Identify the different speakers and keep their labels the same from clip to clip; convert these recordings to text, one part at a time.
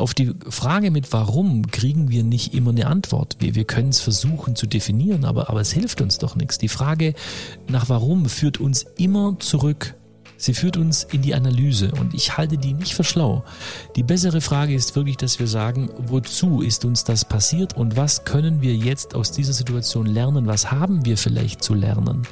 Speaker 1: Auf die Frage mit warum kriegen wir nicht immer eine Antwort. Wir, wir können es versuchen zu definieren, aber, aber es hilft uns doch nichts. Die Frage nach warum führt uns immer zurück. Sie führt uns in die Analyse und ich halte die nicht für schlau. Die bessere Frage ist wirklich, dass wir sagen, wozu ist uns das passiert und was können wir jetzt aus dieser Situation lernen? Was haben wir vielleicht zu lernen?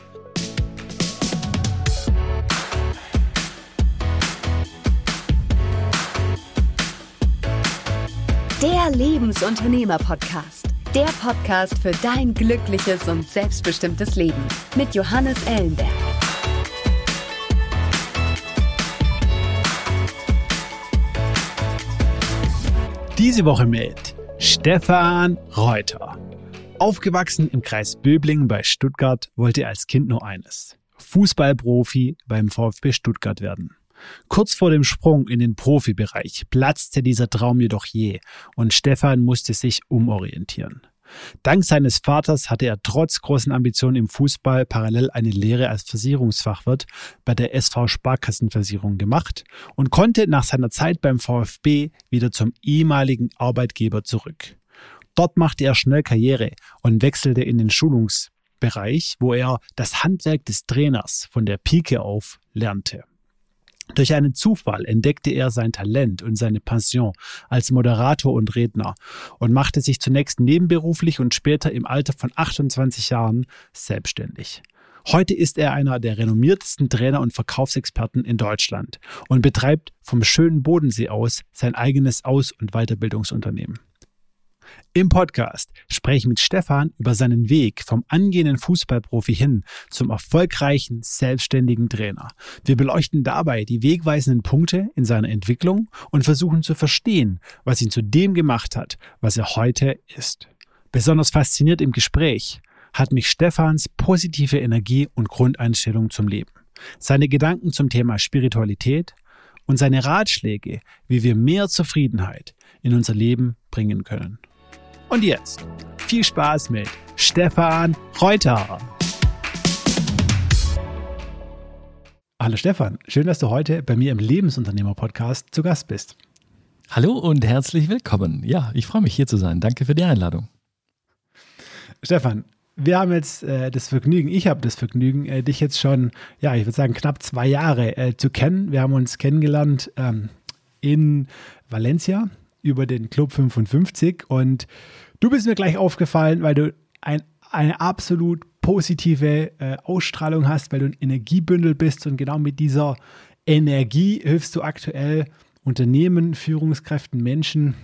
Speaker 2: Der Lebensunternehmer-Podcast. Der Podcast für dein glückliches und selbstbestimmtes Leben mit Johannes Ellenberg.
Speaker 3: Diese Woche mit Stefan Reuter. Aufgewachsen im Kreis Böblingen bei Stuttgart, wollte er als Kind nur eines. Fußballprofi beim VfB Stuttgart werden. Kurz vor dem Sprung in den Profibereich platzte dieser Traum jedoch je und Stefan musste sich umorientieren. Dank seines Vaters hatte er trotz großen Ambitionen im Fußball parallel eine Lehre als Versicherungsfachwirt bei der SV Sparkassenversicherung gemacht und konnte nach seiner Zeit beim VfB wieder zum ehemaligen Arbeitgeber zurück. Dort machte er schnell Karriere und wechselte in den Schulungsbereich, wo er das Handwerk des Trainers von der Pike auf lernte. Durch einen Zufall entdeckte er sein Talent und seine Passion als Moderator und Redner und machte sich zunächst nebenberuflich und später im Alter von 28 Jahren selbstständig. Heute ist er einer der renommiertesten Trainer und Verkaufsexperten in Deutschland und betreibt vom schönen Bodensee aus sein eigenes Aus- und Weiterbildungsunternehmen. Im Podcast spreche ich mit Stefan über seinen Weg vom angehenden Fußballprofi hin zum erfolgreichen, selbstständigen Trainer. Wir beleuchten dabei die wegweisenden Punkte in seiner Entwicklung und versuchen zu verstehen, was ihn zu dem gemacht hat, was er heute ist. Besonders fasziniert im Gespräch hat mich Stefans positive Energie und Grundeinstellung zum Leben. Seine Gedanken zum Thema Spiritualität und seine Ratschläge, wie wir mehr Zufriedenheit in unser Leben bringen können. Und jetzt viel Spaß mit Stefan Reuter. Hallo Stefan, schön, dass du heute bei mir im Lebensunternehmer-Podcast zu Gast bist.
Speaker 1: Hallo und herzlich willkommen. Ja, ich freue mich hier zu sein. Danke für die Einladung.
Speaker 3: Stefan, wir haben jetzt äh, das Vergnügen, ich habe das Vergnügen, äh, dich jetzt schon, ja, ich würde sagen, knapp zwei Jahre äh, zu kennen. Wir haben uns kennengelernt ähm, in Valencia über den Club 55 und du bist mir gleich aufgefallen, weil du ein, eine absolut positive äh, Ausstrahlung hast, weil du ein Energiebündel bist und genau mit dieser Energie hilfst du aktuell Unternehmen, Führungskräften, Menschen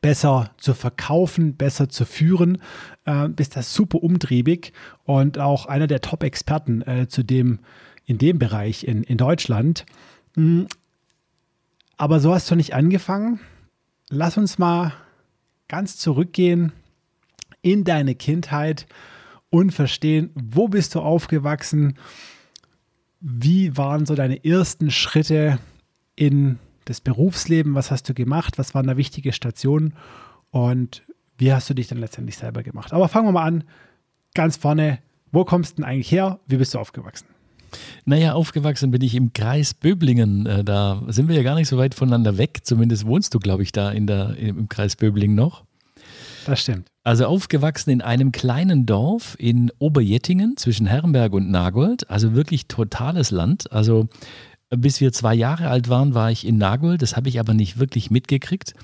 Speaker 3: besser zu verkaufen, besser zu führen, äh, bist das super umtriebig und auch einer der Top-Experten äh, zu dem in dem Bereich in, in Deutschland. Mhm. Aber so hast du nicht angefangen, lass uns mal ganz zurückgehen in deine Kindheit und verstehen, wo bist du aufgewachsen, wie waren so deine ersten Schritte in das Berufsleben, was hast du gemacht, was waren da wichtige Stationen? Und wie hast du dich dann letztendlich selber gemacht. Aber fangen wir mal an, ganz vorne, wo kommst du denn eigentlich her, wie bist du aufgewachsen?
Speaker 1: Naja, aufgewachsen bin ich im Kreis Böblingen. Äh, da sind wir ja gar nicht so weit voneinander weg. Zumindest wohnst du, glaube ich, da in der, im Kreis Böblingen noch.
Speaker 3: Das stimmt.
Speaker 1: Also aufgewachsen in einem kleinen Dorf in Oberjettingen zwischen Herrenberg und Nagold. Also wirklich totales Land. Also bis wir zwei Jahre alt waren, war ich in Nagold. Das habe ich aber nicht wirklich mitgekriegt.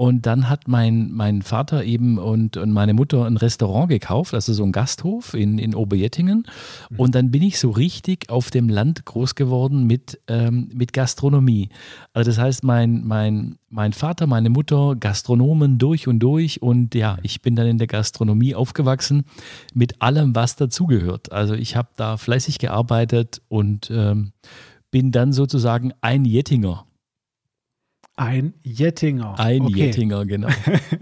Speaker 1: Und dann hat mein, mein Vater eben und, und meine Mutter ein Restaurant gekauft, also so ein Gasthof in, in Oberjettingen. Mhm. Und dann bin ich so richtig auf dem Land groß geworden mit, ähm, mit Gastronomie. Also das heißt, mein, mein, mein Vater, meine Mutter, Gastronomen durch und durch. Und ja, ich bin dann in der Gastronomie aufgewachsen mit allem, was dazugehört. Also ich habe da fleißig gearbeitet und ähm, bin dann sozusagen ein Jettinger
Speaker 3: ein Jettinger.
Speaker 1: Ein okay. Jettinger, genau.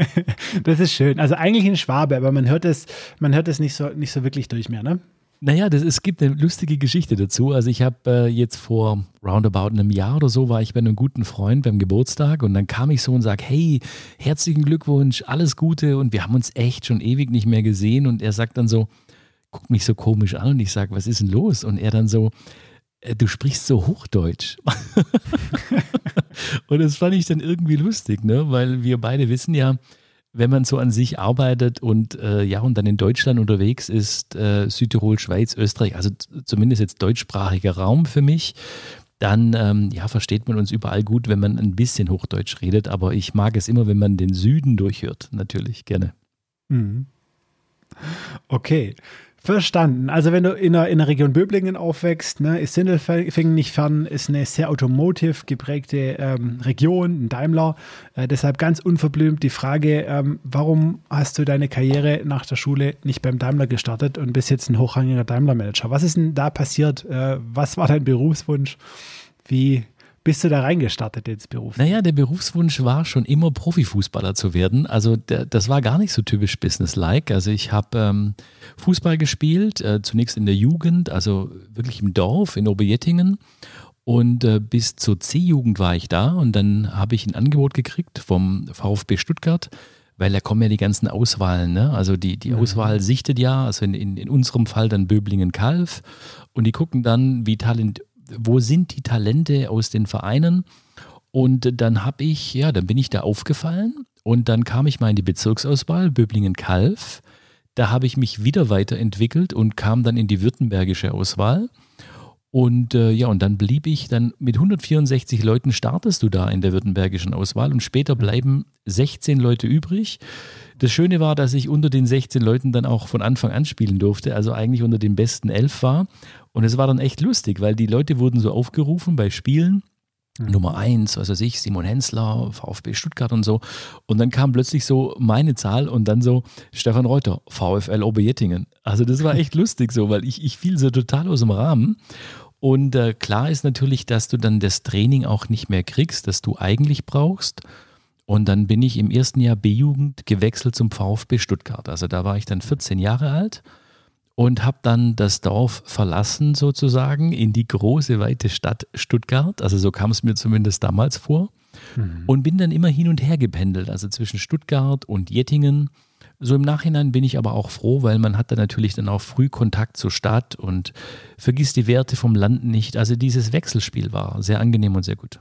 Speaker 3: das ist schön. Also eigentlich ein Schwabe, aber man hört es, man hört es nicht so, nicht so wirklich durch mehr, ne?
Speaker 1: Naja, das, es gibt eine lustige Geschichte dazu. Also ich habe äh, jetzt vor roundabout einem Jahr oder so war ich bei einem guten Freund beim Geburtstag und dann kam ich so und sage, hey, herzlichen Glückwunsch, alles Gute und wir haben uns echt schon ewig nicht mehr gesehen und er sagt dann so, guckt mich so komisch an und ich sage, was ist denn los? Und er dann so, du sprichst so Hochdeutsch. und das fand ich dann irgendwie lustig, ne? weil wir beide wissen ja, wenn man so an sich arbeitet und äh, ja und dann in Deutschland unterwegs ist, äh, Südtirol, Schweiz, Österreich, also zumindest jetzt deutschsprachiger Raum für mich, dann ähm, ja, versteht man uns überall gut, wenn man ein bisschen Hochdeutsch redet. Aber ich mag es immer, wenn man den Süden durchhört, natürlich gerne. Mhm.
Speaker 3: Okay. Verstanden. Also wenn du in der, in der Region Böblingen aufwächst, ne, ist Sindelfingen nicht fern, ist eine sehr automotive geprägte ähm, Region, ein Daimler. Äh, deshalb ganz unverblümt die Frage, ähm, warum hast du deine Karriere nach der Schule nicht beim Daimler gestartet und bist jetzt ein hochrangiger Daimler-Manager? Was ist denn da passiert? Äh, was war dein Berufswunsch? Wie bist du da reingestartet ins Beruf?
Speaker 1: Naja, der Berufswunsch war schon immer Profifußballer zu werden. Also der, das war gar nicht so typisch Business-like. Also ich habe ähm, Fußball gespielt, äh, zunächst in der Jugend, also wirklich im Dorf in Oberjettingen. Und äh, bis zur C-Jugend war ich da und dann habe ich ein Angebot gekriegt vom VfB Stuttgart, weil da kommen ja die ganzen Auswahlen. Ne? Also die, die mhm. Auswahl sichtet ja, also in, in, in unserem Fall dann Böblingen-Kalf und die gucken dann, wie talent, wo sind die Talente aus den Vereinen? Und dann habe ich, ja, dann bin ich da aufgefallen und dann kam ich mal in die Bezirksauswahl, Böblingen-Kalf. Da habe ich mich wieder weiterentwickelt und kam dann in die württembergische Auswahl. Und äh, ja, und dann blieb ich dann mit 164 Leuten startest du da in der württembergischen Auswahl und später bleiben 16 Leute übrig. Das Schöne war, dass ich unter den 16 Leuten dann auch von Anfang an spielen durfte, also eigentlich unter den besten elf war. Und es war dann echt lustig, weil die Leute wurden so aufgerufen bei Spielen. Mhm. Nummer eins, was weiß ich, Simon Hensler, VfB Stuttgart und so. Und dann kam plötzlich so meine Zahl und dann so Stefan Reuter, VfL Oberjettingen. Also das war echt lustig so, weil ich, ich fiel so total aus dem Rahmen. Und äh, klar ist natürlich, dass du dann das Training auch nicht mehr kriegst, das du eigentlich brauchst. Und dann bin ich im ersten Jahr B-Jugend gewechselt zum VfB Stuttgart. Also da war ich dann 14 Jahre alt und habe dann das Dorf verlassen sozusagen in die große, weite Stadt Stuttgart. Also so kam es mir zumindest damals vor. Mhm. Und bin dann immer hin und her gependelt, also zwischen Stuttgart und Jettingen. So im Nachhinein bin ich aber auch froh, weil man hat dann natürlich dann auch früh Kontakt zur Stadt und vergisst die Werte vom Land nicht. Also dieses Wechselspiel war sehr angenehm und sehr gut.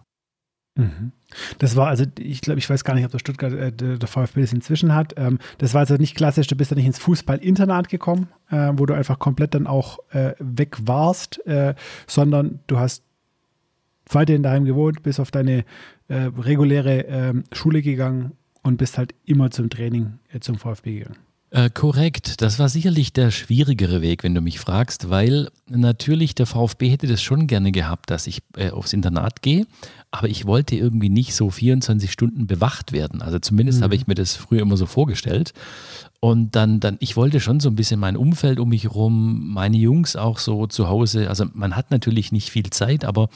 Speaker 3: Mhm. Das war also, ich glaube, ich weiß gar nicht, ob der Stuttgart, äh, der VfB das inzwischen hat. Ähm, das war also nicht klassisch, du bist ja nicht ins Fußballinternat gekommen, äh, wo du einfach komplett dann auch äh, weg warst, äh, sondern du hast weiterhin daheim gewohnt, bis auf deine äh, reguläre ähm, Schule gegangen und bist halt immer zum Training äh, zum VfB gegangen.
Speaker 1: Äh, korrekt, das war sicherlich der schwierigere Weg, wenn du mich fragst, weil natürlich der VfB hätte das schon gerne gehabt, dass ich äh, aufs Internat gehe, aber ich wollte irgendwie nicht so 24 Stunden bewacht werden. Also zumindest mhm. habe ich mir das früher immer so vorgestellt. Und dann, dann, ich wollte schon so ein bisschen mein Umfeld um mich herum, meine Jungs auch so zu Hause. Also man hat natürlich nicht viel Zeit, aber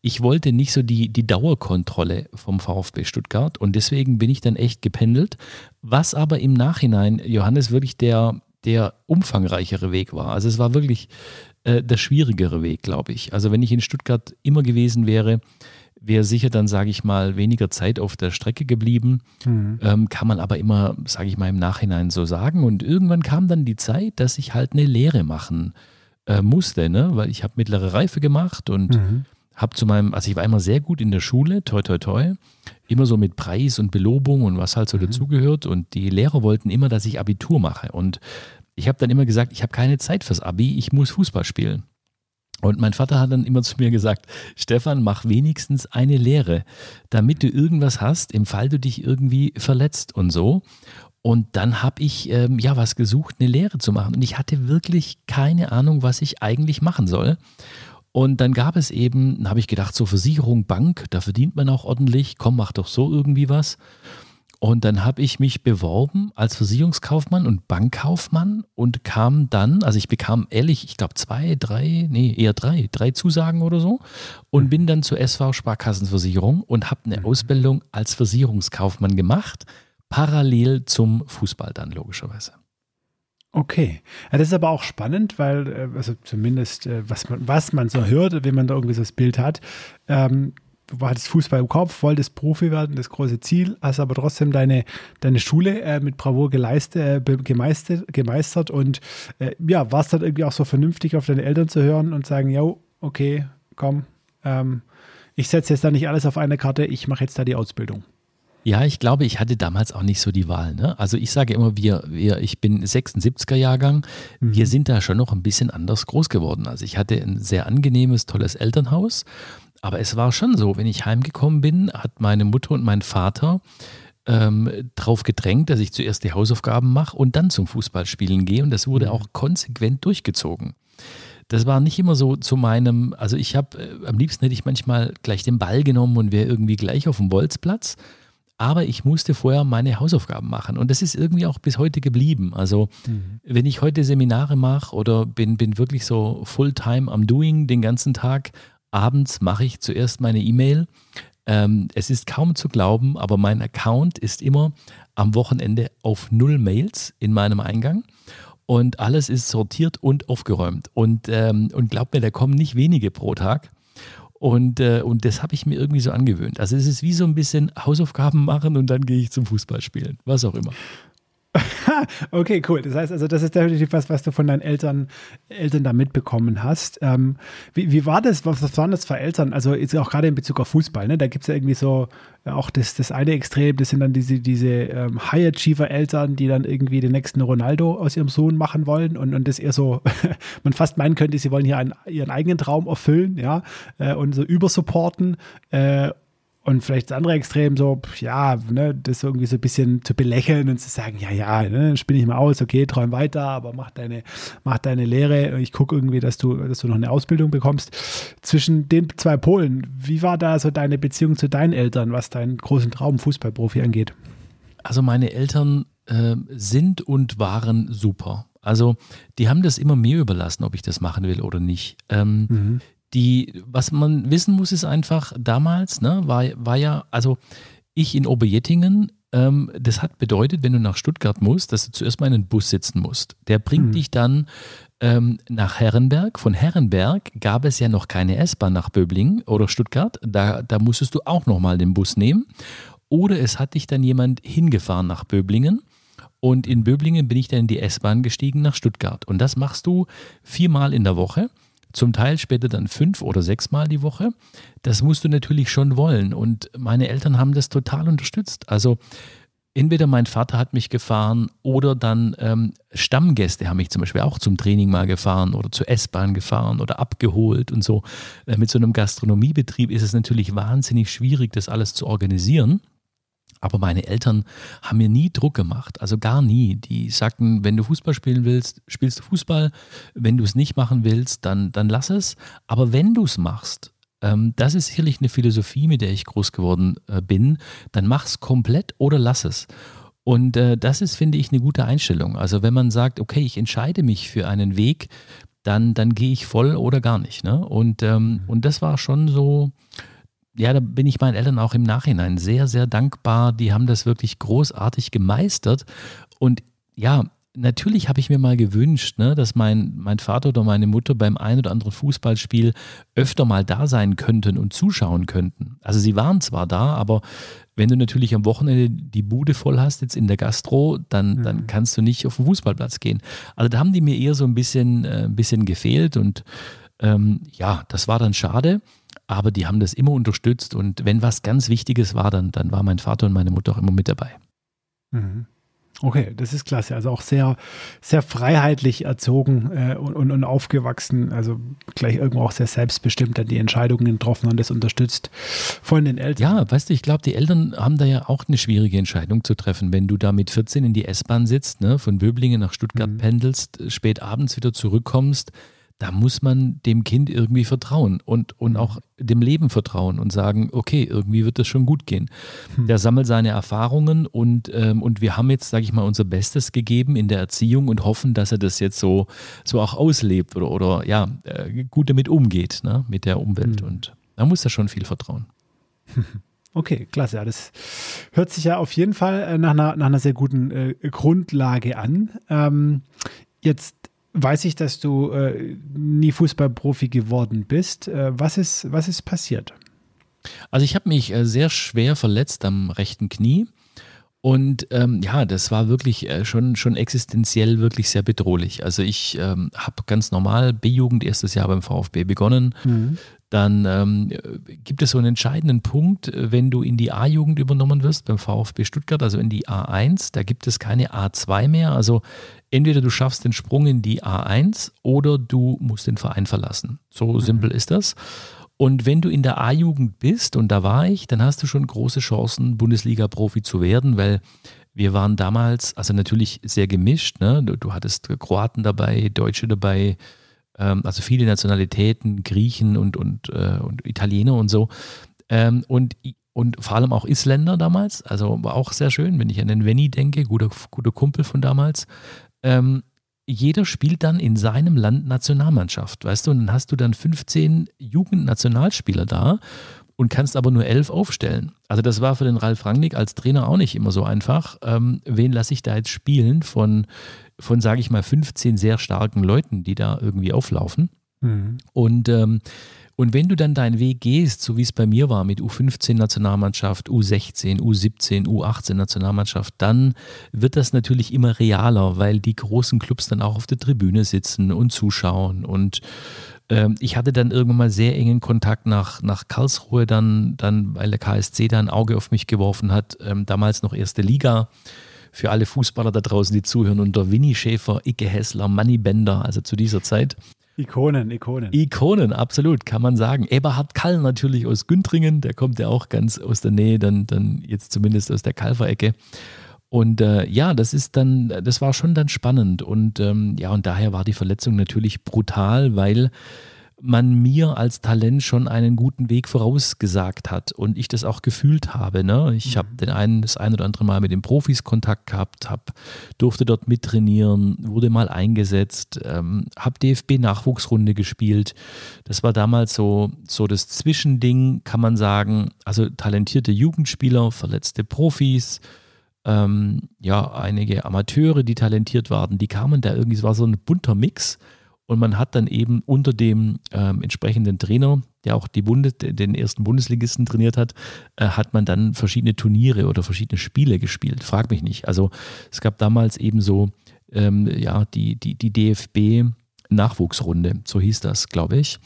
Speaker 1: ich wollte nicht so die, die Dauerkontrolle vom VfB Stuttgart. Und deswegen bin ich dann echt gependelt. Was aber im Nachhinein, Johannes, wirklich der, der umfangreichere Weg war. Also es war wirklich äh, der schwierigere Weg, glaube ich. Also wenn ich in Stuttgart immer gewesen wäre, wäre sicher dann, sage ich mal, weniger Zeit auf der Strecke geblieben. Mhm. Ähm, kann man aber immer, sage ich mal, im Nachhinein so sagen. Und irgendwann kam dann die Zeit, dass ich halt eine Lehre machen äh, musste, ne? weil ich habe mittlere Reife gemacht und mhm. habe zu meinem, also ich war immer sehr gut in der Schule, toi toi toi, immer so mit Preis und Belobung und was halt so mhm. dazugehört. Und die Lehrer wollten immer, dass ich Abitur mache. Und ich habe dann immer gesagt, ich habe keine Zeit fürs Abi, ich muss Fußball spielen. Und mein Vater hat dann immer zu mir gesagt, Stefan, mach wenigstens eine Lehre, damit du irgendwas hast, im Fall du dich irgendwie verletzt und so. Und dann habe ich ähm, ja was gesucht, eine Lehre zu machen. Und ich hatte wirklich keine Ahnung, was ich eigentlich machen soll. Und dann gab es eben, dann habe ich gedacht, so Versicherung, Bank, da verdient man auch ordentlich. Komm, mach doch so irgendwie was. Und dann habe ich mich beworben als Versicherungskaufmann und Bankkaufmann und kam dann, also ich bekam ehrlich, ich glaube zwei, drei, nee, eher drei, drei Zusagen oder so und bin dann zur SV Sparkassenversicherung und habe eine mhm. Ausbildung als Versicherungskaufmann gemacht, parallel zum Fußball dann logischerweise.
Speaker 3: Okay. Ja, das ist aber auch spannend, weil, äh, also zumindest, äh, was man, was man so hört, wenn man da irgendwie so das Bild hat, ähm, du hattest Fußball im Kopf, wolltest Profi werden, das große Ziel, hast aber trotzdem deine, deine Schule äh, mit Bravour geleistet, äh, gemeistert, gemeistert und äh, ja, warst dann irgendwie auch so vernünftig auf deine Eltern zu hören und sagen, ja, okay, komm, ähm, ich setze jetzt da nicht alles auf eine Karte, ich mache jetzt da die Ausbildung.
Speaker 1: Ja, ich glaube, ich hatte damals auch nicht so die Wahl. Ne? Also ich sage immer, wir, wir, ich bin 76er Jahrgang, mhm. wir sind da schon noch ein bisschen anders groß geworden. Also ich hatte ein sehr angenehmes, tolles Elternhaus, aber es war schon so, wenn ich heimgekommen bin, hat meine Mutter und mein Vater ähm, darauf gedrängt, dass ich zuerst die Hausaufgaben mache und dann zum Fußballspielen gehe und das wurde mhm. auch konsequent durchgezogen das war nicht immer so zu meinem, also ich habe, äh, am liebsten hätte ich manchmal gleich den Ball genommen und wäre irgendwie gleich auf dem Bolzplatz. Aber ich musste vorher meine Hausaufgaben machen. Und das ist irgendwie auch bis heute geblieben. Also, mhm. wenn ich heute Seminare mache oder bin, bin wirklich so fulltime am Doing den ganzen Tag, abends mache ich zuerst meine E-Mail. Ähm, es ist kaum zu glauben, aber mein Account ist immer am Wochenende auf null Mails in meinem Eingang und alles ist sortiert und aufgeräumt. Und, ähm, und glaubt mir, da kommen nicht wenige pro Tag. Und, äh, und das habe ich mir irgendwie so angewöhnt. Also es ist wie so ein bisschen Hausaufgaben machen und dann gehe ich zum Fußballspielen, was auch immer.
Speaker 3: okay, cool. Das heißt also, das ist definitiv was, was du von deinen Eltern, Eltern da mitbekommen hast. Ähm, wie, wie war das? Was, waren das für Eltern? Also jetzt auch gerade in Bezug auf Fußball, ne? Da gibt es ja irgendwie so auch das, das eine Extrem, das sind dann diese, diese ähm, High-Achiever-Eltern, die dann irgendwie den nächsten Ronaldo aus ihrem Sohn machen wollen und, und das eher so, man fast meinen könnte, sie wollen hier einen, ihren eigenen Traum erfüllen, ja, äh, und so übersupporten. Äh, und vielleicht das andere Extrem so, ja, ne, das irgendwie so ein bisschen zu belächeln und zu sagen, ja, ja, ne, spinne ich mal aus, okay, träum weiter, aber mach deine, mach deine Lehre. Ich gucke irgendwie, dass du, dass du noch eine Ausbildung bekommst. Zwischen den zwei Polen, wie war da so deine Beziehung zu deinen Eltern, was deinen großen Traum Fußballprofi angeht?
Speaker 1: Also meine Eltern äh, sind und waren super. Also die haben das immer mir überlassen, ob ich das machen will oder nicht. Ähm, mhm die, was man wissen muss, ist einfach, damals, ne, war, war ja, also ich in Oberjettingen, ähm, das hat bedeutet, wenn du nach Stuttgart musst, dass du zuerst mal in einen Bus sitzen musst. Der bringt mhm. dich dann ähm, nach Herrenberg. Von Herrenberg gab es ja noch keine S-Bahn nach Böblingen oder Stuttgart. Da, da musstest du auch nochmal den Bus nehmen. Oder es hat dich dann jemand hingefahren nach Böblingen. Und in Böblingen bin ich dann in die S-Bahn gestiegen nach Stuttgart. Und das machst du viermal in der Woche zum Teil später dann fünf oder sechs Mal die Woche. Das musst du natürlich schon wollen. Und meine Eltern haben das total unterstützt. Also entweder mein Vater hat mich gefahren oder dann ähm, Stammgäste haben mich zum Beispiel auch zum Training mal gefahren oder zur S-Bahn gefahren oder abgeholt und so. Äh, mit so einem Gastronomiebetrieb ist es natürlich wahnsinnig schwierig, das alles zu organisieren. Aber meine Eltern haben mir nie Druck gemacht, also gar nie. Die sagten, wenn du Fußball spielen willst, spielst du Fußball. Wenn du es nicht machen willst, dann, dann lass es. Aber wenn du es machst, ähm, das ist sicherlich eine Philosophie, mit der ich groß geworden äh, bin, dann mach es komplett oder lass es. Und äh, das ist, finde ich, eine gute Einstellung. Also wenn man sagt, okay, ich entscheide mich für einen Weg, dann, dann gehe ich voll oder gar nicht. Ne? Und, ähm, und das war schon so, ja, da bin ich meinen Eltern auch im Nachhinein sehr, sehr dankbar. Die haben das wirklich großartig gemeistert. Und ja, natürlich habe ich mir mal gewünscht, ne, dass mein, mein Vater oder meine Mutter beim ein oder anderen Fußballspiel öfter mal da sein könnten und zuschauen könnten. Also sie waren zwar da, aber wenn du natürlich am Wochenende die Bude voll hast, jetzt in der Gastro, dann, mhm. dann kannst du nicht auf den Fußballplatz gehen. Also da haben die mir eher so ein bisschen, äh, ein bisschen gefehlt und ähm, ja, das war dann schade aber die haben das immer unterstützt und wenn was ganz Wichtiges war, dann, dann war mein Vater und meine Mutter auch immer mit dabei.
Speaker 3: Mhm. Okay, das ist klasse. Also auch sehr, sehr freiheitlich erzogen äh, und, und, und, aufgewachsen. Also gleich irgendwo auch sehr selbstbestimmt dann die Entscheidungen getroffen und das unterstützt von den Eltern.
Speaker 1: Ja, weißt du, ich glaube, die Eltern haben da ja auch eine schwierige Entscheidung zu treffen. Wenn du da mit 14 in die S-Bahn sitzt, ne, von Böblingen nach Stuttgart mhm. pendelst, spät abends wieder zurückkommst, da muss man dem Kind irgendwie vertrauen und, und auch dem Leben vertrauen und sagen, okay, irgendwie wird das schon gut gehen. Hm. Der sammelt seine Erfahrungen und, ähm, und wir haben jetzt, sage ich mal, unser Bestes gegeben in der Erziehung und hoffen, dass er das jetzt so, so auch auslebt oder, oder ja, äh, gut damit umgeht, ne, mit der Umwelt. Hm. Und da muss er schon viel vertrauen.
Speaker 3: Okay, klasse. Ja, das hört sich ja auf jeden Fall äh, nach einer, nach einer sehr guten äh, Grundlage an. Ähm, jetzt weiß ich, dass du äh, nie Fußballprofi geworden bist. Äh, was, ist, was ist passiert?
Speaker 1: Also ich habe mich äh, sehr schwer verletzt am rechten Knie. Und ähm, ja, das war wirklich äh, schon, schon existenziell wirklich sehr bedrohlich. Also ich ähm, habe ganz normal B-Jugend erstes Jahr beim VfB begonnen. Mhm. dann ähm, gibt es so einen entscheidenden Punkt, wenn du in die A-Jugend übernommen wirst beim VfB Stuttgart, also in die A1, da gibt es keine A2 mehr. Also entweder du schaffst den Sprung in die A1 oder du musst den Verein verlassen. So mhm. simpel ist das. Und wenn du in der A-Jugend bist, und da war ich, dann hast du schon große Chancen, Bundesliga-Profi zu werden, weil wir waren damals, also natürlich sehr gemischt. Ne? Du, du hattest Kroaten dabei, Deutsche dabei, ähm, also viele Nationalitäten, Griechen und, und, äh, und Italiener und so. Ähm, und, und vor allem auch Isländer damals, also war auch sehr schön, wenn ich an den Venny denke, guter, guter Kumpel von damals. Ähm, jeder spielt dann in seinem Land Nationalmannschaft, weißt du, und dann hast du dann 15 Jugendnationalspieler da und kannst aber nur elf aufstellen. Also das war für den Ralf Rangnick als Trainer auch nicht immer so einfach. Ähm, wen lasse ich da jetzt spielen von von, sage ich mal, 15 sehr starken Leuten, die da irgendwie auflaufen. Mhm. Und, ähm, und wenn du dann deinen Weg gehst, so wie es bei mir war mit U15-Nationalmannschaft, U16, U17, U18-Nationalmannschaft, dann wird das natürlich immer realer, weil die großen Clubs dann auch auf der Tribüne sitzen und zuschauen. Und ähm, ich hatte dann irgendwann mal sehr engen Kontakt nach, nach Karlsruhe, dann, dann, weil der KSC da ein Auge auf mich geworfen hat, ähm, damals noch erste Liga für alle Fußballer da draußen, die zuhören, unter Winnie Schäfer, Icke Hessler, Manny Bender, also zu dieser Zeit.
Speaker 3: Ikonen, Ikonen.
Speaker 1: Ikonen, absolut, kann man sagen. Eberhard Kall natürlich aus Günthringen, der kommt ja auch ganz aus der Nähe, dann, dann jetzt zumindest aus der Kalferecke. Und äh, ja, das ist dann, das war schon dann spannend. Und ähm, ja, und daher war die Verletzung natürlich brutal, weil man mir als Talent schon einen guten Weg vorausgesagt hat und ich das auch gefühlt habe. Ne? Ich mhm. habe den einen, das ein oder andere Mal mit den Profis Kontakt gehabt, hab, durfte dort mittrainieren, wurde mal eingesetzt, ähm, habe DFB-Nachwuchsrunde gespielt. Das war damals so, so das Zwischending, kann man sagen. Also talentierte Jugendspieler, verletzte Profis, ähm, ja, einige Amateure, die talentiert waren, die kamen da irgendwie, es war so ein bunter Mix. Und man hat dann eben unter dem ähm, entsprechenden Trainer, der auch die Bundes den ersten Bundesligisten trainiert hat, äh, hat man dann verschiedene Turniere oder verschiedene Spiele gespielt. Frag mich nicht. Also es gab damals eben so ähm, ja, die, die, die DFB-Nachwuchsrunde, so hieß das, glaube ich.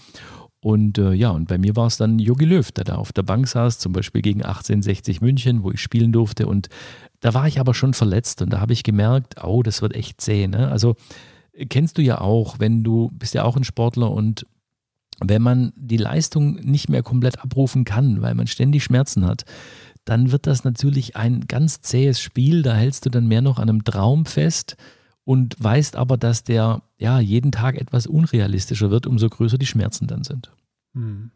Speaker 1: Und äh, ja, und bei mir war es dann Jogi Löw, der da auf der Bank saß, zum Beispiel gegen 1860 München, wo ich spielen durfte. Und da war ich aber schon verletzt und da habe ich gemerkt, oh, das wird echt zäh. Ne? Also kennst du ja auch, wenn du bist ja auch ein Sportler und wenn man die Leistung nicht mehr komplett abrufen kann, weil man ständig Schmerzen hat, dann wird das natürlich ein ganz zähes Spiel. Da hältst du dann mehr noch an einem Traum fest und weißt aber, dass der ja jeden Tag etwas unrealistischer wird, umso größer die Schmerzen dann sind.
Speaker 3: Hm.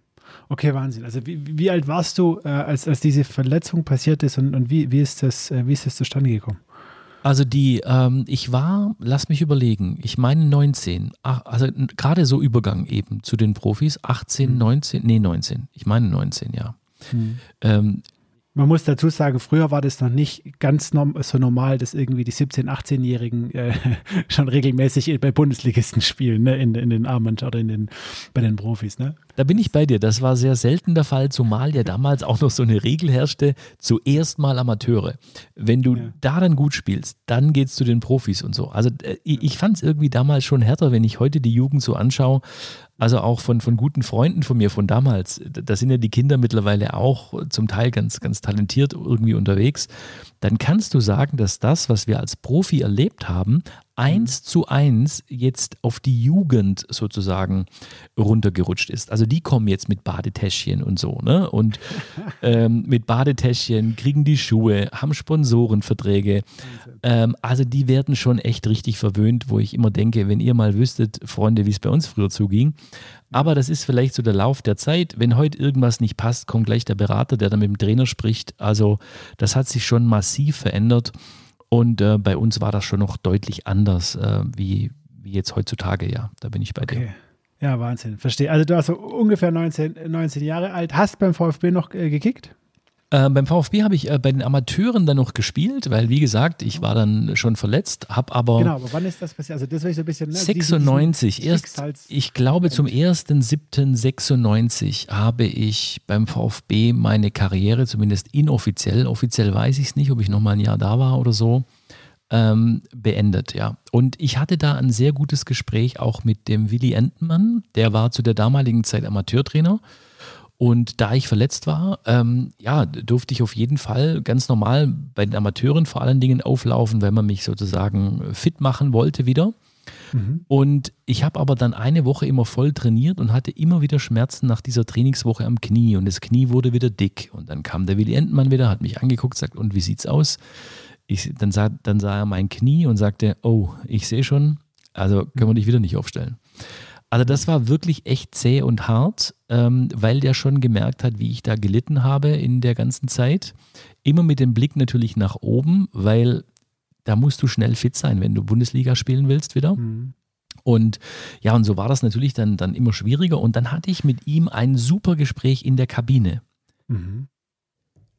Speaker 3: Okay, Wahnsinn. Also wie, wie alt warst du, äh, als, als diese Verletzung passiert ist und, und wie, wie, ist das, äh, wie ist das zustande gekommen?
Speaker 1: Also die, ähm, ich war, lass mich überlegen, ich meine 19, ach, also gerade so Übergang eben zu den Profis, 18, 19, hm. nee 19, ich meine 19, ja. Hm.
Speaker 3: Ähm, man muss dazu sagen, früher war das noch nicht ganz so normal, dass irgendwie die 17-, 18-Jährigen äh, schon regelmäßig bei Bundesligisten spielen, ne? in, in den Armen oder in den, bei den Profis. Ne?
Speaker 1: Da bin ich bei dir. Das war sehr selten der Fall, zumal ja damals auch noch so eine Regel herrschte, zuerst mal Amateure. Wenn du ja. da dann gut spielst, dann geht's zu den Profis und so. Also äh, ich fand es irgendwie damals schon härter, wenn ich heute die Jugend so anschaue. Also auch von, von guten Freunden von mir von damals. Da sind ja die Kinder mittlerweile auch zum Teil ganz, ganz talentiert irgendwie unterwegs. Dann kannst du sagen, dass das, was wir als Profi erlebt haben, eins zu eins jetzt auf die Jugend sozusagen runtergerutscht ist. Also die kommen jetzt mit Badetäschchen und so, ne? Und ähm, mit Badetäschchen kriegen die Schuhe, haben Sponsorenverträge. Ähm, also die werden schon echt richtig verwöhnt, wo ich immer denke, wenn ihr mal wüsstet, Freunde, wie es bei uns früher zuging. Aber das ist vielleicht so der Lauf der Zeit. Wenn heute irgendwas nicht passt, kommt gleich der Berater, der dann mit dem Trainer spricht. Also das hat sich schon massiv verändert. Und äh, bei uns war das schon noch deutlich anders, äh, wie, wie jetzt heutzutage, ja. Da bin ich bei okay.
Speaker 3: dir. Ja, Wahnsinn. Verstehe. Also du warst so ungefähr 19, 19 Jahre alt, hast beim VfB noch äh, gekickt?
Speaker 1: Äh, beim VfB habe ich äh, bei den Amateuren dann noch gespielt, weil wie gesagt, ich war dann schon verletzt, habe aber.
Speaker 3: Genau, aber wann ist das passiert? Also das
Speaker 1: war ich so ein bisschen. Ne, 96, erst, ich glaube zum 1.7.96 habe ich beim VfB meine Karriere, zumindest inoffiziell, offiziell weiß ich es nicht, ob ich noch mal ein Jahr da war oder so, ähm, beendet, ja. Und ich hatte da ein sehr gutes Gespräch auch mit dem Willi Entenmann, der war zu der damaligen Zeit Amateurtrainer. Und da ich verletzt war, ähm, ja, durfte ich auf jeden Fall ganz normal bei den Amateuren vor allen Dingen auflaufen, wenn man mich sozusagen fit machen wollte wieder. Mhm. Und ich habe aber dann eine Woche immer voll trainiert und hatte immer wieder Schmerzen nach dieser Trainingswoche am Knie und das Knie wurde wieder dick. Und dann kam der Willi Entmann wieder, hat mich angeguckt, sagt, und wie sieht's aus? Ich, dann, sah, dann sah er mein Knie und sagte, oh, ich sehe schon, also können wir dich wieder nicht aufstellen. Also das war wirklich echt zäh und hart, ähm, weil der schon gemerkt hat, wie ich da gelitten habe in der ganzen Zeit. Immer mit dem Blick natürlich nach oben, weil da musst du schnell fit sein, wenn du Bundesliga spielen willst wieder. Mhm. Und ja, und so war das natürlich dann, dann immer schwieriger. Und dann hatte ich mit ihm ein super Gespräch in der Kabine. Mhm.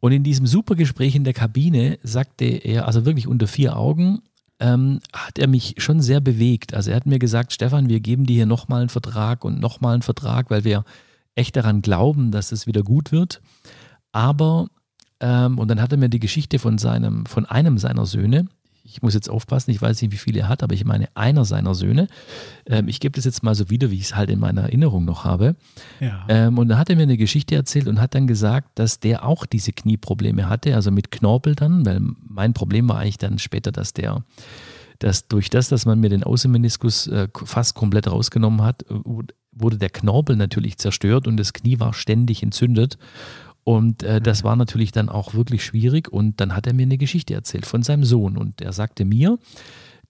Speaker 1: Und in diesem super Gespräch in der Kabine sagte er, also wirklich unter vier Augen, ähm, hat er mich schon sehr bewegt. Also er hat mir gesagt, Stefan, wir geben dir hier nochmal einen Vertrag und nochmal einen Vertrag, weil wir echt daran glauben, dass es wieder gut wird. Aber, ähm, und dann hat er mir die Geschichte von seinem, von einem seiner Söhne ich muss jetzt aufpassen, ich weiß nicht, wie viele er hat, aber ich meine einer seiner Söhne. Ähm, ich gebe das jetzt mal so wieder, wie ich es halt in meiner Erinnerung noch habe. Ja. Ähm, und da hat er mir eine Geschichte erzählt und hat dann gesagt, dass der auch diese Knieprobleme hatte, also mit Knorpel dann, weil mein Problem war eigentlich dann später, dass der dass durch das, dass man mir den Außenmeniskus äh, fast komplett rausgenommen hat, wurde der Knorpel natürlich zerstört und das Knie war ständig entzündet. Und äh, das mhm. war natürlich dann auch wirklich schwierig. Und dann hat er mir eine Geschichte erzählt von seinem Sohn. Und er sagte mir,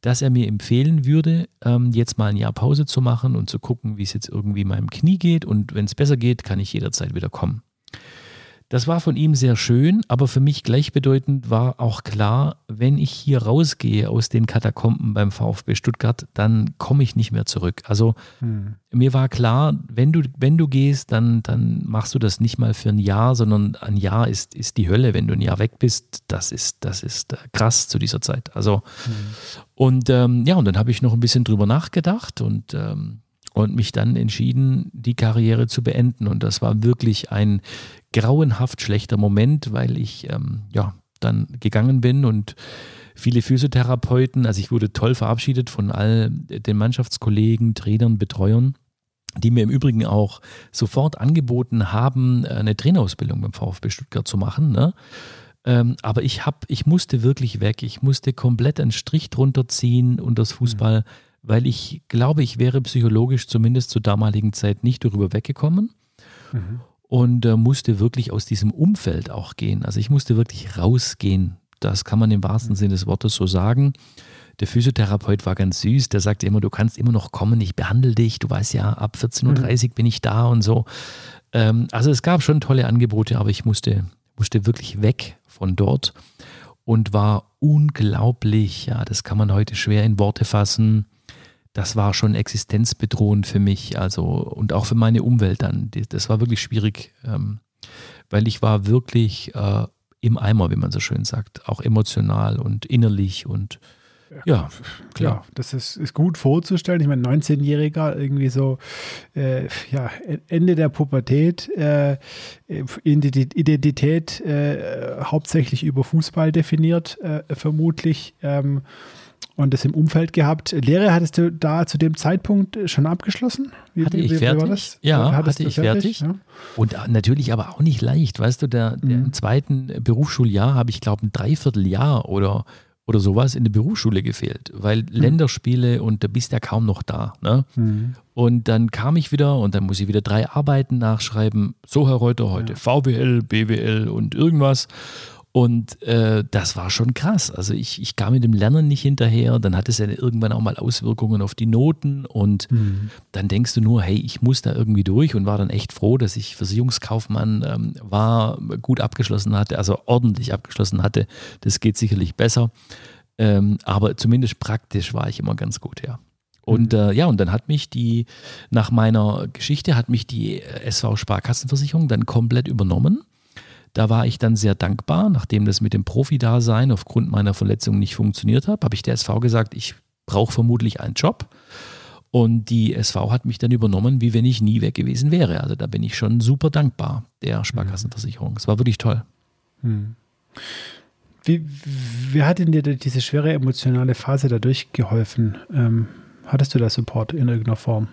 Speaker 1: dass er mir empfehlen würde, ähm, jetzt mal ein Jahr Pause zu machen und zu gucken, wie es jetzt irgendwie meinem Knie geht. Und wenn es besser geht, kann ich jederzeit wieder kommen. Das war von ihm sehr schön, aber für mich gleichbedeutend war auch klar, wenn ich hier rausgehe aus den Katakomben beim VfB Stuttgart, dann komme ich nicht mehr zurück. Also hm. mir war klar, wenn du, wenn du gehst, dann, dann machst du das nicht mal für ein Jahr, sondern ein Jahr ist, ist die Hölle. Wenn du ein Jahr weg bist, das ist, das ist äh, krass zu dieser Zeit. Also hm. und ähm, ja, und dann habe ich noch ein bisschen drüber nachgedacht und ähm, und mich dann entschieden, die Karriere zu beenden. Und das war wirklich ein grauenhaft schlechter Moment, weil ich ähm, ja dann gegangen bin und viele Physiotherapeuten, also ich wurde toll verabschiedet von all den Mannschaftskollegen, Trainern, Betreuern, die mir im Übrigen auch sofort angeboten haben, eine Trainerausbildung beim VfB Stuttgart zu machen. Ne? Ähm, aber ich hab, ich musste wirklich weg. Ich musste komplett einen Strich drunter ziehen und das Fußball. Weil ich glaube, ich wäre psychologisch zumindest zur damaligen Zeit nicht darüber weggekommen mhm. und äh, musste wirklich aus diesem Umfeld auch gehen. Also ich musste wirklich rausgehen. Das kann man im wahrsten mhm. Sinne des Wortes so sagen. Der Physiotherapeut war ganz süß, der sagte immer, du kannst immer noch kommen, ich behandle dich, du weißt ja, ab 14.30 Uhr mhm. bin ich da und so. Ähm, also es gab schon tolle Angebote, aber ich musste, musste wirklich weg von dort und war unglaublich, ja, das kann man heute schwer in Worte fassen, das war schon existenzbedrohend für mich, also und auch für meine Umwelt dann. Das war wirklich schwierig, ähm, weil ich war wirklich äh, im Eimer, wie man so schön sagt, auch emotional und innerlich und ja, klar. Ja,
Speaker 3: das ist, ist gut vorzustellen. Ich meine, 19-Jähriger, irgendwie so, äh, ja, Ende der Pubertät, äh, Identität äh, hauptsächlich über Fußball definiert, äh, vermutlich. Ähm, und das im Umfeld gehabt. Lehre hattest du da zu dem Zeitpunkt schon abgeschlossen?
Speaker 1: Wie, hatte ich wie, fertig? Ja, hattest hatte ich fertig. fertig? Ja. Und natürlich aber auch nicht leicht. Weißt du, der, der mhm. im zweiten Berufsschuljahr habe ich, glaube ein Dreivierteljahr oder oder sowas in der Berufsschule gefehlt, weil mhm. Länderspiele und da bist ja kaum noch da. Ne? Mhm. Und dann kam ich wieder und dann muss ich wieder drei Arbeiten nachschreiben. So, Herr Reuter, heute ja. VWL, BWL und irgendwas. Und äh, das war schon krass. Also ich, ich kam mit dem Lernen nicht hinterher. Dann hat es ja irgendwann auch mal Auswirkungen auf die Noten. Und mhm. dann denkst du nur, hey, ich muss da irgendwie durch und war dann echt froh, dass ich Versicherungskaufmann ähm, war, gut abgeschlossen hatte, also ordentlich abgeschlossen hatte. Das geht sicherlich besser. Ähm, aber zumindest praktisch war ich immer ganz gut, ja. Und mhm. äh, ja, und dann hat mich die, nach meiner Geschichte hat mich die SV Sparkassenversicherung dann komplett übernommen. Da war ich dann sehr dankbar, nachdem das mit dem Profi-Dasein aufgrund meiner Verletzung nicht funktioniert hat, habe ich der SV gesagt, ich brauche vermutlich einen Job. Und die SV hat mich dann übernommen, wie wenn ich nie weg gewesen wäre. Also da bin ich schon super dankbar der Sparkassenversicherung. Es war wirklich toll. Hm.
Speaker 3: wie, wie hat denn dir diese schwere emotionale Phase dadurch geholfen? Ähm, hattest du da Support in irgendeiner Form?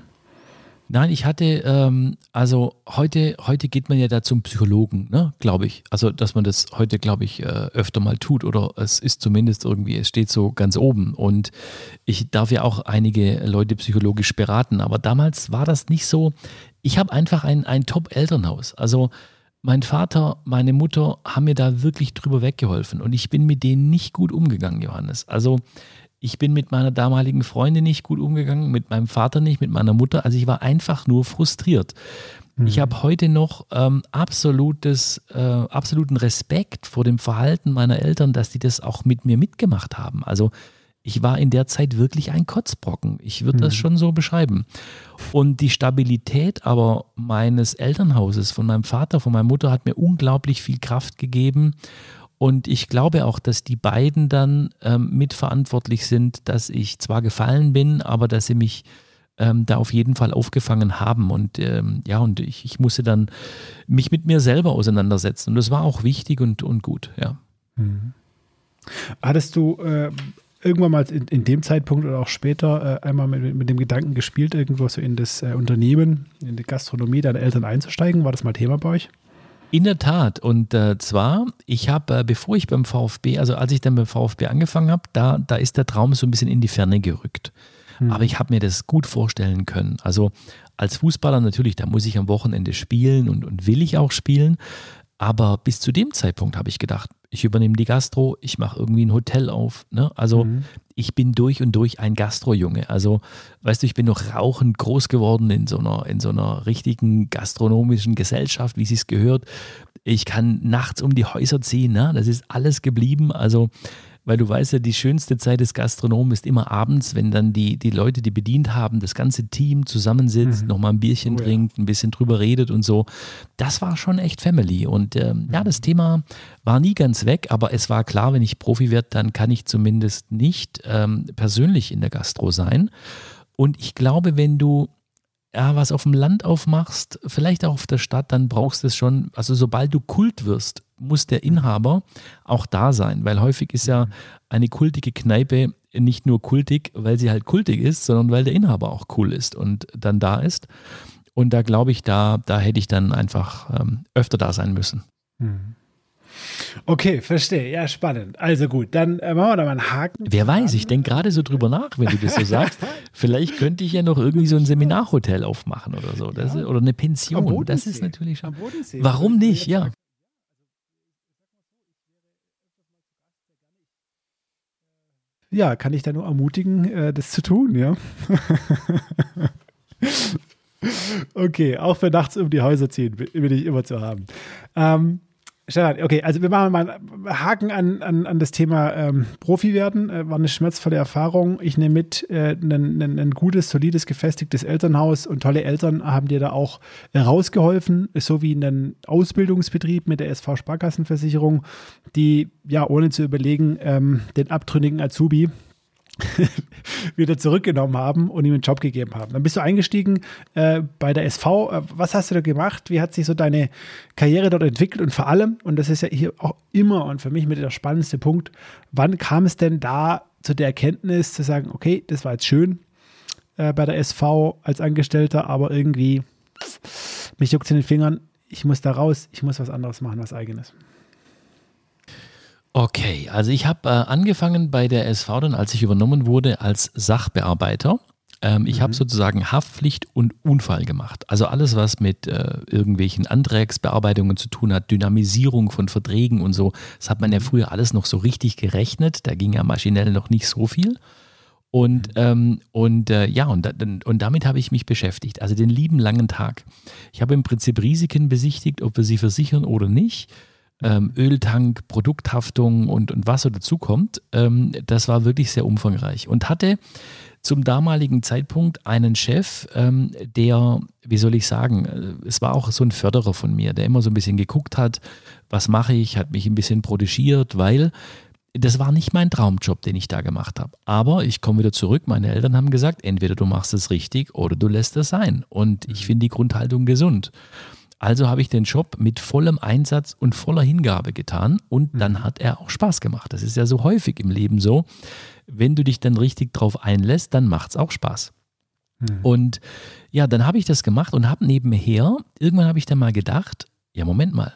Speaker 1: Nein, ich hatte, ähm, also heute, heute geht man ja da zum Psychologen, ne, glaube ich. Also, dass man das heute, glaube ich, äh, öfter mal tut oder es ist zumindest irgendwie, es steht so ganz oben. Und ich darf ja auch einige Leute psychologisch beraten, aber damals war das nicht so. Ich habe einfach ein, ein Top-Elternhaus. Also, mein Vater, meine Mutter haben mir da wirklich drüber weggeholfen und ich bin mit denen nicht gut umgegangen, Johannes. Also, ich bin mit meiner damaligen Freundin nicht gut umgegangen, mit meinem Vater nicht, mit meiner Mutter. Also ich war einfach nur frustriert. Mhm. Ich habe heute noch ähm, absolutes, äh, absoluten Respekt vor dem Verhalten meiner Eltern, dass die das auch mit mir mitgemacht haben. Also ich war in der Zeit wirklich ein Kotzbrocken. Ich würde mhm. das schon so beschreiben. Und die Stabilität aber meines Elternhauses, von meinem Vater, von meiner Mutter, hat mir unglaublich viel Kraft gegeben. Und ich glaube auch, dass die beiden dann ähm, mitverantwortlich sind, dass ich zwar gefallen bin, aber dass sie mich ähm, da auf jeden Fall aufgefangen haben. Und ähm, ja, und ich, ich musste dann mich mit mir selber auseinandersetzen. Und das war auch wichtig und, und gut, ja. Mhm.
Speaker 3: Hattest du äh, irgendwann mal in, in, dem Zeitpunkt oder auch später äh, einmal mit, mit, dem Gedanken gespielt, irgendwo so in das äh, Unternehmen, in die Gastronomie deiner Eltern einzusteigen? War das mal Thema bei euch?
Speaker 1: In der Tat. Und äh, zwar, ich habe, äh, bevor ich beim VfB, also als ich dann beim VfB angefangen habe, da, da ist der Traum so ein bisschen in die Ferne gerückt. Hm. Aber ich habe mir das gut vorstellen können. Also als Fußballer natürlich, da muss ich am Wochenende spielen und, und will ich auch spielen. Aber bis zu dem Zeitpunkt habe ich gedacht, ich übernehme die Gastro, ich mache irgendwie ein Hotel auf. Ne? Also mhm. Ich bin durch und durch ein Gastro-Junge. Also, weißt du, ich bin noch rauchend groß geworden in so einer, in so einer richtigen gastronomischen Gesellschaft, wie es gehört. Ich kann nachts um die Häuser ziehen, ne? das ist alles geblieben. Also weil du weißt ja, die schönste Zeit des Gastronomen ist immer abends, wenn dann die, die Leute, die bedient haben, das ganze Team zusammensitzt, mhm. nochmal ein Bierchen oh, trinkt, ja. ein bisschen drüber redet und so. Das war schon echt Family. Und ähm, mhm. ja, das Thema war nie ganz weg, aber es war klar, wenn ich Profi werde, dann kann ich zumindest nicht ähm, persönlich in der Gastro sein. Und ich glaube, wenn du ja, was auf dem Land aufmachst, vielleicht auch auf der Stadt, dann brauchst du es schon, also sobald du Kult wirst, muss der Inhaber auch da sein, weil häufig ist ja eine kultige Kneipe nicht nur kultig, weil sie halt kultig ist, sondern weil der Inhaber auch cool ist und dann da ist. Und da glaube ich, da, da hätte ich dann einfach ähm, öfter da sein müssen. Mhm.
Speaker 3: Okay, verstehe. Ja, spannend. Also gut, dann äh, machen wir da mal einen Haken.
Speaker 1: Wer weiß, ich denke gerade so drüber nach, wenn du das so sagst. Vielleicht könnte ich ja noch irgendwie so ein Seminarhotel aufmachen oder so. Ja. Oder eine Pension. Das ist natürlich schon. Warum nicht? Ja.
Speaker 3: Ja, kann ich da nur ermutigen, äh, das zu tun, ja. okay, auch für nachts um die Häuser ziehen bin ich immer zu haben. Ähm, Stefan, okay, also wir machen mal einen Haken an, an, an das Thema ähm, Profi werden. Äh, war eine schmerzvolle Erfahrung. Ich nehme mit, äh, ein, ein, gutes, solides, gefestigtes Elternhaus und tolle Eltern haben dir da auch äh, rausgeholfen, so wie in einem Ausbildungsbetrieb mit der SV Sparkassenversicherung, die ja ohne zu überlegen ähm, den abtrünnigen Azubi wieder zurückgenommen haben und ihm einen Job gegeben haben. Dann bist du eingestiegen äh, bei der SV. Äh, was hast du da gemacht? Wie hat sich so deine Karriere dort entwickelt? Und vor allem, und das ist ja hier auch immer und für mich mit der spannendste Punkt, wann kam es denn da zu der Erkenntnis zu sagen, okay, das war jetzt schön äh, bei der SV als Angestellter, aber irgendwie mich juckt es in den Fingern, ich muss da raus, ich muss was anderes machen, was eigenes.
Speaker 1: Okay, also ich habe äh, angefangen bei der SV dann, als ich übernommen wurde, als Sachbearbeiter. Ähm, ich mhm. habe sozusagen Haftpflicht und Unfall gemacht. Also alles, was mit äh, irgendwelchen Antragsbearbeitungen zu tun hat, Dynamisierung von Verträgen und so, das hat man ja mhm. früher alles noch so richtig gerechnet. Da ging ja maschinell noch nicht so viel. Und, mhm. ähm, und äh, ja, und, und damit habe ich mich beschäftigt. Also den lieben langen Tag. Ich habe im Prinzip Risiken besichtigt, ob wir sie versichern oder nicht ähm, Öltank, Produkthaftung und, und was so dazukommt, ähm, das war wirklich sehr umfangreich und hatte zum damaligen Zeitpunkt einen Chef, ähm, der, wie soll ich sagen, äh, es war auch so ein Förderer von mir, der immer so ein bisschen geguckt hat, was mache ich, hat mich ein bisschen protegiert, weil das war nicht mein Traumjob, den ich da gemacht habe. Aber ich komme wieder zurück. Meine Eltern haben gesagt, entweder du machst es richtig oder du lässt es sein. Und ich finde die Grundhaltung gesund. Also habe ich den Job mit vollem Einsatz und voller Hingabe getan und dann
Speaker 3: Mhm.
Speaker 1: hat er auch Spaß gemacht. Das ist ja so häufig im Leben so. Wenn du dich dann richtig drauf einlässt, dann macht es auch Spaß.
Speaker 3: Mhm.
Speaker 1: Und ja, dann habe ich das gemacht und habe nebenher, irgendwann habe ich dann mal gedacht, ja, Moment mal,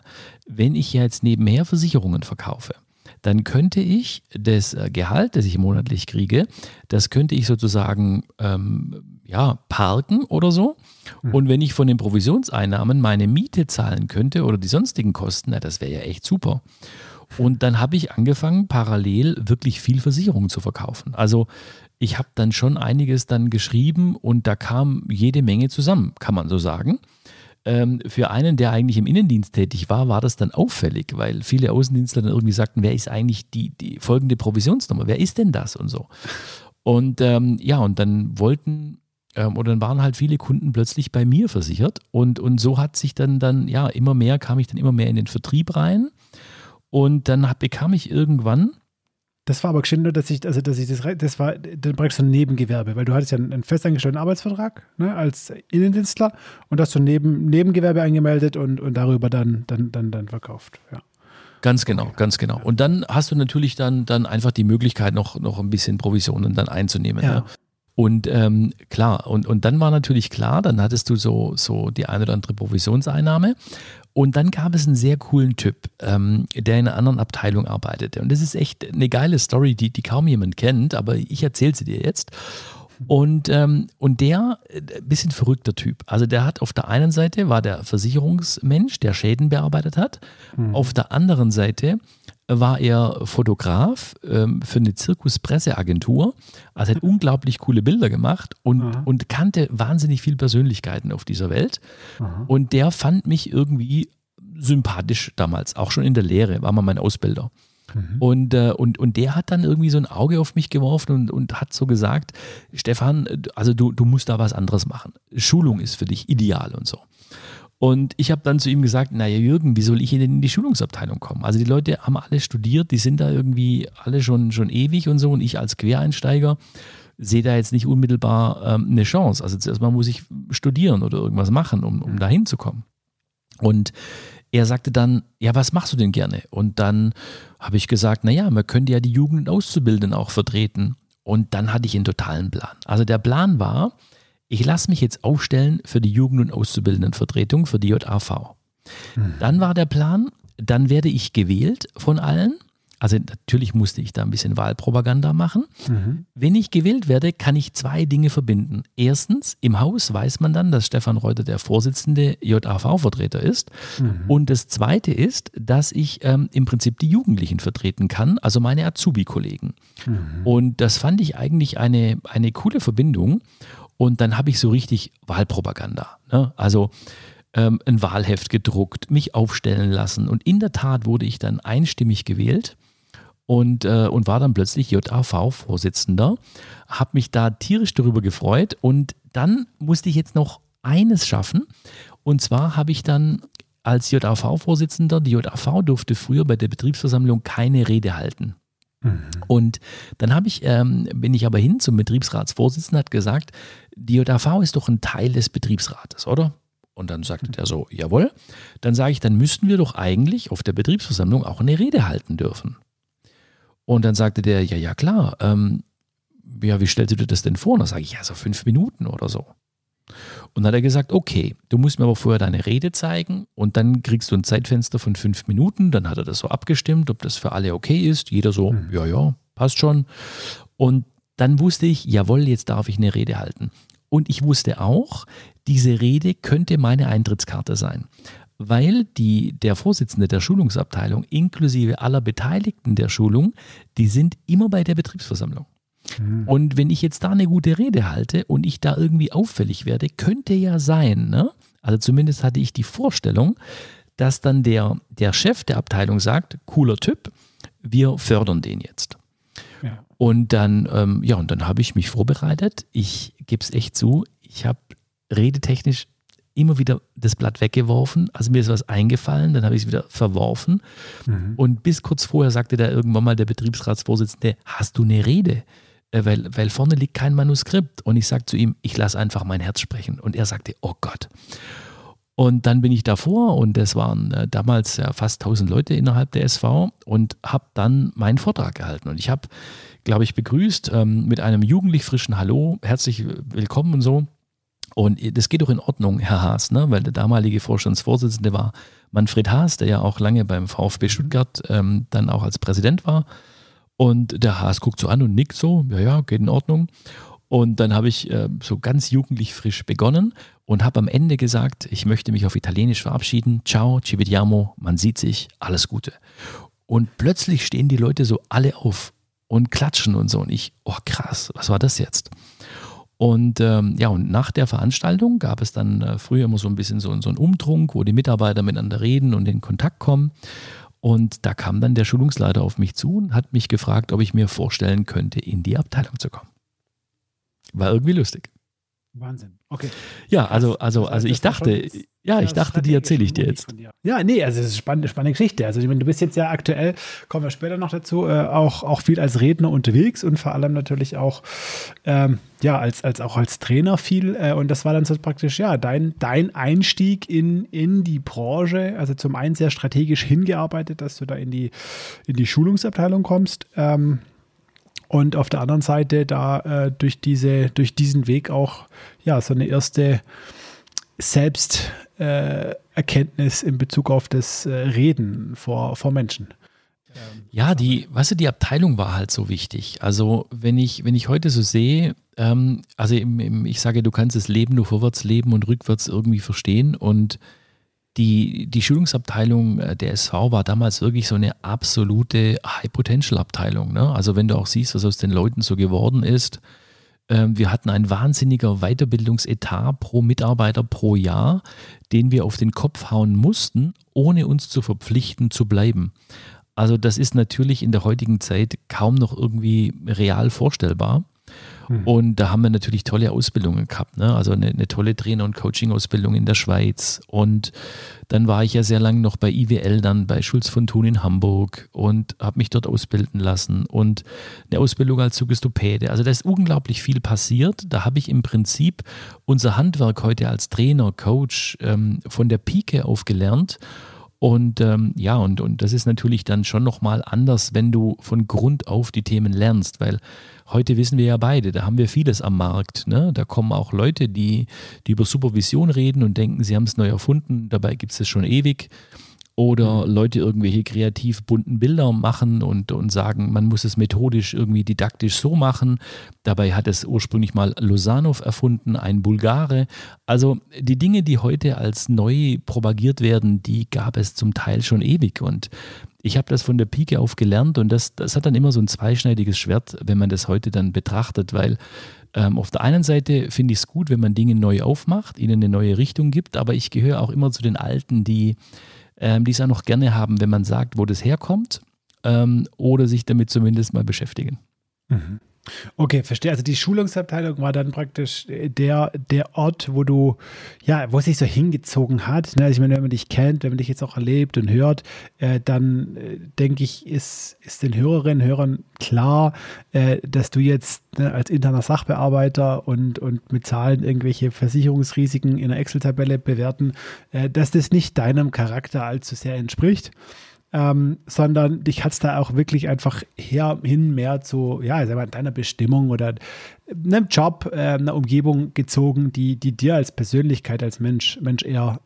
Speaker 1: wenn ich jetzt nebenher Versicherungen verkaufe, dann könnte ich das äh, Gehalt, das ich monatlich kriege, das könnte ich sozusagen ähm, ja, parken oder so. Und wenn ich von den Provisionseinnahmen meine Miete zahlen könnte oder die sonstigen Kosten, na, das wäre ja echt super. Und dann habe ich angefangen, parallel wirklich viel Versicherungen zu verkaufen. Also ich habe dann schon einiges dann geschrieben und da kam jede Menge zusammen, kann man so sagen. Ähm, für einen, der eigentlich im Innendienst tätig war, war das dann auffällig, weil viele Außendienstler dann irgendwie sagten, wer ist eigentlich die, die folgende Provisionsnummer? Wer ist denn das und so? Und ähm, ja, und dann wollten ähm, oder dann waren halt viele Kunden plötzlich bei mir versichert und, und so hat sich dann dann, ja, immer mehr, kam ich dann immer mehr in den Vertrieb rein und dann hab, bekam ich irgendwann,
Speaker 3: Das war aber geschehen nur, dass ich, also dass ich das, das war dann praktisch so ein Nebengewerbe, weil du hattest ja einen, einen festangestellten Arbeitsvertrag ne, als Innendienstler und hast du neben, Nebengewerbe angemeldet und, und darüber dann, dann, dann, dann verkauft. Ja.
Speaker 1: Ganz genau, ganz genau. Und dann hast du natürlich dann, dann einfach die Möglichkeit, noch, noch ein bisschen Provisionen dann einzunehmen.
Speaker 3: Ja.
Speaker 1: Ne? Und ähm, klar, und, und dann war natürlich klar, dann hattest du so, so die eine oder andere Provisionseinnahme. Und dann gab es einen sehr coolen Typ, ähm, der in einer anderen Abteilung arbeitete. Und das ist echt eine geile Story, die, die kaum jemand kennt, aber ich erzähle sie dir jetzt. Und, ähm, und der, äh, bisschen verrückter Typ. Also der hat auf der einen Seite war der Versicherungsmensch, der Schäden bearbeitet hat. Auf der anderen Seite war er Fotograf ähm, für eine Zirkuspresseagentur. Also hat unglaublich coole Bilder gemacht und,
Speaker 3: Aha.
Speaker 1: und kannte wahnsinnig viele Persönlichkeiten auf dieser Welt.
Speaker 3: Aha.
Speaker 1: Und der fand mich irgendwie sympathisch damals, auch schon in der Lehre, war mal mein Ausbilder. Und, äh, und, und der hat dann irgendwie so ein Auge auf mich geworfen und, und hat so gesagt, Stefan, also du, du musst da was anderes machen. Schulung ist für dich ideal und so. Und ich habe dann zu ihm gesagt, naja Jürgen, wie soll ich denn in die Schulungsabteilung kommen? Also die Leute haben alle studiert, die sind da irgendwie alle schon, schon ewig und so und ich als Quereinsteiger sehe da jetzt nicht unmittelbar ähm, eine Chance. Also zuerst mal muss ich studieren oder irgendwas machen, um, um da hinzukommen. Und er sagte dann, ja, was machst du denn gerne? Und dann habe ich gesagt, naja, man könnte ja die Jugend- und Auszubildenden auch vertreten. Und dann hatte ich einen totalen Plan. Also der Plan war, ich lasse mich jetzt aufstellen für die Jugend- und Auszubildendenvertretung für die JAV. Dann war der Plan, dann werde ich gewählt von allen. Also natürlich musste ich da ein bisschen Wahlpropaganda machen.
Speaker 3: Mhm.
Speaker 1: Wenn ich gewählt werde, kann ich zwei Dinge verbinden. Erstens, im Haus weiß man dann, dass Stefan Reuter der Vorsitzende JAV-Vertreter ist. Und das Zweite ist, dass ich ähm, im Prinzip die Jugendlichen vertreten kann, also meine Azubi-Kollegen. Und das fand ich eigentlich eine, eine coole Verbindung. Und dann habe ich so richtig Wahlpropaganda. Ne? Also ähm, ein Wahlheft gedruckt, mich aufstellen lassen. Und in der Tat wurde ich dann einstimmig gewählt und, äh, und war dann plötzlich JAV-Vorsitzender. Habe mich da tierisch darüber gefreut. Und dann musste ich jetzt noch eines schaffen. Und zwar habe ich dann als JAV-Vorsitzender, die JAV durfte früher bei der Betriebsversammlung keine Rede halten. Und dann habe ich, ähm, bin ich aber hin zum Betriebsratsvorsitzenden, hat gesagt, die JAV ist doch ein Teil des Betriebsrates, oder? Und dann sagte der so, jawohl. Dann sage ich, dann müssten wir doch eigentlich auf der Betriebsversammlung auch eine Rede halten dürfen. Und dann sagte der, ja, ja, klar. Ähm, ja, wie stellst du dir das denn vor? Und dann sage ich, ja, so fünf Minuten oder so. Und dann hat er gesagt, okay, du musst mir aber vorher deine Rede zeigen und dann kriegst du ein Zeitfenster von fünf Minuten. Dann hat er das so abgestimmt, ob das für alle okay ist. Jeder so, ja, ja, passt schon. Und dann wusste ich, jawohl, jetzt darf ich eine Rede halten. Und ich wusste auch, diese Rede könnte meine Eintrittskarte sein. Weil die, der Vorsitzende der Schulungsabteilung inklusive aller Beteiligten der Schulung, die sind immer bei der Betriebsversammlung. Und wenn ich jetzt da eine gute Rede halte und ich da irgendwie auffällig werde, könnte ja sein, ne? also zumindest hatte ich die Vorstellung, dass dann der, der Chef der Abteilung sagt, cooler Typ, wir fördern den jetzt. Und dann, ähm, ja, und dann habe ich mich vorbereitet. Ich gebe es echt zu, ich habe redetechnisch immer wieder das Blatt weggeworfen. Also mir ist was eingefallen, dann habe ich es wieder verworfen. Und bis kurz vorher sagte da irgendwann mal der Betriebsratsvorsitzende, hast du eine Rede? Äh, Weil, weil vorne liegt kein Manuskript. Und ich sage zu ihm, ich lasse einfach mein Herz sprechen. Und er sagte, oh Gott. Und dann bin ich davor und es waren äh, damals ja fast 1000 Leute innerhalb der SV und habe dann meinen Vortrag gehalten. Und ich habe, glaube ich, begrüßt ähm, mit einem jugendlich frischen Hallo, herzlich willkommen und so. Und das geht doch in Ordnung, Herr Haas, ne? weil der damalige Vorstandsvorsitzende war Manfred Haas, der ja auch lange beim VfB Stuttgart ähm, dann auch als Präsident war. Und der Haas guckt so an und nickt so, ja, ja, geht in Ordnung. Und dann habe ich äh, so ganz jugendlich frisch begonnen und habe am Ende gesagt, ich möchte mich auf Italienisch verabschieden. Ciao, ci vediamo, man sieht sich, alles Gute. Und plötzlich stehen die Leute so alle auf und klatschen und so. Und ich, oh krass, was war das jetzt? Und ähm, ja, und nach der Veranstaltung gab es dann äh, früher immer so ein bisschen so, so einen Umtrunk, wo die Mitarbeiter miteinander reden und in Kontakt kommen. Und da kam dann der Schulungsleiter auf mich zu und hat mich gefragt, ob ich mir vorstellen könnte, in die Abteilung zu kommen. War irgendwie lustig.
Speaker 3: Wahnsinn. Okay.
Speaker 1: Ja, also, also, also ich dachte, ja, ich dachte, die erzähle ich dir jetzt.
Speaker 3: Ja, nee, also es ist eine spannende, spannende Geschichte. Also ich meine, du bist jetzt ja aktuell, kommen wir später noch dazu, äh, auch, auch viel als Redner unterwegs und vor allem natürlich auch, ähm, ja, als, als auch als Trainer viel. Äh, und das war dann so praktisch, ja, dein, dein Einstieg in, in die Branche. Also zum einen sehr strategisch hingearbeitet, dass du da in die, in die Schulungsabteilung kommst. Ähm, und auf der anderen Seite da äh, durch, diese, durch diesen Weg auch ja, so eine erste Selbsterkenntnis äh, in Bezug auf das äh, Reden vor, vor Menschen.
Speaker 1: Ja, die, weißt du, die Abteilung war halt so wichtig. Also, wenn ich, wenn ich heute so sehe, ähm, also im, im, ich sage, du kannst das Leben nur vorwärts leben und rückwärts irgendwie verstehen und die, die Schulungsabteilung äh, der SV war damals wirklich so eine absolute High-Potential-Abteilung. Ne? Also wenn du auch siehst, was aus den Leuten so geworden ist. Ähm, wir hatten ein wahnsinniger Weiterbildungsetat pro Mitarbeiter pro Jahr, den wir auf den Kopf hauen mussten, ohne uns zu verpflichten zu bleiben. Also das ist natürlich in der heutigen Zeit kaum noch irgendwie real vorstellbar. Mhm. Und da haben wir natürlich tolle Ausbildungen gehabt. Ne? Also eine, eine tolle Trainer- und Coaching-Ausbildung in der Schweiz. Und dann war ich ja sehr lange noch bei IWL, dann bei Schulz von Thun in Hamburg und habe mich dort ausbilden lassen. Und eine Ausbildung als Sugestopäde. Also da ist unglaublich viel passiert. Da habe ich im Prinzip unser Handwerk heute als Trainer, Coach ähm, von der Pike auf gelernt. Und ähm, ja, und, und das ist natürlich dann schon nochmal anders, wenn du von Grund auf die Themen lernst, weil Heute wissen wir ja beide, da haben wir vieles am Markt. Ne? Da kommen auch Leute, die, die über Supervision reden und denken, sie haben es neu erfunden. Dabei gibt es es schon ewig. Oder mhm. Leute irgendwelche kreativ bunten Bilder machen und, und sagen, man muss es methodisch irgendwie didaktisch so machen. Dabei hat es ursprünglich mal Losanov erfunden, ein Bulgare. Also die Dinge, die heute als neu propagiert werden, die gab es zum Teil schon ewig. Und ich habe das von der Pike auf gelernt und das, das hat dann immer so ein zweischneidiges Schwert, wenn man das heute dann betrachtet, weil ähm, auf der einen Seite finde ich es gut, wenn man Dinge neu aufmacht, ihnen eine neue Richtung gibt, aber ich gehöre auch immer zu den Alten, die ähm, es auch noch gerne haben, wenn man sagt, wo das herkommt ähm, oder sich damit zumindest mal beschäftigen.
Speaker 3: Mhm. Okay, verstehe. Also die Schulungsabteilung war dann praktisch der, der Ort, wo du, ja, wo es sich so hingezogen hat. Ne? Also ich meine, wenn man dich kennt, wenn man dich jetzt auch erlebt und hört, äh, dann äh, denke ich, ist, ist den Hörerinnen und Hörern klar, äh, dass du jetzt ne, als interner Sachbearbeiter und, und mit Zahlen irgendwelche Versicherungsrisiken in der Excel-Tabelle bewerten, äh, dass das nicht deinem Charakter allzu sehr entspricht ähm, sondern dich hat es da auch wirklich einfach her, hin mehr zu, ja, deiner Bestimmung oder einem Job, äh, einer Umgebung gezogen, die, die dir als Persönlichkeit, als Mensch, Mensch eher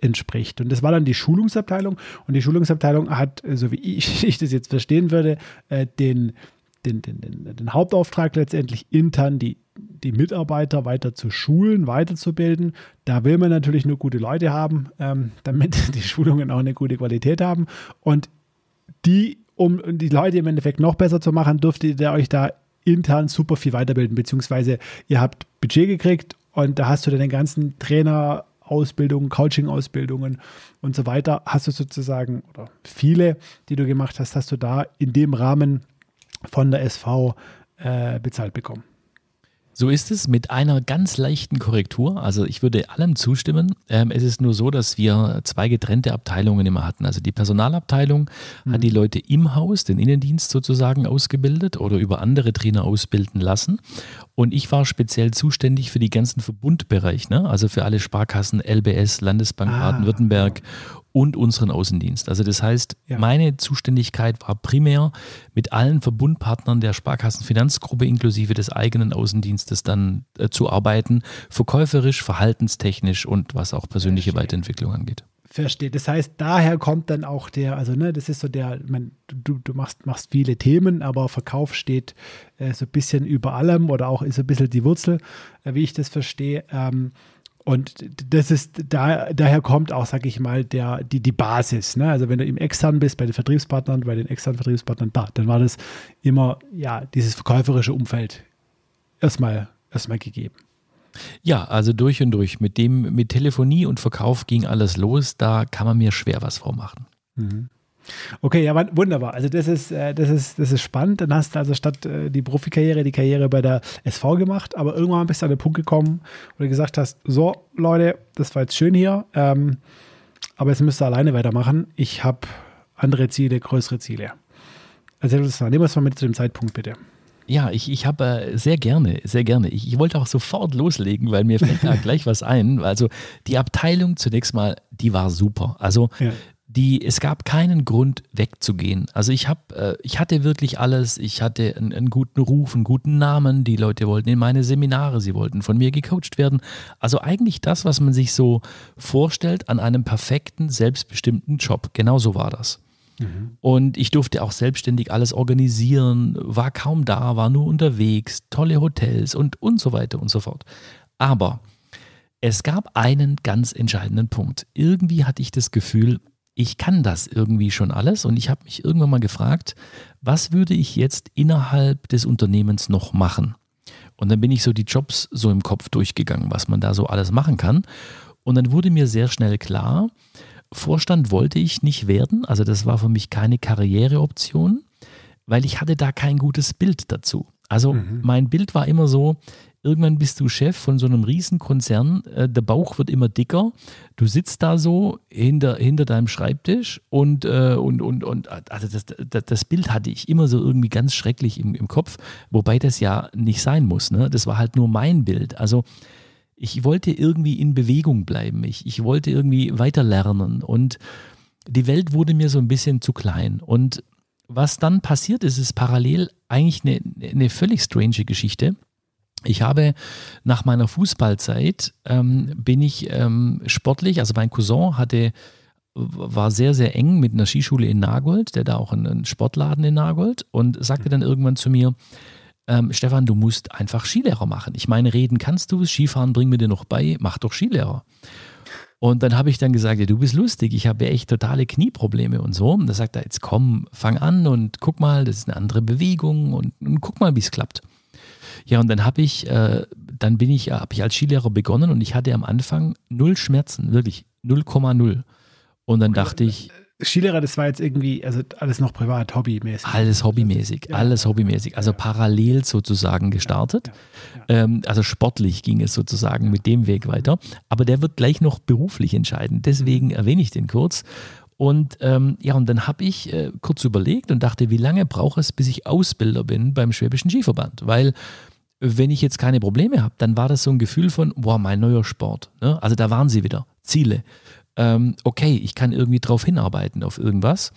Speaker 3: entspricht. Und das war dann die Schulungsabteilung. Und die Schulungsabteilung hat, so wie ich, ich das jetzt verstehen würde, äh, den, den, den, den, den Hauptauftrag letztendlich intern die die Mitarbeiter weiter zu schulen, weiterzubilden. Da will man natürlich nur gute Leute haben, ähm, damit die Schulungen auch eine gute Qualität haben. Und die, um die Leute im Endeffekt noch besser zu machen, dürftet ihr euch da intern super viel weiterbilden, beziehungsweise ihr habt Budget gekriegt und da hast du dann den ganzen Trainer, Ausbildungen, Coaching-Ausbildungen und so weiter, hast du sozusagen, oder viele, die du gemacht hast, hast du da in dem Rahmen von der SV äh, bezahlt bekommen.
Speaker 1: So ist es mit einer ganz leichten Korrektur. Also ich würde allem zustimmen. Ähm, es ist nur so, dass wir zwei getrennte Abteilungen immer hatten. Also die Personalabteilung mhm. hat die Leute im Haus, den Innendienst sozusagen ausgebildet oder über andere Trainer ausbilden lassen. Und ich war speziell zuständig für die ganzen Verbundbereich, ne? also für alle Sparkassen, LBS, Landesbank ah. Baden-Württemberg und unseren Außendienst. Also das heißt, ja. meine Zuständigkeit war primär mit allen Verbundpartnern der Sparkassenfinanzgruppe inklusive des eigenen Außendienstes dann äh, zu arbeiten, verkäuferisch, verhaltenstechnisch und was auch persönliche Verstehe. Weiterentwicklung angeht.
Speaker 3: Verstehe. Das heißt, daher kommt dann auch der, also ne, das ist so der, man, du, du machst, machst viele Themen, aber Verkauf steht äh, so ein bisschen über allem oder auch ist ein bisschen die Wurzel, äh, wie ich das verstehe. Ähm, und das ist, da, daher kommt auch, sag ich mal, der, die, die Basis. Ne? Also wenn du im extern bist, bei den Vertriebspartnern, bei den externen Vertriebspartnern, da, dann war das immer, ja, dieses verkäuferische Umfeld erstmal, erstmal gegeben.
Speaker 1: Ja, also durch und durch. Mit dem, mit Telefonie und Verkauf ging alles los. Da kann man mir schwer was vormachen. Mhm.
Speaker 3: Okay, ja, wunderbar. Also das ist, äh, das ist, das ist spannend. Dann hast du also statt äh, die Profikarriere, die Karriere bei der SV gemacht, aber irgendwann bist du an den Punkt gekommen, wo du gesagt hast, so Leute, das war jetzt schön hier, ähm, aber jetzt müsst ihr alleine weitermachen. Ich habe andere Ziele, größere Ziele. Also nehmen wir es mal mit zu dem Zeitpunkt bitte.
Speaker 1: Ja, ich, ich habe äh, sehr gerne, sehr gerne. Ich, ich, wollte auch sofort loslegen, weil mir fällt da gleich was ein. Also die Abteilung zunächst mal, die war super. Also ja die, es gab keinen Grund wegzugehen. Also ich habe, äh, ich hatte wirklich alles. Ich hatte einen, einen, guten Ruf, einen guten Namen. Die Leute wollten in meine Seminare, sie wollten von mir gecoacht werden. Also eigentlich das, was man sich so vorstellt an einem perfekten, selbstbestimmten Job. Genau so war das. Mhm. Und ich durfte auch selbstständig alles organisieren, war kaum da, war nur unterwegs, tolle Hotels und, und so weiter und so fort. Aber es gab einen ganz entscheidenden Punkt. Irgendwie hatte ich das Gefühl, ich kann das irgendwie schon alles und ich habe mich irgendwann mal gefragt, was würde ich jetzt innerhalb des Unternehmens noch machen? Und dann bin ich so die Jobs so im Kopf durchgegangen, was man da so alles machen kann. Und dann wurde mir sehr schnell klar, Vorstand wollte ich nicht werden, also das war für mich keine Karriereoption, weil ich hatte da kein gutes Bild dazu. Also mhm. mein Bild war immer so, Irgendwann bist du Chef von so einem Riesenkonzern, äh, der Bauch wird immer dicker, du sitzt da so hinter, hinter deinem Schreibtisch und, äh, und, und, und also das, das, das, Bild hatte ich immer so irgendwie ganz schrecklich im, im Kopf, wobei das ja nicht sein muss. Ne? Das war halt nur mein Bild. Also ich wollte irgendwie in Bewegung bleiben, ich, ich wollte irgendwie weiter lernen und die Welt wurde mir so ein bisschen zu klein. Und was dann passiert ist, ist parallel eigentlich eine, eine völlig strange Geschichte. Ich habe nach meiner Fußballzeit ähm, bin ich ähm, sportlich, also mein Cousin hatte war sehr, sehr eng mit einer Skischule in Nagold, der da auch einen Sportladen in Nagold und sagte dann irgendwann zu mir, ähm, Stefan, du musst einfach Skilehrer machen. Ich meine, reden kannst du, Skifahren bringen wir dir noch bei, mach doch Skilehrer. Und dann habe ich dann gesagt, ja, du bist lustig, ich habe ja echt totale Knieprobleme und so. Und da sagt er, jetzt komm, fang an und guck mal, das ist eine andere Bewegung und, und guck mal, wie es klappt. Ja, und dann habe ich, äh, dann bin ich, habe ich als Skilehrer begonnen und ich hatte am Anfang null Schmerzen, wirklich 0,0. Und dann dachte ich.
Speaker 3: Skilehrer, das war jetzt irgendwie, also alles noch privat, hobbymäßig.
Speaker 1: Alles hobbymäßig, ja. alles hobbymäßig. Also parallel sozusagen gestartet. Ja. Ja. Ähm, also sportlich ging es sozusagen mit dem Weg weiter. Aber der wird gleich noch beruflich entscheiden. Deswegen erwähne ich den kurz. Und ähm, ja, und dann habe ich äh, kurz überlegt und dachte, wie lange braucht es, bis ich Ausbilder bin beim Schwäbischen Skiverband? Weil wenn ich jetzt keine Probleme habe, dann war das so ein Gefühl von, boah, mein neuer Sport. Ne? Also da waren sie wieder, Ziele. Ähm, okay, ich kann irgendwie drauf hinarbeiten, auf irgendwas.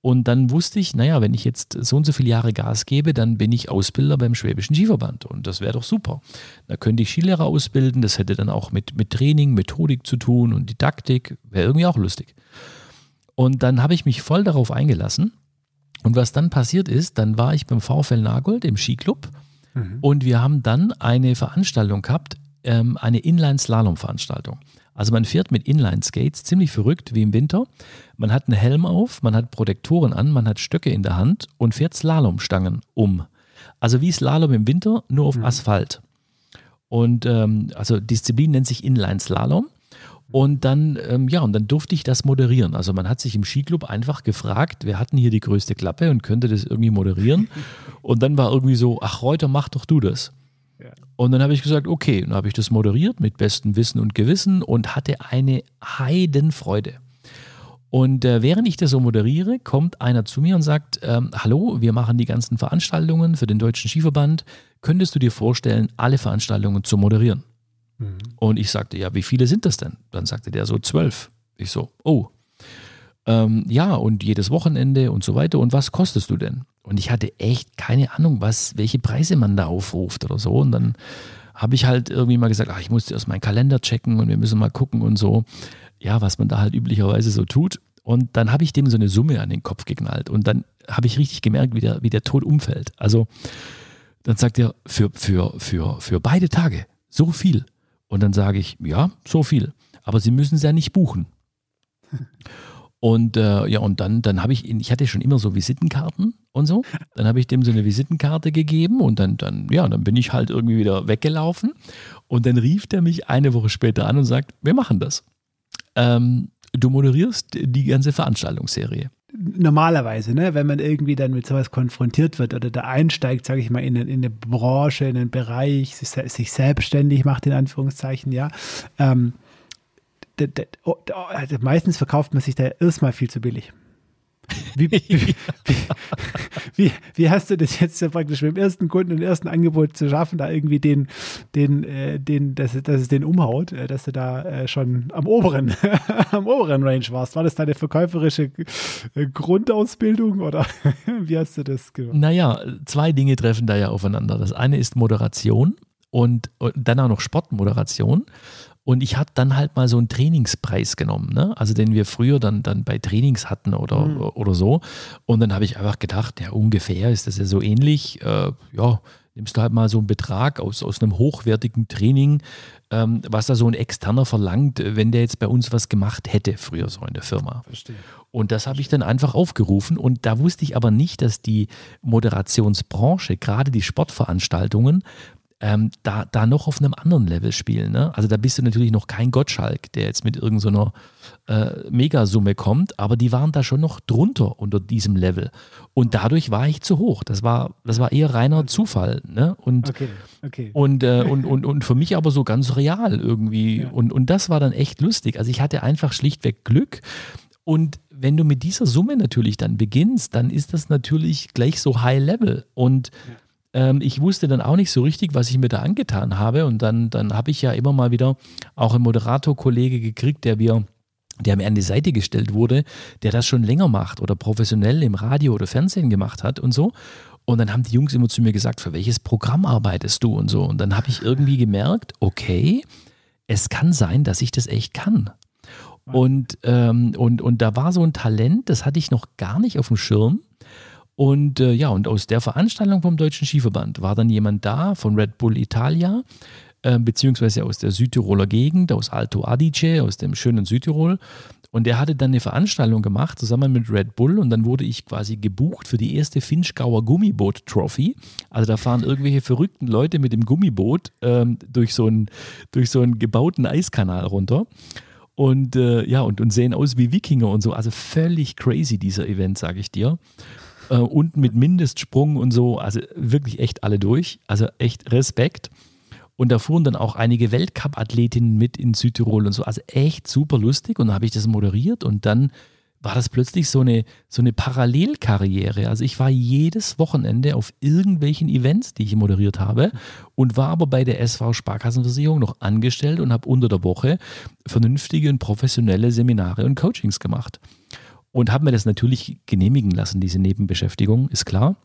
Speaker 1: Und dann wusste ich, naja, wenn ich jetzt so und so viele Jahre Gas gebe, dann bin ich Ausbilder beim Schwäbischen Skiverband. Und das wäre doch super. Da könnte ich Skilehrer ausbilden, das hätte dann auch mit, mit Training, Methodik zu tun und Didaktik. Wäre irgendwie auch lustig. Und dann habe ich mich voll darauf eingelassen. Und was dann passiert ist, dann war ich beim VfL Nagold im Skiclub Mhm. Und wir haben dann eine Veranstaltung gehabt, ähm, eine Inline-Slalom-Veranstaltung. Also man fährt mit Inline-Skates, ziemlich verrückt wie im Winter. Man hat einen Helm auf, man hat Protektoren an, man hat Stöcke in der Hand und fährt Slalomstangen um. Also wie Slalom im Winter, nur auf mhm. Asphalt. Und ähm, also Disziplin nennt sich Inline-Slalom. Und dann, ähm, ja, und dann durfte ich das moderieren. Also man hat sich im Skiclub einfach gefragt, wer hat denn hier die größte Klappe und könnte das irgendwie moderieren. Und dann war irgendwie so, ach Reuter, mach doch du das. Ja. Und dann habe ich gesagt, okay, dann habe ich das moderiert mit bestem Wissen und Gewissen und hatte eine Heidenfreude. Und äh, während ich das so moderiere, kommt einer zu mir und sagt, ähm, hallo, wir machen die ganzen Veranstaltungen für den Deutschen Skiverband. Könntest du dir vorstellen, alle Veranstaltungen zu moderieren? Mhm. Und ich sagte, ja, wie viele sind das denn? Dann sagte der so zwölf. Ich so, oh. Ähm, ja, und jedes Wochenende und so weiter. Und was kostest du denn? Und ich hatte echt keine Ahnung, was, welche Preise man da aufruft oder so. Und dann habe ich halt irgendwie mal gesagt, ach, ich musste erst meinen Kalender checken und wir müssen mal gucken und so. Ja, was man da halt üblicherweise so tut. Und dann habe ich dem so eine Summe an den Kopf geknallt. Und dann habe ich richtig gemerkt, wie der, wie der Tod umfällt. Also dann sagt er, für, für, für, für beide Tage so viel. Und dann sage ich, ja, so viel. Aber Sie müssen es ja nicht buchen. Und äh, ja, und dann, dann habe ich, ich hatte schon immer so Visitenkarten und so. Dann habe ich dem so eine Visitenkarte gegeben und dann, dann, ja, dann bin ich halt irgendwie wieder weggelaufen. Und dann rief der mich eine Woche später an und sagt, wir machen das. Ähm, du moderierst die ganze Veranstaltungsserie.
Speaker 3: Normalerweise, ne, wenn man irgendwie dann mit sowas konfrontiert wird oder da einsteigt, sage ich mal, in, in eine Branche, in einen Bereich, sich, sich selbstständig macht, in Anführungszeichen, ja, ähm, Oh, also meistens verkauft man sich da erstmal viel zu billig. Wie, wie, wie, wie, hast du das jetzt praktisch mit dem ersten Kunden und ersten Angebot zu schaffen, da irgendwie den, den, äh, den, dass, dass es den umhaut, äh, dass du da äh, schon am oberen, am oberen Range warst? War das deine verkäuferische Grundausbildung oder wie hast du das
Speaker 1: gemacht? Naja, zwei Dinge treffen da ja aufeinander. Das eine ist Moderation und, und dann auch noch Sportmoderation. Und ich habe dann halt mal so einen Trainingspreis genommen, ne? also den wir früher dann, dann bei Trainings hatten oder, mhm. oder so. Und dann habe ich einfach gedacht, ja, ungefähr ist das ja so ähnlich. Äh, ja, nimmst du halt mal so einen Betrag aus, aus einem hochwertigen Training, ähm, was da so ein Externer verlangt, wenn der jetzt bei uns was gemacht hätte, früher so in der Firma. Verstehe. Und das habe ich dann einfach aufgerufen. Und da wusste ich aber nicht, dass die Moderationsbranche, gerade die Sportveranstaltungen, ähm, da, da noch auf einem anderen Level spielen. Ne? Also da bist du natürlich noch kein Gottschalk, der jetzt mit irgendeiner so äh, Megasumme kommt, aber die waren da schon noch drunter unter diesem Level. Und dadurch war ich zu hoch. Das war, das war eher reiner Zufall. Ne? Und, okay, okay. Und, äh, und, und, und für mich aber so ganz real irgendwie. Ja. Und, und das war dann echt lustig. Also ich hatte einfach schlichtweg Glück. Und wenn du mit dieser Summe natürlich dann beginnst, dann ist das natürlich gleich so High Level. Und ja ähm, ich wusste dann auch nicht so richtig, was ich mir da angetan habe. Und dann, dann habe ich ja immer mal wieder auch einen Moderator-Kollege gekriegt, der mir der mir an die Seite gestellt wurde, der das schon länger macht oder professionell im Radio oder Fernsehen gemacht hat und so. Und dann haben die Jungs immer zu mir gesagt, für welches Programm arbeitest du und so. Und dann habe ich irgendwie gemerkt, okay, es kann sein, dass ich das echt kann. Und, ähm, und, und da war so ein Talent, das hatte ich noch gar nicht auf dem Schirm. Und äh, ja, und aus der Veranstaltung vom Deutschen Skiverband war dann jemand da von Red Bull Italia, äh, beziehungsweise aus der Südtiroler Gegend, aus Alto Adige, aus dem schönen Südtirol. Und der hatte dann eine Veranstaltung gemacht zusammen mit Red Bull und dann wurde ich quasi gebucht für die erste Finchgauer Gummiboot Trophy. Also da fahren irgendwelche verrückten Leute mit dem Gummiboot ähm, durch, so einen, durch so einen gebauten Eiskanal runter. Und äh, ja, und, und sehen aus wie Wikinger und so. Also völlig crazy, dieser Event, sage ich dir äh, und mit Mindestsprung und so, also wirklich echt alle durch. Also echt Respekt. Und da fuhren dann auch einige Weltcup-Athletinnen mit in Südtirol und so. Also echt super lustig. Und dann habe ich das moderiert und dann war das plötzlich so eine, so eine Parallelkarriere. Also ich war jedes Wochenende auf irgendwelchen Events, die ich moderiert habe und war aber bei der SV Sparkassenversicherung noch angestellt und habe unter der Woche vernünftige und professionelle Seminare und Coachings gemacht und habe mir das natürlich genehmigen lassen, diese Nebenbeschäftigung, ist klar.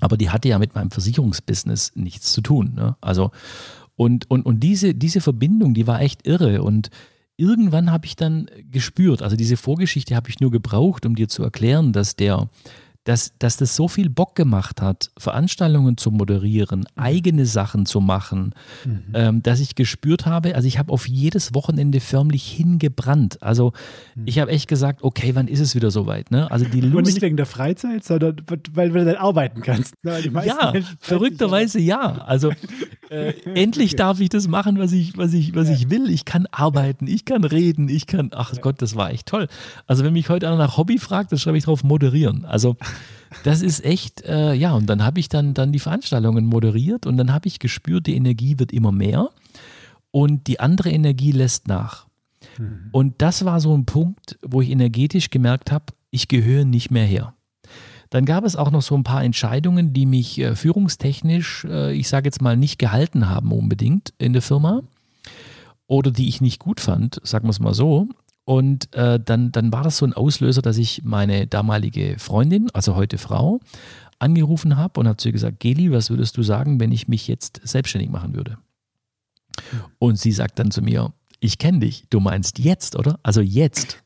Speaker 1: Aber die hatte ja mit meinem Versicherungsbusiness nichts zu tun. Ne? Also, und, und, und diese, diese Verbindung, die war echt irre. Und irgendwann habe ich dann gespürt, also diese Vorgeschichte habe ich nur gebraucht, um dir zu erklären, dass der, dass, dass das so viel Bock gemacht hat, Veranstaltungen zu moderieren, mhm. eigene Sachen zu machen, mhm. ähm, dass ich gespürt habe, also ich habe auf jedes Wochenende förmlich hingebrannt. Also mhm. ich habe echt gesagt, okay, wann ist es wieder soweit? Ne? Also die
Speaker 3: Lust, Und nicht wegen der Freizeit, sondern weil du dann arbeiten kannst.
Speaker 1: Ne? Ja, verrückterweise ja. Also Äh, endlich darf ich das machen, was ich, was ich, was ja. ich will. Ich kann arbeiten, ich kann reden, ich kann. Ach ja. Gott, das war echt toll. Also wenn mich heute einer nach Hobby fragt, dann schreibe ich drauf moderieren. Also das ist echt, äh, ja. Und dann habe ich dann, dann die Veranstaltungen moderiert und dann habe ich gespürt, die Energie wird immer mehr und die andere Energie lässt nach. Mhm. Und das war so ein Punkt, wo ich energetisch gemerkt habe, ich gehöre nicht mehr her. Dann gab es auch noch so ein paar Entscheidungen, die mich äh, führungstechnisch, äh, ich sage jetzt mal, nicht gehalten haben unbedingt in der Firma oder die ich nicht gut fand, sagen wir es mal so. Und äh, dann, dann war das so ein Auslöser, dass ich meine damalige Freundin, also heute Frau, angerufen habe und habe zu ihr gesagt, Geli, was würdest du sagen, wenn ich mich jetzt selbstständig machen würde? Und sie sagt dann zu mir, ich kenne dich, du meinst jetzt, oder? Also jetzt.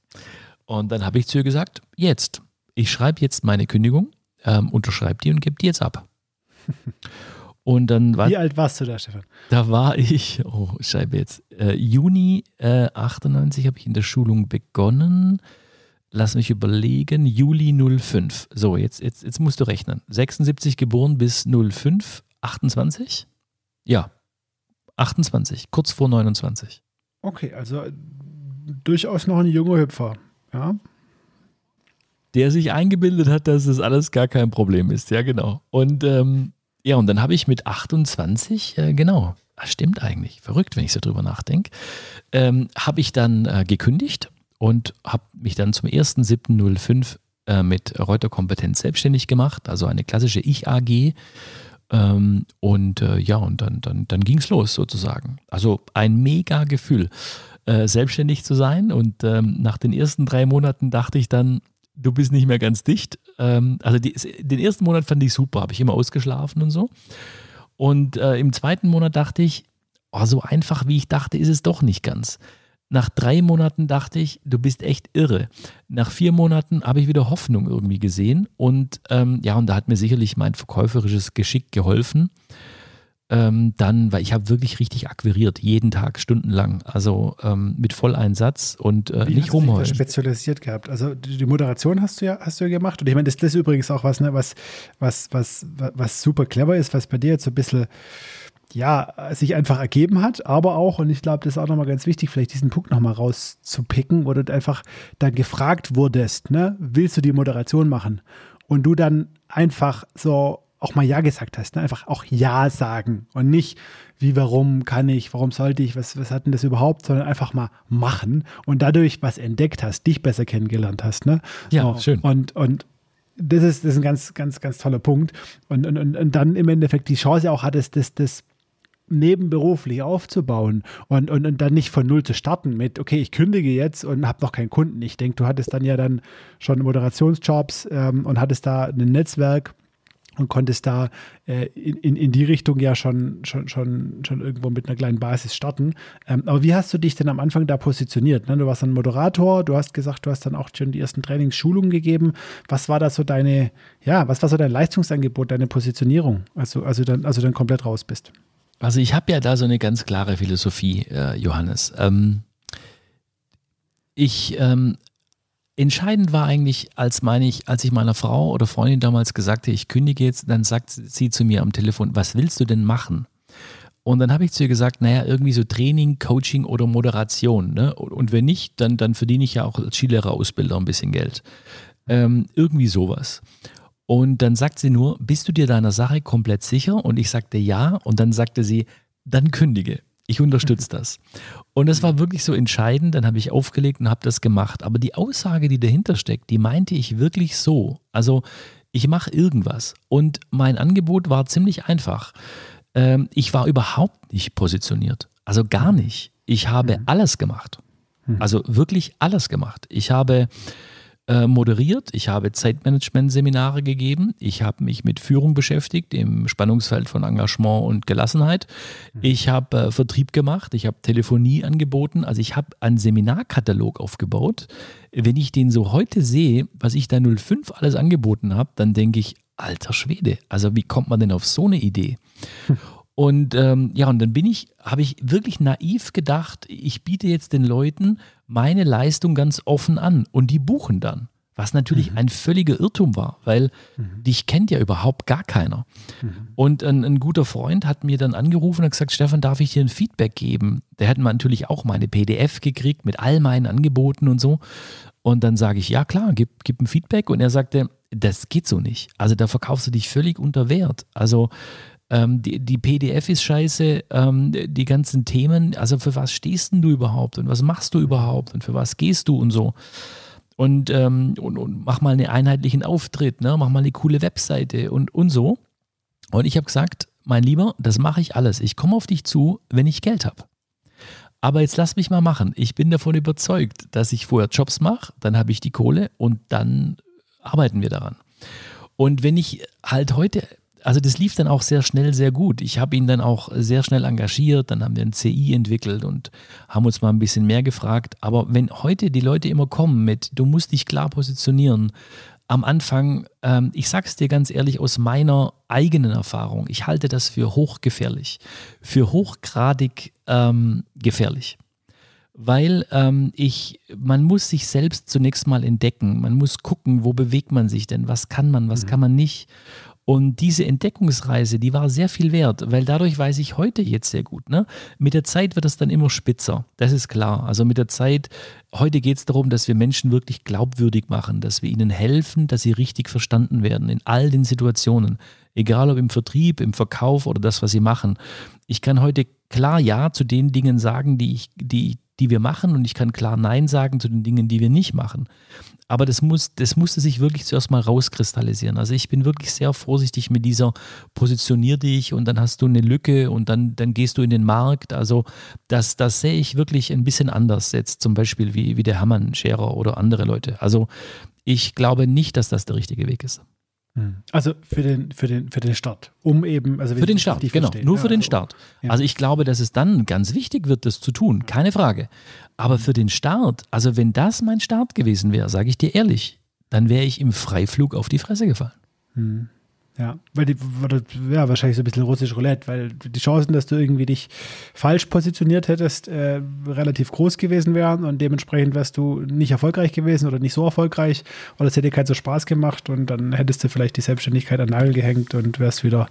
Speaker 1: Und dann habe ich zu ihr gesagt, jetzt ich schreibe jetzt meine Kündigung, ähm, unterschreibe die und gebe die jetzt ab. Und dann war,
Speaker 3: Wie alt warst du da, Stefan?
Speaker 1: Da war ich, oh, schreibe jetzt, äh, Juni äh, 98 habe ich in der Schulung begonnen. Lass mich überlegen, Juli 05. So, jetzt, jetzt, jetzt musst du rechnen. 76 geboren bis 05, 28? Ja, 28, kurz vor 29.
Speaker 3: Okay, also äh, durchaus noch ein junger Hüpfer. Ja
Speaker 1: der sich eingebildet hat, dass das alles gar kein Problem ist. Ja, genau. Und ähm, ja, und dann habe ich mit 28, äh, genau, das stimmt eigentlich, verrückt, wenn ich so drüber nachdenke, ähm, habe ich dann äh, gekündigt und habe mich dann zum 1.7.05 äh, mit Reuter Kompetenz selbstständig gemacht, also eine klassische Ich-AG. Ähm, und äh, ja, und dann, dann, dann ging es los sozusagen. Also ein mega Gefühl, äh, selbstständig zu sein. Und ähm, nach den ersten drei Monaten dachte ich dann, du bist nicht mehr ganz dicht. Ähm, also die, den ersten Monat fand ich super, habe ich immer ausgeschlafen und so. Und äh, im zweiten Monat dachte ich, oh, so einfach wie ich dachte, ist es doch nicht ganz. Nach drei Monaten dachte ich, du bist echt irre. Nach vier Monaten habe ich wieder Hoffnung irgendwie gesehen. Und ähm, ja, und da hat mir sicherlich mein verkäuferisches Geschick geholfen ähm, dann, weil ich habe wirklich richtig akquiriert, jeden Tag stundenlang, also ähm, mit Volleinsatz und äh, Wie nicht rumheulen.
Speaker 3: spezialisiert gehabt. Also die Moderation hast du ja, hast du ja gemacht. Und ich meine, das, das ist übrigens auch was, ne, was, was, was, was super clever ist, was bei dir jetzt so ein bisschen ja, sich einfach ergeben hat, aber auch, und ich glaube, das ist auch nochmal ganz wichtig, vielleicht diesen Punkt nochmal rauszupicken, wo du einfach dann gefragt wurdest, ne, willst du die Moderation machen? Und du dann einfach so auch mal Ja gesagt hast. Ne? Einfach auch Ja sagen und nicht, wie, warum kann ich, warum sollte ich, was, was hat denn das überhaupt, sondern einfach mal machen und dadurch was entdeckt hast, dich besser kennengelernt hast. Ne?
Speaker 1: Ja, so, schön.
Speaker 3: Und, und das ist, das ist ein ganz, ganz, ganz toller Punkt. Und, und, und, und dann im Endeffekt die Chance auch hattest, das, das nebenberuflich aufzubauen und, und, und dann nicht von null zu starten mit, okay, ich kündige jetzt und habe noch keinen Kunden. Ich denke, du hattest dann ja dann schon Moderationsjobs ähm, und hattest da ein Netzwerk und konntest da äh, in, in die Richtung ja schon, schon, schon, schon irgendwo mit einer kleinen Basis starten. Ähm, aber wie hast du dich denn am Anfang da positioniert? Ne? Du warst ein Moderator, du hast gesagt, du hast dann auch schon die ersten Trainingsschulungen gegeben. Was war da so deine, ja, was war so dein Leistungsangebot, deine Positionierung, also, also, dann, also dann komplett raus bist?
Speaker 1: Also ich habe ja da so eine ganz klare Philosophie, äh, Johannes. Ähm, ich ähm, Entscheidend war eigentlich, als, meine ich, als ich meiner Frau oder Freundin damals gesagt habe, ich kündige jetzt, dann sagt sie zu mir am Telefon, was willst du denn machen? Und dann habe ich zu ihr gesagt, naja, irgendwie so Training, Coaching oder Moderation. Ne? Und wenn nicht, dann, dann verdiene ich ja auch als Skilehrer-Ausbilder ein bisschen Geld. Ähm, irgendwie sowas. Und dann sagt sie nur, bist du dir deiner Sache komplett sicher? Und ich sagte ja. Und dann sagte sie, dann kündige. Ich unterstütze das. Und es war wirklich so entscheidend, dann habe ich aufgelegt und habe das gemacht. Aber die Aussage, die dahinter steckt, die meinte ich wirklich so. Also ich mache irgendwas. Und mein Angebot war ziemlich einfach. Ähm, ich war überhaupt nicht positioniert. Also gar nicht. Ich habe mhm. alles gemacht. Mhm. Also wirklich alles gemacht. Ich habe äh, moderiert, ich habe Zeitmanagement-Seminare gegeben, ich habe mich mit Führung beschäftigt im Spannungsfeld von Engagement und Gelassenheit. Mhm. Ich habe äh, Vertrieb gemacht, ich habe Telefonie angeboten, also ich habe einen Seminarkatalog aufgebaut. Wenn ich den so heute sehe, was ich da 05 alles angeboten habe, dann denke ich, alter Schwede, also wie kommt man denn auf so eine Idee? Und ähm, ja, und dann bin ich, habe ich wirklich naiv gedacht, ich biete jetzt den Leuten meine Leistung ganz offen an und die buchen dann. Was natürlich mhm. ein völliger Irrtum war, weil mhm. dich kennt ja überhaupt gar keiner. Mhm. Und ein, ein, guter Freund hat mir dann angerufen und gesagt, Stefan, darf ich dir ein Feedback geben? Der hat natürlich auch meine PDF gekriegt mit all meinen Angeboten und so. Und dann sage ich, ja klar, gib, gib ein Feedback. Und er sagte, das geht so nicht. Also da verkaufst du dich völlig unter Wert. Also ähm, die, die, PDF ist scheiße, ähm, die ganzen Themen, also für was stehst denn du überhaupt und was machst du überhaupt und für was gehst du und so. Und, ähm, und, und mach mal einen einheitlichen Auftritt, ne? mach mal eine coole Webseite und, und so. Und ich habe gesagt, mein Lieber, das mache ich alles. Ich komme auf dich zu, wenn ich Geld habe. Aber jetzt lass mich mal machen. Ich bin davon überzeugt, dass ich vorher Jobs mache, dann habe ich die Kohle und dann arbeiten wir daran. Und wenn ich halt heute also das lief dann auch sehr schnell sehr gut. Ich habe ihn dann auch sehr schnell engagiert, dann haben wir ein CI entwickelt und haben uns mal ein bisschen mehr gefragt. Aber wenn heute die Leute immer kommen mit, du musst dich klar positionieren, am Anfang, ähm, ich sage es dir ganz ehrlich aus meiner eigenen Erfahrung, ich halte das für hochgefährlich, für hochgradig ähm, gefährlich weil ähm, ich, man muss sich selbst zunächst mal entdecken. Man muss gucken, wo bewegt man sich denn, was kann man, was mhm. kann man nicht. Und diese Entdeckungsreise, die war sehr viel wert, weil dadurch weiß ich heute jetzt sehr gut. Ne? Mit der Zeit wird es dann immer spitzer, das ist klar. Also mit der Zeit, heute geht es darum, dass wir Menschen wirklich glaubwürdig machen, dass wir ihnen helfen, dass sie richtig verstanden werden in all den Situationen. Egal ob im Vertrieb, im Verkauf oder das, was sie machen. Ich kann heute klar Ja zu den Dingen sagen, die, ich, die, die wir machen und ich kann klar Nein sagen zu den Dingen, die wir nicht machen. Aber das, muss, das musste sich wirklich zuerst mal rauskristallisieren. Also ich bin wirklich sehr vorsichtig mit dieser positionier dich und dann hast du eine Lücke und dann, dann gehst du in den Markt. Also das, das sehe ich wirklich ein bisschen anders jetzt zum Beispiel wie, wie der Hermann Scherer oder andere Leute. Also ich glaube nicht, dass das der richtige Weg ist.
Speaker 3: Hm. Also für den, für den, für den Start, um eben, also
Speaker 1: für den Start, genau, nur ja, für den Start. Ja. Also ich glaube, dass es dann ganz wichtig wird, das zu tun, keine Frage. Aber für den Start, also wenn das mein Start gewesen wäre, sage ich dir ehrlich, dann wäre ich im Freiflug auf die Fresse gefallen.
Speaker 3: Hm. Ja, weil die, ja, wahrscheinlich so ein bisschen russisch Roulette, weil die Chancen, dass du irgendwie dich falsch positioniert hättest, äh, relativ groß gewesen wären und dementsprechend wärst du nicht erfolgreich gewesen oder nicht so erfolgreich oder es hätte keinen so Spaß gemacht und dann hättest du vielleicht die Selbstständigkeit an Nagel gehängt und wärst wieder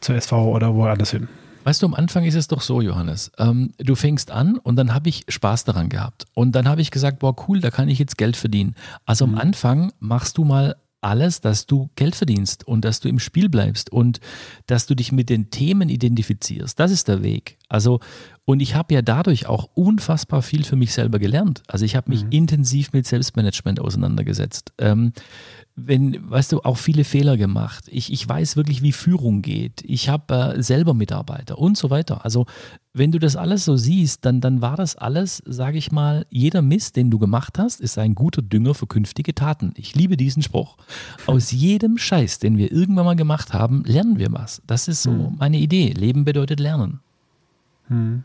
Speaker 3: zur SV oder woanders hin.
Speaker 1: Weißt du, am Anfang ist es doch so, Johannes. Ähm, du fängst an und dann habe ich Spaß daran gehabt. Und dann habe ich gesagt, boah, cool, da kann ich jetzt Geld verdienen. Also mhm. am Anfang machst du mal alles, dass du Geld verdienst und dass du im Spiel bleibst und dass du dich mit den Themen identifizierst. Das ist der Weg. Also, und ich habe ja dadurch auch unfassbar viel für mich selber gelernt. Also ich habe mich mhm. intensiv mit Selbstmanagement auseinandergesetzt. Ähm, wenn, weißt du, auch viele Fehler gemacht. Ich, ich weiß wirklich, wie Führung geht. Ich habe äh, selber Mitarbeiter und so weiter. Also, wenn du das alles so siehst, dann, dann war das alles, sage ich mal, jeder Mist, den du gemacht hast, ist ein guter Dünger für künftige Taten. Ich liebe diesen Spruch. Aus jedem Scheiß, den wir irgendwann mal gemacht haben, lernen wir was. Das ist so hm. meine Idee. Leben bedeutet Lernen.
Speaker 3: Hm.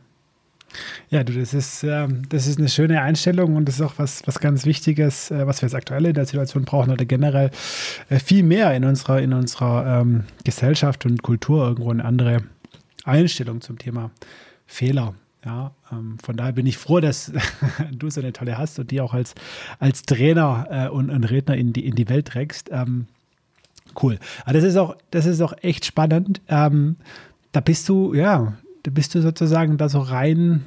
Speaker 3: Ja, du, das ist, äh, das ist eine schöne Einstellung und das ist auch was, was ganz Wichtiges, äh, was wir jetzt aktuell in der Situation brauchen oder generell äh, viel mehr in unserer, in unserer ähm, Gesellschaft und Kultur irgendwo eine andere Einstellung zum Thema Fehler. Ja, ähm, von daher bin ich froh, dass du so eine tolle hast und die auch als, als Trainer äh, und, und, Redner in die, in die Welt trägst. Ähm, cool. Aber das ist auch, das ist auch echt spannend. Ähm, da bist du, ja, bist du sozusagen da so rein,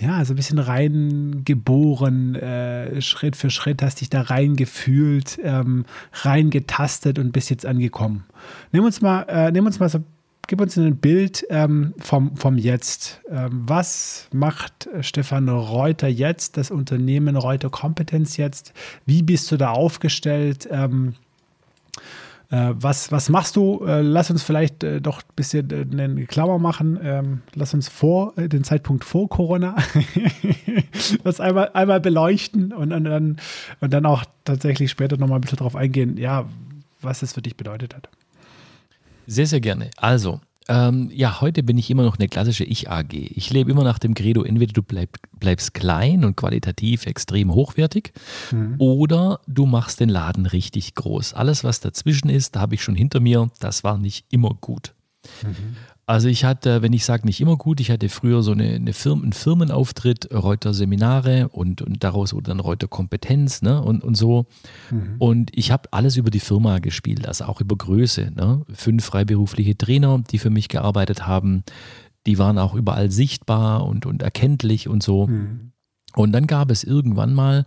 Speaker 3: ja, so ein bisschen rein geboren, äh, Schritt für Schritt hast dich da rein gefühlt, ähm, rein getastet und bist jetzt angekommen. Nimm uns mal, äh, nimm uns mal so, gib uns ein Bild ähm, vom, vom Jetzt. Ähm, was macht Stefan Reuter jetzt, das Unternehmen Reuter Kompetenz jetzt? Wie bist du da aufgestellt? Ähm, äh, was, was machst du? Äh, lass uns vielleicht äh, doch ein bisschen äh, eine Klammer machen. Ähm, lass uns vor äh, den Zeitpunkt vor Corona das einmal, einmal beleuchten und, und, dann, und dann auch tatsächlich später nochmal ein bisschen darauf eingehen, ja, was es für dich bedeutet hat.
Speaker 1: Sehr, sehr gerne. Also, ähm, ja, heute bin ich immer noch eine klassische Ich-AG. Ich lebe immer nach dem Credo, entweder du bleib, bleibst klein und qualitativ extrem hochwertig mhm. oder du machst den Laden richtig groß. Alles, was dazwischen ist, da habe ich schon hinter mir, das war nicht immer gut. Mhm. Also ich hatte, wenn ich sage nicht immer gut, ich hatte früher so eine, eine Firmen, einen Firmenauftritt, Reuter Seminare und, und daraus wurde dann Reuter Kompetenz ne, und, und so. Mhm. Und ich habe alles über die Firma gespielt, also auch über Größe. Ne? Fünf freiberufliche Trainer, die für mich gearbeitet haben, die waren auch überall sichtbar und, und erkenntlich und so. Mhm. Und dann gab es irgendwann mal,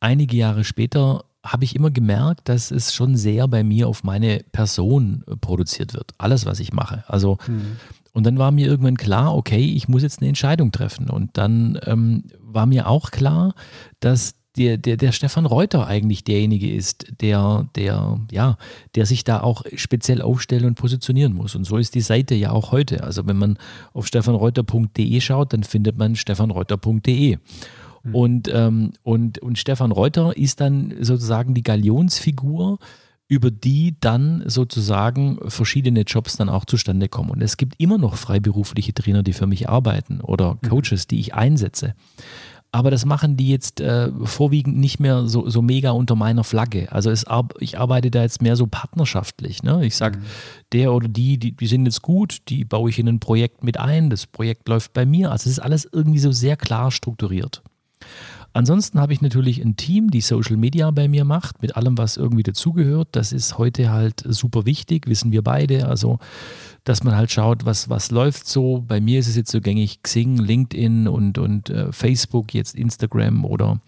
Speaker 1: einige Jahre später, habe ich immer gemerkt, dass es schon sehr bei mir auf meine Person äh, produziert wird. Alles, was ich mache. Also, mhm. und dann war mir irgendwann klar, okay, ich muss jetzt eine Entscheidung treffen. Und dann ähm, war mir auch klar, dass der, der, der Stefan Reuter eigentlich derjenige ist, der, der, ja, der sich da auch speziell aufstellen und positionieren muss. Und so ist die Seite ja auch heute. Also wenn man auf stefanreuter.de schaut, dann findet man stefanreuter.de. Mhm. Und, ähm, und, und Stefan Reuter ist dann sozusagen die Galionsfigur, über die dann sozusagen verschiedene Jobs dann auch zustande kommen. Und es gibt immer noch freiberufliche Trainer, die für mich arbeiten oder mhm. Coaches, die ich einsetze. Aber das machen die jetzt äh, vorwiegend nicht mehr so, so mega unter meiner Flagge. Also es, ich arbeite da jetzt mehr so partnerschaftlich. Ne? Ich sage, mhm. der oder die, die, die sind jetzt gut, die baue ich in ein Projekt mit ein, das Projekt läuft bei mir. Also es ist alles irgendwie so sehr klar strukturiert. Ansonsten habe ich natürlich ein Team, die Social Media bei mir macht, mit allem, was irgendwie dazugehört. Das ist heute halt super wichtig, wissen wir beide. Also, dass man halt schaut, was, was läuft so. Bei mir ist es jetzt so gängig Xing, LinkedIn und, und äh, Facebook, jetzt Instagram oder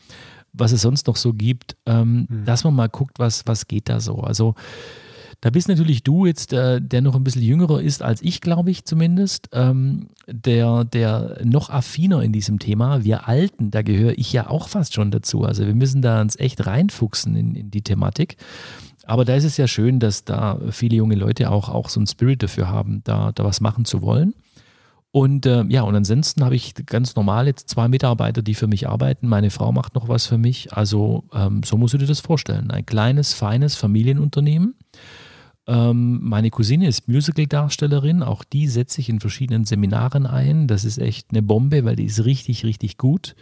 Speaker 1: was es sonst noch so gibt, ähm, mhm. dass man mal guckt, was, was geht da so. Also, da bist natürlich du jetzt, äh, der noch ein bisschen jüngerer ist als ich, glaube ich zumindest, ähm, der, der noch affiner in diesem Thema. Wir Alten, da gehöre ich ja auch fast schon dazu. Also wir müssen da uns echt reinfuchsen in, in die Thematik. Aber da ist es ja schön, dass da viele junge Leute auch, auch so einen Spirit dafür haben, da, da was machen zu wollen. Und äh, ja, und ansonsten habe ich ganz normal jetzt zwei Mitarbeiter, die für mich arbeiten. Meine Frau macht noch was für mich. Also ähm, so musst du dir das vorstellen. Ein kleines, feines Familienunternehmen ähm, meine Cousine ist Musical-Darstellerin, auch die setze ich in verschiedenen Seminaren ein. Das ist echt eine Bombe, weil die ist richtig, richtig gut.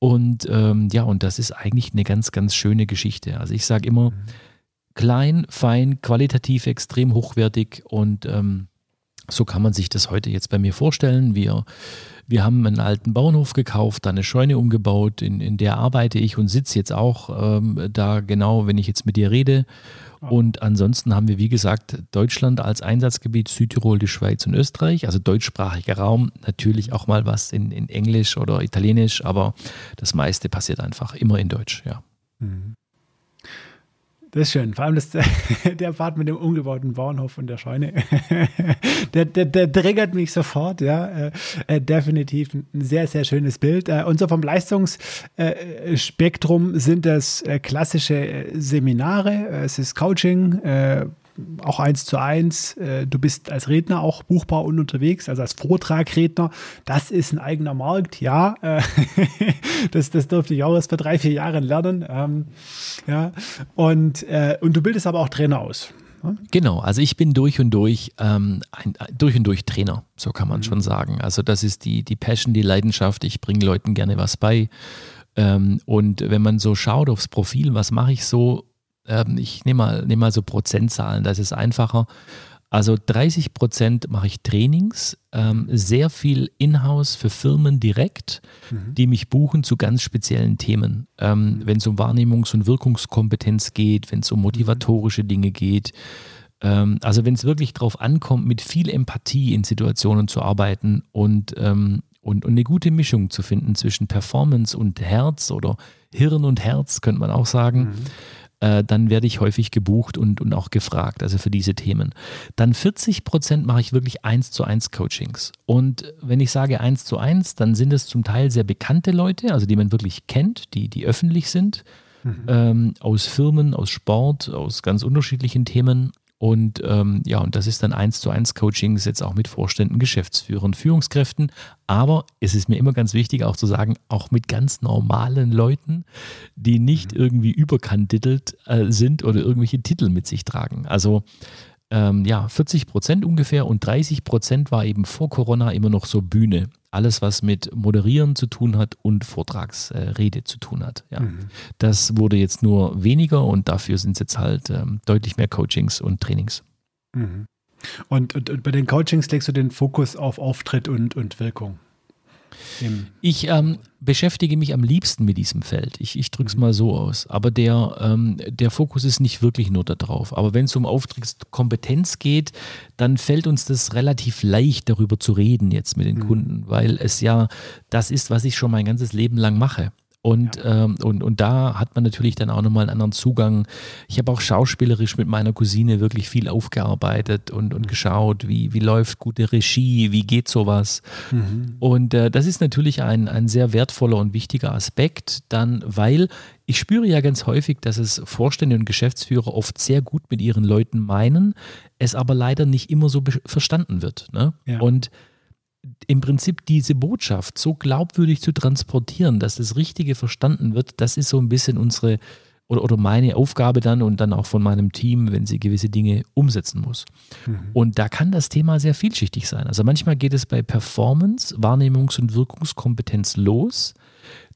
Speaker 1: Und ähm, ja, und das ist eigentlich eine ganz, ganz schöne Geschichte. Also ich sage immer, mhm. klein, fein, qualitativ extrem hochwertig und ähm, so kann man sich das heute jetzt bei mir vorstellen. Wir, wir haben einen alten Bauernhof gekauft, da eine Scheune umgebaut, in, in der arbeite ich und sitze jetzt auch ähm, da genau, wenn ich jetzt mit dir rede. Und ansonsten haben wir, wie gesagt, Deutschland als Einsatzgebiet, Südtirol, die Schweiz und Österreich, also deutschsprachiger Raum. Natürlich auch mal was in, in Englisch oder Italienisch, aber das meiste passiert einfach immer in Deutsch, ja. Mhm.
Speaker 3: Das ist schön. Vor allem das, der Part mit dem umgebauten Bauernhof und der Scheune. der, der, der triggert mich sofort, ja. Äh, äh, definitiv ein sehr, sehr schönes Bild. Äh, und so vom Leistungsspektrum sind das klassische Seminare, es ist Coaching, auch eins zu eins. Äh, du bist als Redner auch buchbar und unterwegs, also als Vortragredner. Das ist ein eigener Markt, ja. Äh, das, das durfte ich auch erst vor drei, vier Jahren lernen. Ähm, ja. Und, äh, und du bildest aber auch Trainer aus.
Speaker 1: Genau, also ich bin durch und durch, ähm, ein, durch und durch Trainer, so kann man mhm. schon sagen. Also das ist die, die Passion, die Leidenschaft. Ich bringe Leuten gerne was bei. Ähm, und wenn man so schaut aufs Profil, was mache ich so, ähm, ich nehme mal, nehm mal so Prozentzahlen, das ist einfacher. Also 30 Prozent mache ich Trainings, ähm, sehr viel in-house für Firmen direkt, mhm. die mich buchen zu ganz speziellen Themen. Ähm, mhm. Wenn es um Wahrnehmungs- und Wirkungskompetenz geht, wenn es um motivatorische Dinge geht. Ähm, also wenn es wirklich darauf ankommt, mit viel Empathie in Situationen zu arbeiten und, ähm, und, und eine gute Mischung zu finden zwischen Performance und Herz oder Hirn und Herz, könnte man auch sagen. Mhm äh, dann werde ich häufig gebucht und, und auch gefragt, also für diese Themen. Dann 40 Prozent mache ich wirklich eins zu eins Coachings. Und wenn ich sage eins zu eins, dann sind es zum Teil sehr bekannte Leute, also die man wirklich kennt, die, die öffentlich sind, mhm. ähm, aus Firmen, aus Sport, aus ganz unterschiedlichen Themen. Und ähm, ja, und das ist dann eins zu eins Coachings jetzt auch mit Vorständen, Geschäftsführern, Führungskräften. Aber es ist mir immer ganz wichtig auch zu sagen, auch mit ganz normalen Leuten, die nicht mhm. irgendwie überkandidelt äh, sind oder irgendwelche Titel mit sich tragen. Also ähm, ja, 40 Prozent ungefähr und 30 Prozent war eben vor Corona immer noch so Bühne. Alles, was mit Moderieren zu tun hat und Vortragsrede äh, zu tun hat. Ja. Mhm. Das wurde jetzt nur weniger und dafür sind es jetzt halt ähm, deutlich mehr Coachings und Trainings.
Speaker 3: Mhm. Und, und, und bei den Coachings legst du den Fokus auf Auftritt und, und Wirkung.
Speaker 1: Ich ähm, beschäftige mich am liebsten mit diesem Feld. Ich, ich drücke es mal so aus. Aber der, ähm, der Fokus ist nicht wirklich nur darauf. Aber wenn es um Auftrittskompetenz geht, dann fällt uns das relativ leicht, darüber zu reden jetzt mit den mhm. Kunden, weil es ja das ist, was ich schon mein ganzes Leben lang mache. Und, ja. ähm, und, und da hat man natürlich dann auch nochmal einen anderen Zugang. Ich habe auch schauspielerisch mit meiner Cousine wirklich viel aufgearbeitet und, und mhm. geschaut, wie, wie läuft gute Regie, wie geht sowas. Mhm. Und äh, das ist natürlich ein, ein sehr wertvoller und wichtiger Aspekt, dann, weil ich spüre ja ganz häufig, dass es Vorstände und Geschäftsführer oft sehr gut mit ihren Leuten meinen, es aber leider nicht immer so verstanden wird. Ne? Ja. Und im Prinzip diese Botschaft so glaubwürdig zu transportieren, dass das Richtige verstanden wird, das ist so ein bisschen unsere oder, oder meine Aufgabe dann und dann auch von meinem Team, wenn sie gewisse Dinge umsetzen muss. Mhm. Und da kann das Thema sehr vielschichtig sein. Also manchmal geht es bei Performance, Wahrnehmungs- und Wirkungskompetenz los.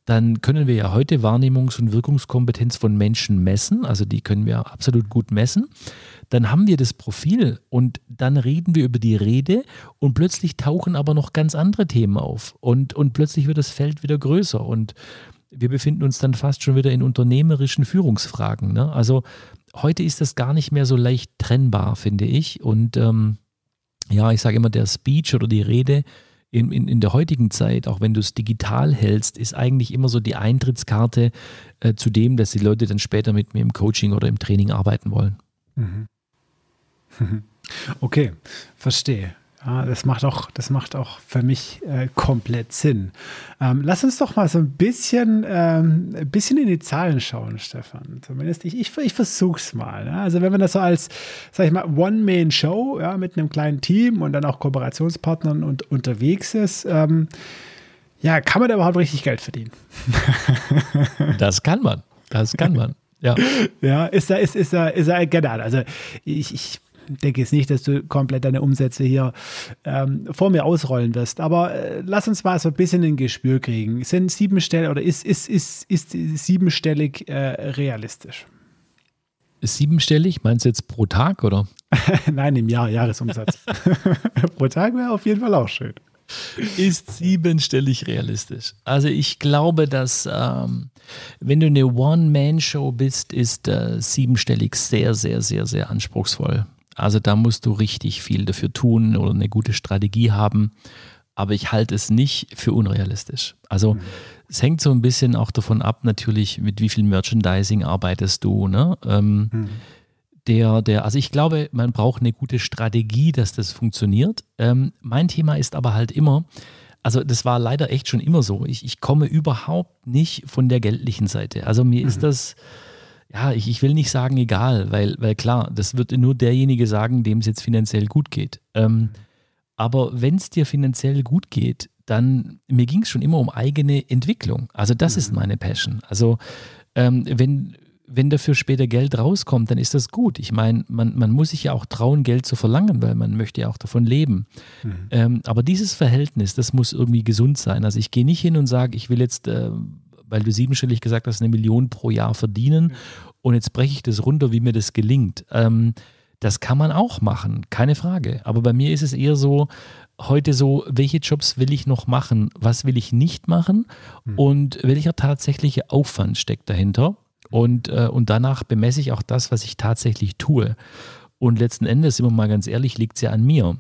Speaker 1: Dann können wir ja heute Wahrnehmungs- und Wirkungskompetenz von Menschen messen. Also die können wir absolut gut messen dann haben wir das Profil und dann reden wir über die Rede und plötzlich tauchen aber noch ganz andere Themen auf und, und plötzlich wird das Feld wieder größer und wir befinden uns dann fast schon wieder in unternehmerischen Führungsfragen. Ne? Also heute ist das gar nicht mehr so leicht trennbar, finde ich. Und ähm, ja, ich sage immer, der Speech oder die Rede in, in, in der heutigen Zeit, auch wenn du es digital hältst, ist eigentlich immer so die Eintrittskarte äh, zu dem, dass die Leute dann später mit mir im Coaching oder im Training arbeiten wollen. Mhm.
Speaker 3: Okay, verstehe. Ja, das macht auch, das macht auch für mich äh, komplett Sinn. Ähm, lass uns doch mal so ein bisschen, ähm, ein bisschen in die Zahlen schauen, Stefan. Zumindest ich, ich, ich versuche es mal. Ja? Also wenn man das so als, sag ich mal, One-Man-Show ja, mit einem kleinen Team und dann auch Kooperationspartnern und, unterwegs ist, ähm, ja, kann man da überhaupt richtig Geld verdienen?
Speaker 1: das kann man. Das kann man. Ja.
Speaker 3: Ja, ist da, ist, ist da, ist da, genau. Also ich, ich denke jetzt nicht, dass du komplett deine Umsätze hier ähm, vor mir ausrollen wirst. Aber äh, lass uns mal so ein bisschen ein Gespür kriegen. Sind siebenstellig oder ist, ist, ist, ist siebenstellig äh, realistisch?
Speaker 1: Siebenstellig? Meinst du jetzt pro Tag oder?
Speaker 3: Nein, im Jahr, Jahresumsatz. pro Tag wäre auf jeden Fall auch schön.
Speaker 1: Ist siebenstellig realistisch. Also ich glaube, dass ähm, wenn du eine One-Man-Show bist, ist äh, siebenstellig sehr, sehr, sehr, sehr anspruchsvoll. Also da musst du richtig viel dafür tun oder eine gute Strategie haben. Aber ich halte es nicht für unrealistisch. Also mhm. es hängt so ein bisschen auch davon ab, natürlich, mit wie viel Merchandising arbeitest du. Ne? Ähm, mhm. Der, der, also ich glaube, man braucht eine gute Strategie, dass das funktioniert. Ähm, mein Thema ist aber halt immer, also das war leider echt schon immer so. Ich, ich komme überhaupt nicht von der geldlichen Seite. Also mir mhm. ist das ja, ich, ich will nicht sagen egal, weil, weil klar, das wird nur derjenige sagen, dem es jetzt finanziell gut geht. Ähm, aber wenn es dir finanziell gut geht, dann, mir ging es schon immer um eigene Entwicklung. Also das mhm. ist meine Passion. Also ähm, wenn, wenn dafür später Geld rauskommt, dann ist das gut. Ich meine, man, man muss sich ja auch trauen, Geld zu verlangen, weil man möchte ja auch davon leben. Mhm. Ähm, aber dieses Verhältnis, das muss irgendwie gesund sein. Also ich gehe nicht hin und sage, ich will jetzt äh, weil du siebenstellig gesagt hast, eine Million pro Jahr verdienen. Und jetzt breche ich das runter, wie mir das gelingt. Ähm, das kann man auch machen, keine Frage. Aber bei mir ist es eher so, heute so, welche Jobs will ich noch machen, was will ich nicht machen mhm. und welcher tatsächliche Aufwand steckt dahinter. Und, äh, und danach bemesse ich auch das, was ich tatsächlich tue. Und letzten Endes, sind wir mal ganz ehrlich, liegt es ja an mir.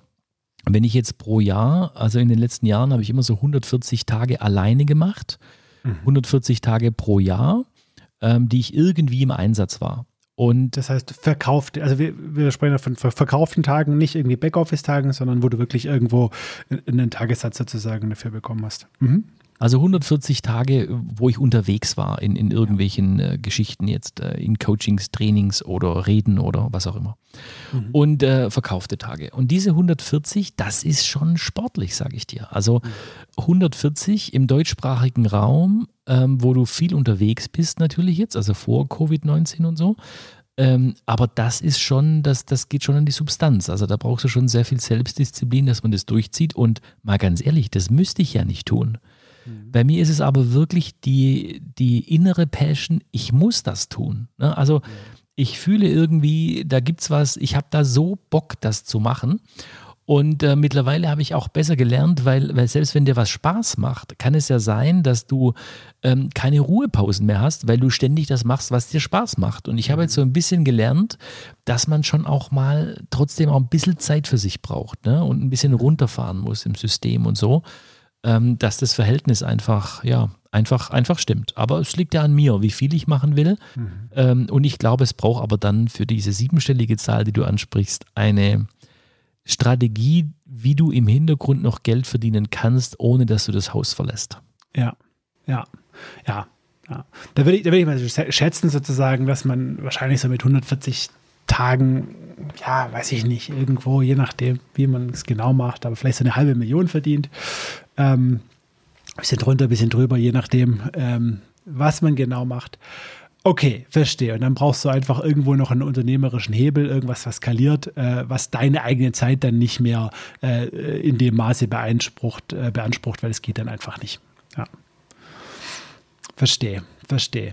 Speaker 1: Wenn ich jetzt pro Jahr, also in den letzten Jahren habe ich immer so 140 Tage alleine gemacht 140 Tage pro Jahr, ähm, die ich irgendwie im Einsatz war.
Speaker 3: Und das heißt, verkauft, also wir, wir sprechen von verkauften Tagen, nicht irgendwie Backoffice-Tagen, sondern wo du wirklich irgendwo einen Tagessatz sozusagen dafür bekommen hast. Mhm.
Speaker 1: Also 140 Tage, wo ich unterwegs war in, in irgendwelchen äh, Geschichten jetzt, äh, in Coachings, Trainings oder Reden oder was auch immer. Mhm. Und äh, verkaufte Tage. Und diese 140, das ist schon sportlich, sage ich dir. Also mhm. 140 im deutschsprachigen Raum, ähm, wo du viel unterwegs bist natürlich jetzt, also vor Covid-19 und so. Ähm, aber das ist schon, das, das geht schon an die Substanz. Also da brauchst du schon sehr viel Selbstdisziplin, dass man das durchzieht. Und mal ganz ehrlich, das müsste ich ja nicht tun. Mhm. Bei mir ist es aber wirklich die, die innere Passion, ich muss das tun. Ne? Also Ich fühle irgendwie, da gibt es was, ich habe da so Bock, das zu machen. Und äh, mittlerweile habe ich auch besser gelernt, weil, weil selbst wenn dir was Spaß macht, kann es ja sein, dass du ähm, keine Ruhepausen mehr hast, weil du ständig das machst, was dir Spaß macht. Und ich habe jetzt so ein bisschen gelernt, dass man schon auch mal trotzdem auch ein bisschen Zeit für sich braucht ne? und ein bisschen runterfahren muss im System und so, ähm, dass das Verhältnis einfach, ja, einfach, einfach stimmt. Aber es liegt ja an mir, wie viel ich machen will. Mhm. Ähm, und ich glaube, es braucht aber dann für diese siebenstellige Zahl, die du ansprichst, eine Strategie, wie du im Hintergrund noch Geld verdienen kannst, ohne dass du das Haus verlässt.
Speaker 3: Ja, ja, ja. ja. Da würde ich, da würde ich mal schätzen, sozusagen, dass man wahrscheinlich so mit 140 Tagen, ja, weiß ich nicht, irgendwo, je nachdem, wie man es genau macht, aber vielleicht so eine halbe Million verdient. Ähm, bisschen drunter, bisschen drüber, je nachdem, ähm, was man genau macht. Okay, verstehe. Und dann brauchst du einfach irgendwo noch einen unternehmerischen Hebel, irgendwas, was skaliert, äh, was deine eigene Zeit dann nicht mehr äh, in dem Maße beansprucht, äh, beansprucht, weil es geht dann einfach nicht. Ja. Verstehe, verstehe.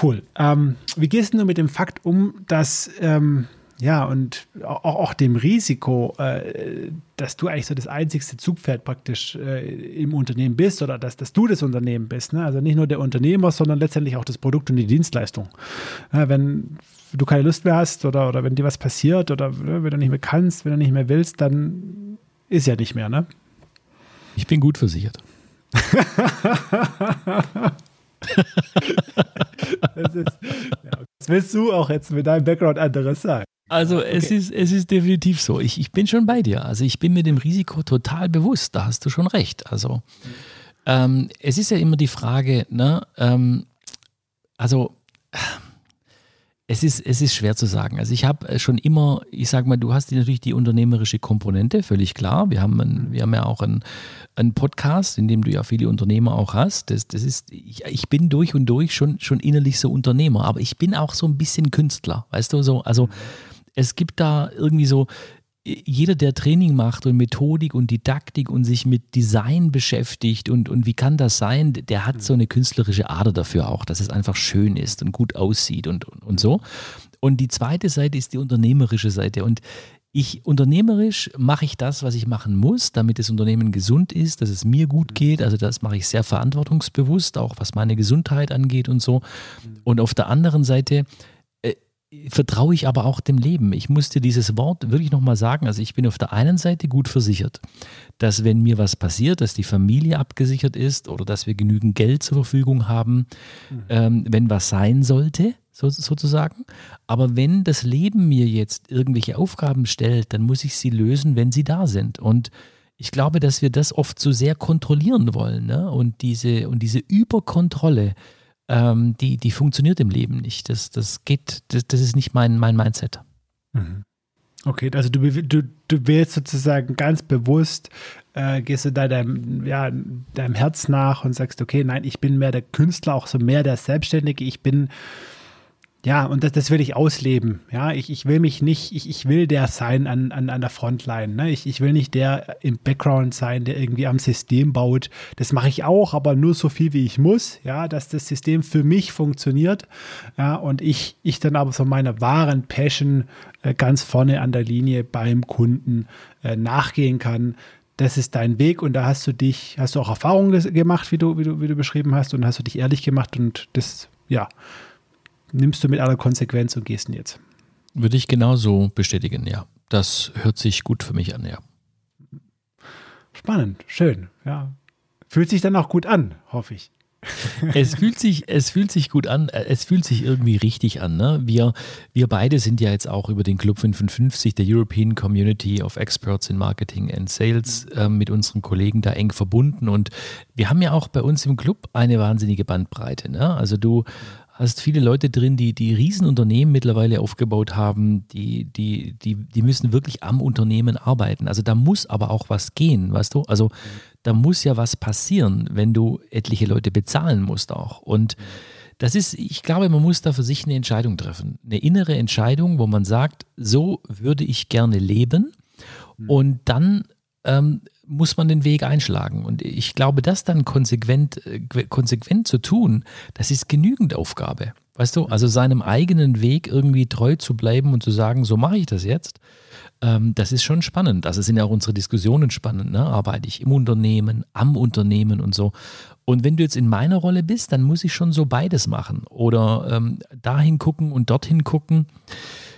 Speaker 3: Cool. Ähm, wie gehst du mit dem Fakt um, dass ähm, ja, und auch, auch dem Risiko, äh, dass du eigentlich so das einzigste Zugpferd praktisch äh, im Unternehmen bist oder dass, dass du das Unternehmen bist. Ne? Also nicht nur der Unternehmer, sondern letztendlich auch das Produkt und die Dienstleistung. Ja, wenn du keine Lust mehr hast oder, oder wenn dir was passiert oder ne, wenn du nicht mehr kannst, wenn du nicht mehr willst, dann ist ja nicht mehr, ne?
Speaker 1: Ich bin gut versichert.
Speaker 3: das ist, ja, was willst du auch jetzt mit deinem Background anderes sagen?
Speaker 1: Also okay. es, ist, es ist definitiv so. Ich, ich bin schon bei dir. Also ich bin mir dem Risiko total bewusst. Da hast du schon recht. Also ähm, es ist ja immer die Frage, ne, ähm, also es ist, es ist schwer zu sagen. Also ich habe schon immer, ich sage mal, du hast natürlich die unternehmerische Komponente, völlig klar. Wir haben, ein, wir haben ja auch einen, einen Podcast, in dem du ja viele Unternehmer auch hast. Das, das ist, ich, ich bin durch und durch schon, schon innerlich so Unternehmer, aber ich bin auch so ein bisschen Künstler, weißt du, so, also es gibt da irgendwie so, jeder, der Training macht und Methodik und Didaktik und sich mit Design beschäftigt und, und wie kann das sein, der hat so eine künstlerische Ader dafür auch, dass es einfach schön ist und gut aussieht und, und, und so. Und die zweite Seite ist die unternehmerische Seite. Und ich unternehmerisch mache ich das, was ich machen muss, damit das Unternehmen gesund ist, dass es mir gut geht. Also das mache ich sehr verantwortungsbewusst, auch was meine Gesundheit angeht und so. Und auf der anderen Seite vertraue ich aber auch dem Leben. Ich musste dieses Wort wirklich nochmal sagen. Also ich bin auf der einen Seite gut versichert, dass wenn mir was passiert, dass die Familie abgesichert ist oder dass wir genügend Geld zur Verfügung haben, mhm. ähm, wenn was sein sollte, so, sozusagen. Aber wenn das Leben mir jetzt irgendwelche Aufgaben stellt, dann muss ich sie lösen, wenn sie da sind. Und ich glaube, dass wir das oft so sehr kontrollieren wollen. Ne? Und, diese, und diese Überkontrolle, ähm, die, die funktioniert im Leben nicht. Das, das geht, das, das ist nicht mein, mein Mindset.
Speaker 3: Mhm. Okay, also du, du, du wählst sozusagen ganz bewusst, äh, gehst du da deinem, ja, deinem Herz nach und sagst, okay, nein, ich bin mehr der Künstler, auch so mehr der Selbstständige, ich bin ja, und das, das will ich ausleben. Ja, ich, ich will mich nicht, ich, ich will der sein an, an, an der Frontline. Ne? Ich, ich will nicht der im Background sein, der irgendwie am System baut. Das mache ich auch, aber nur so viel, wie ich muss. Ja, dass das System für mich funktioniert. Ja, und ich, ich dann aber so meiner wahren Passion äh, ganz vorne an der Linie beim Kunden äh, nachgehen kann das ist dein Weg und da hast du dich, hast du auch Erfahrungen gemacht, wie du, wie du, wie du beschrieben hast und hast du dich ehrlich gemacht und das, ja, nimmst du mit aller Konsequenz und gehst jetzt.
Speaker 1: Würde ich genauso bestätigen, ja. Das hört sich gut für mich an, ja.
Speaker 3: Spannend, schön, ja. Fühlt sich dann auch gut an, hoffe ich.
Speaker 1: es fühlt sich, es fühlt sich gut an, es fühlt sich irgendwie richtig an. Ne? Wir, wir beide sind ja jetzt auch über den Club 55 der European Community of Experts in Marketing and Sales äh, mit unseren Kollegen da eng verbunden und wir haben ja auch bei uns im Club eine wahnsinnige Bandbreite. Ne? Also du hast viele Leute drin, die, die Riesenunternehmen mittlerweile aufgebaut haben, die, die, die, die müssen wirklich am Unternehmen arbeiten. Also da muss aber auch was gehen, weißt du? Also da muss ja was passieren, wenn du etliche Leute bezahlen musst auch. Und das ist, ich glaube, man muss da für sich eine Entscheidung treffen. Eine innere Entscheidung, wo man sagt, so würde ich gerne leben. Und dann ähm, muss man den Weg einschlagen. Und ich glaube, das dann konsequent, äh, konsequent zu tun, das ist genügend Aufgabe. Weißt du, also seinem eigenen Weg irgendwie treu zu bleiben und zu sagen, so mache ich das jetzt, ähm, das ist schon spannend. Also sind ja auch unsere Diskussionen spannend. Ne? Arbeite ich im Unternehmen, am Unternehmen und so. Und wenn du jetzt in meiner Rolle bist, dann muss ich schon so beides machen. Oder ähm, dahin gucken und dorthin gucken.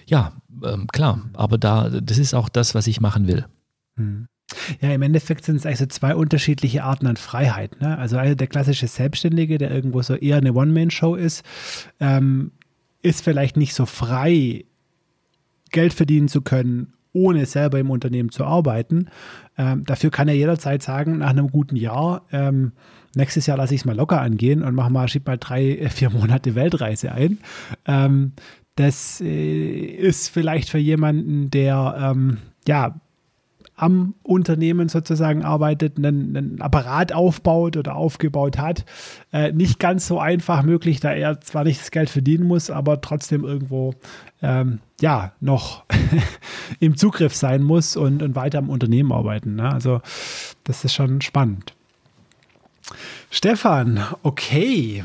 Speaker 1: Ja, ähm, klar, aber da, das ist auch das, was ich machen will.
Speaker 3: Hm. Ja, im Endeffekt sind es eigentlich so zwei unterschiedliche Arten an Freiheit. Ne? Also der klassische Selbstständige, der irgendwo so eher eine One-Man-Show ist, ähm, ist vielleicht nicht so frei, Geld verdienen zu können, ohne selber im Unternehmen zu arbeiten. Ähm, dafür kann er jederzeit sagen, nach einem guten Jahr, ähm, nächstes Jahr lasse ich es mal locker angehen und mache mal, schieb mal drei, vier Monate Weltreise ein. Ähm, das äh, ist vielleicht für jemanden, der ähm, ja am Unternehmen sozusagen arbeitet, einen, einen Apparat aufbaut oder aufgebaut hat, äh, nicht ganz so einfach möglich, da er zwar nicht das Geld verdienen muss, aber trotzdem irgendwo ähm, ja noch im Zugriff sein muss und, und weiter am Unternehmen arbeiten. Ne? Also das ist schon spannend. Stefan, okay.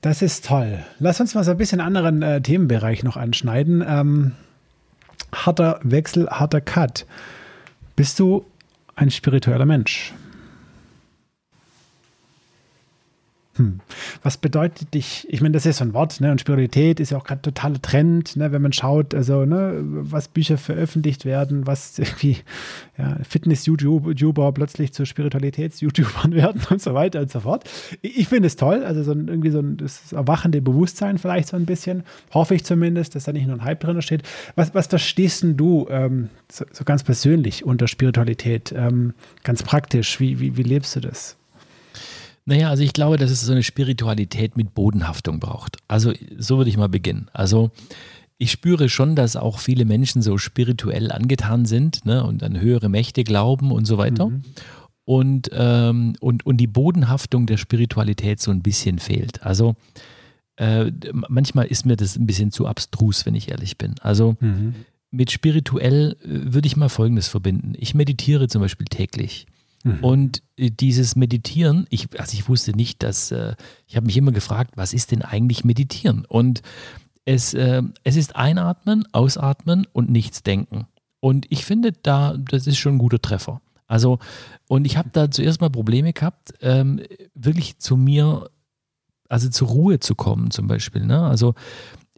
Speaker 3: Das ist toll. Lass uns mal so ein bisschen anderen äh, Themenbereich noch anschneiden. Ähm, harter Wechsel, harter Cut. Bist du ein spiritueller Mensch? Hm. Was bedeutet dich, ich meine, das ist so ein Wort, ne? Und Spiritualität ist ja auch gerade totaler Trend, ne? wenn man schaut, also, ne, was Bücher veröffentlicht werden, was irgendwie ja, Fitness-YouTuber plötzlich zu Spiritualitäts-YouTubern werden und so weiter und so fort. Ich, ich finde es toll, also so ein, irgendwie so ein das erwachende Bewusstsein vielleicht so ein bisschen, hoffe ich zumindest, dass da nicht nur ein Hype drin steht. Was, was verstehst denn du ähm, so, so, ganz persönlich unter Spiritualität, ähm, ganz praktisch? Wie, wie, wie lebst du das?
Speaker 1: Naja, also ich glaube, dass es so eine Spiritualität mit Bodenhaftung braucht. Also so würde ich mal beginnen. Also ich spüre schon, dass auch viele Menschen so spirituell angetan sind ne, und an höhere Mächte glauben und so weiter. Mhm. Und, ähm, und, und die Bodenhaftung der Spiritualität so ein bisschen fehlt. Also äh, manchmal ist mir das ein bisschen zu abstrus, wenn ich ehrlich bin. Also mhm. mit spirituell äh, würde ich mal Folgendes verbinden. Ich meditiere zum Beispiel täglich. Mhm. Und äh, dieses Meditieren, ich, also ich wusste nicht, dass, äh, ich habe mich immer gefragt, was ist denn eigentlich Meditieren? Und es, äh, es ist Einatmen, Ausatmen und nichts denken. Und ich finde, da, das ist schon ein guter Treffer. Also, und ich habe da zuerst mal Probleme gehabt, ähm, wirklich zu mir, also zur Ruhe zu kommen, zum Beispiel. Ne? Also,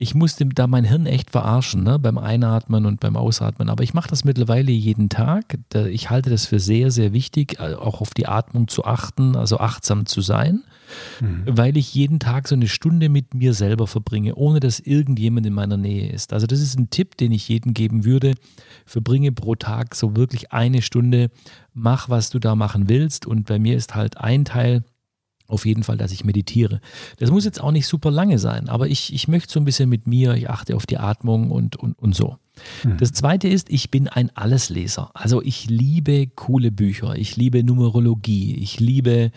Speaker 1: ich musste da mein Hirn echt verarschen, ne? beim Einatmen und beim Ausatmen. Aber ich mache das mittlerweile jeden Tag. Ich halte das für sehr, sehr wichtig, äh, auch auf die Atmung zu achten, also achtsam zu sein, mhm. weil ich jeden Tag so eine Stunde mit mir selber verbringe, ohne dass irgendjemand in meiner Nähe ist. Also das ist ein Tipp, den ich jedem geben würde. Verbringe pro Tag so wirklich eine Stunde, mach, was du da machen willst. Und bei mir ist halt ein Teil, auf jeden Fall, dass ich meditiere. Das muss jetzt auch nicht super lange sein, aber ich, ich möchte so ein bisschen mit mir, ich achte auf die Atmung und, und, und so. Mhm. Das zweite ist, ich bin ein Allesleser. Also ich liebe coole Bücher, ich liebe Numerologie, ich liebe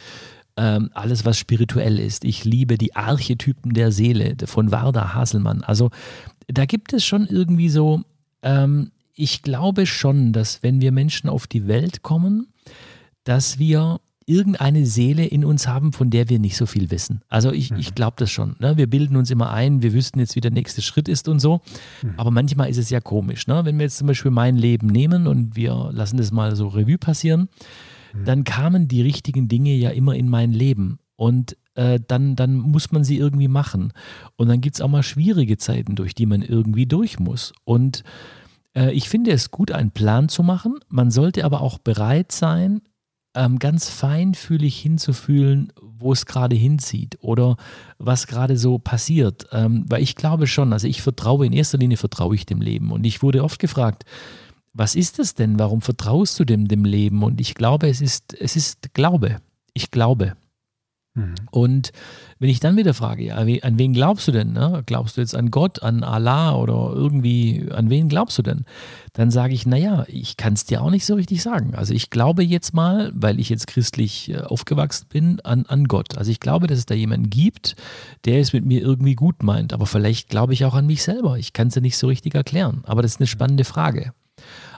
Speaker 1: ähm, alles, was spirituell ist. Ich liebe die Archetypen der Seele von Warda Haselmann. Also da gibt es schon irgendwie so, ähm, ich glaube schon, dass wenn wir Menschen auf die Welt kommen, dass wir irgendeine Seele in uns haben, von der wir nicht so viel wissen. Also ich, mhm. ich glaube das schon. Ne? Wir bilden uns immer ein, wir wüssten jetzt, wie der nächste Schritt ist und so. Mhm. Aber manchmal ist es ja komisch. Ne? Wenn wir jetzt zum Beispiel mein Leben nehmen und wir lassen das mal so Revue passieren, mhm. dann kamen die richtigen Dinge ja immer in mein Leben. Und äh, dann, dann muss man sie irgendwie machen. Und dann gibt es auch mal schwierige Zeiten, durch die man irgendwie durch muss. Und äh, ich finde es gut, einen Plan zu machen. Man sollte aber auch bereit sein, ähm, ganz feinfühlig hinzufühlen, wo es gerade hinzieht oder was gerade so passiert. Ähm, weil ich glaube schon, also ich vertraue, in erster Linie vertraue ich dem Leben. Und ich wurde oft gefragt, was ist es denn? Warum vertraust du dem, dem Leben? Und ich glaube, es ist, es ist Glaube. Ich glaube. Mhm. Und wenn ich dann wieder frage, ja, an wen glaubst du denn? Ne? Glaubst du jetzt an Gott, an Allah oder irgendwie, an wen glaubst du denn? Dann sage ich, naja, ich kann es dir auch nicht so richtig sagen. Also ich glaube jetzt mal, weil ich jetzt christlich äh, aufgewachsen bin, an, an Gott. Also ich glaube, dass es da jemanden gibt, der es mit mir irgendwie gut meint. Aber vielleicht glaube ich auch an mich selber. Ich kann es ja nicht so richtig erklären. Aber das ist eine spannende Frage.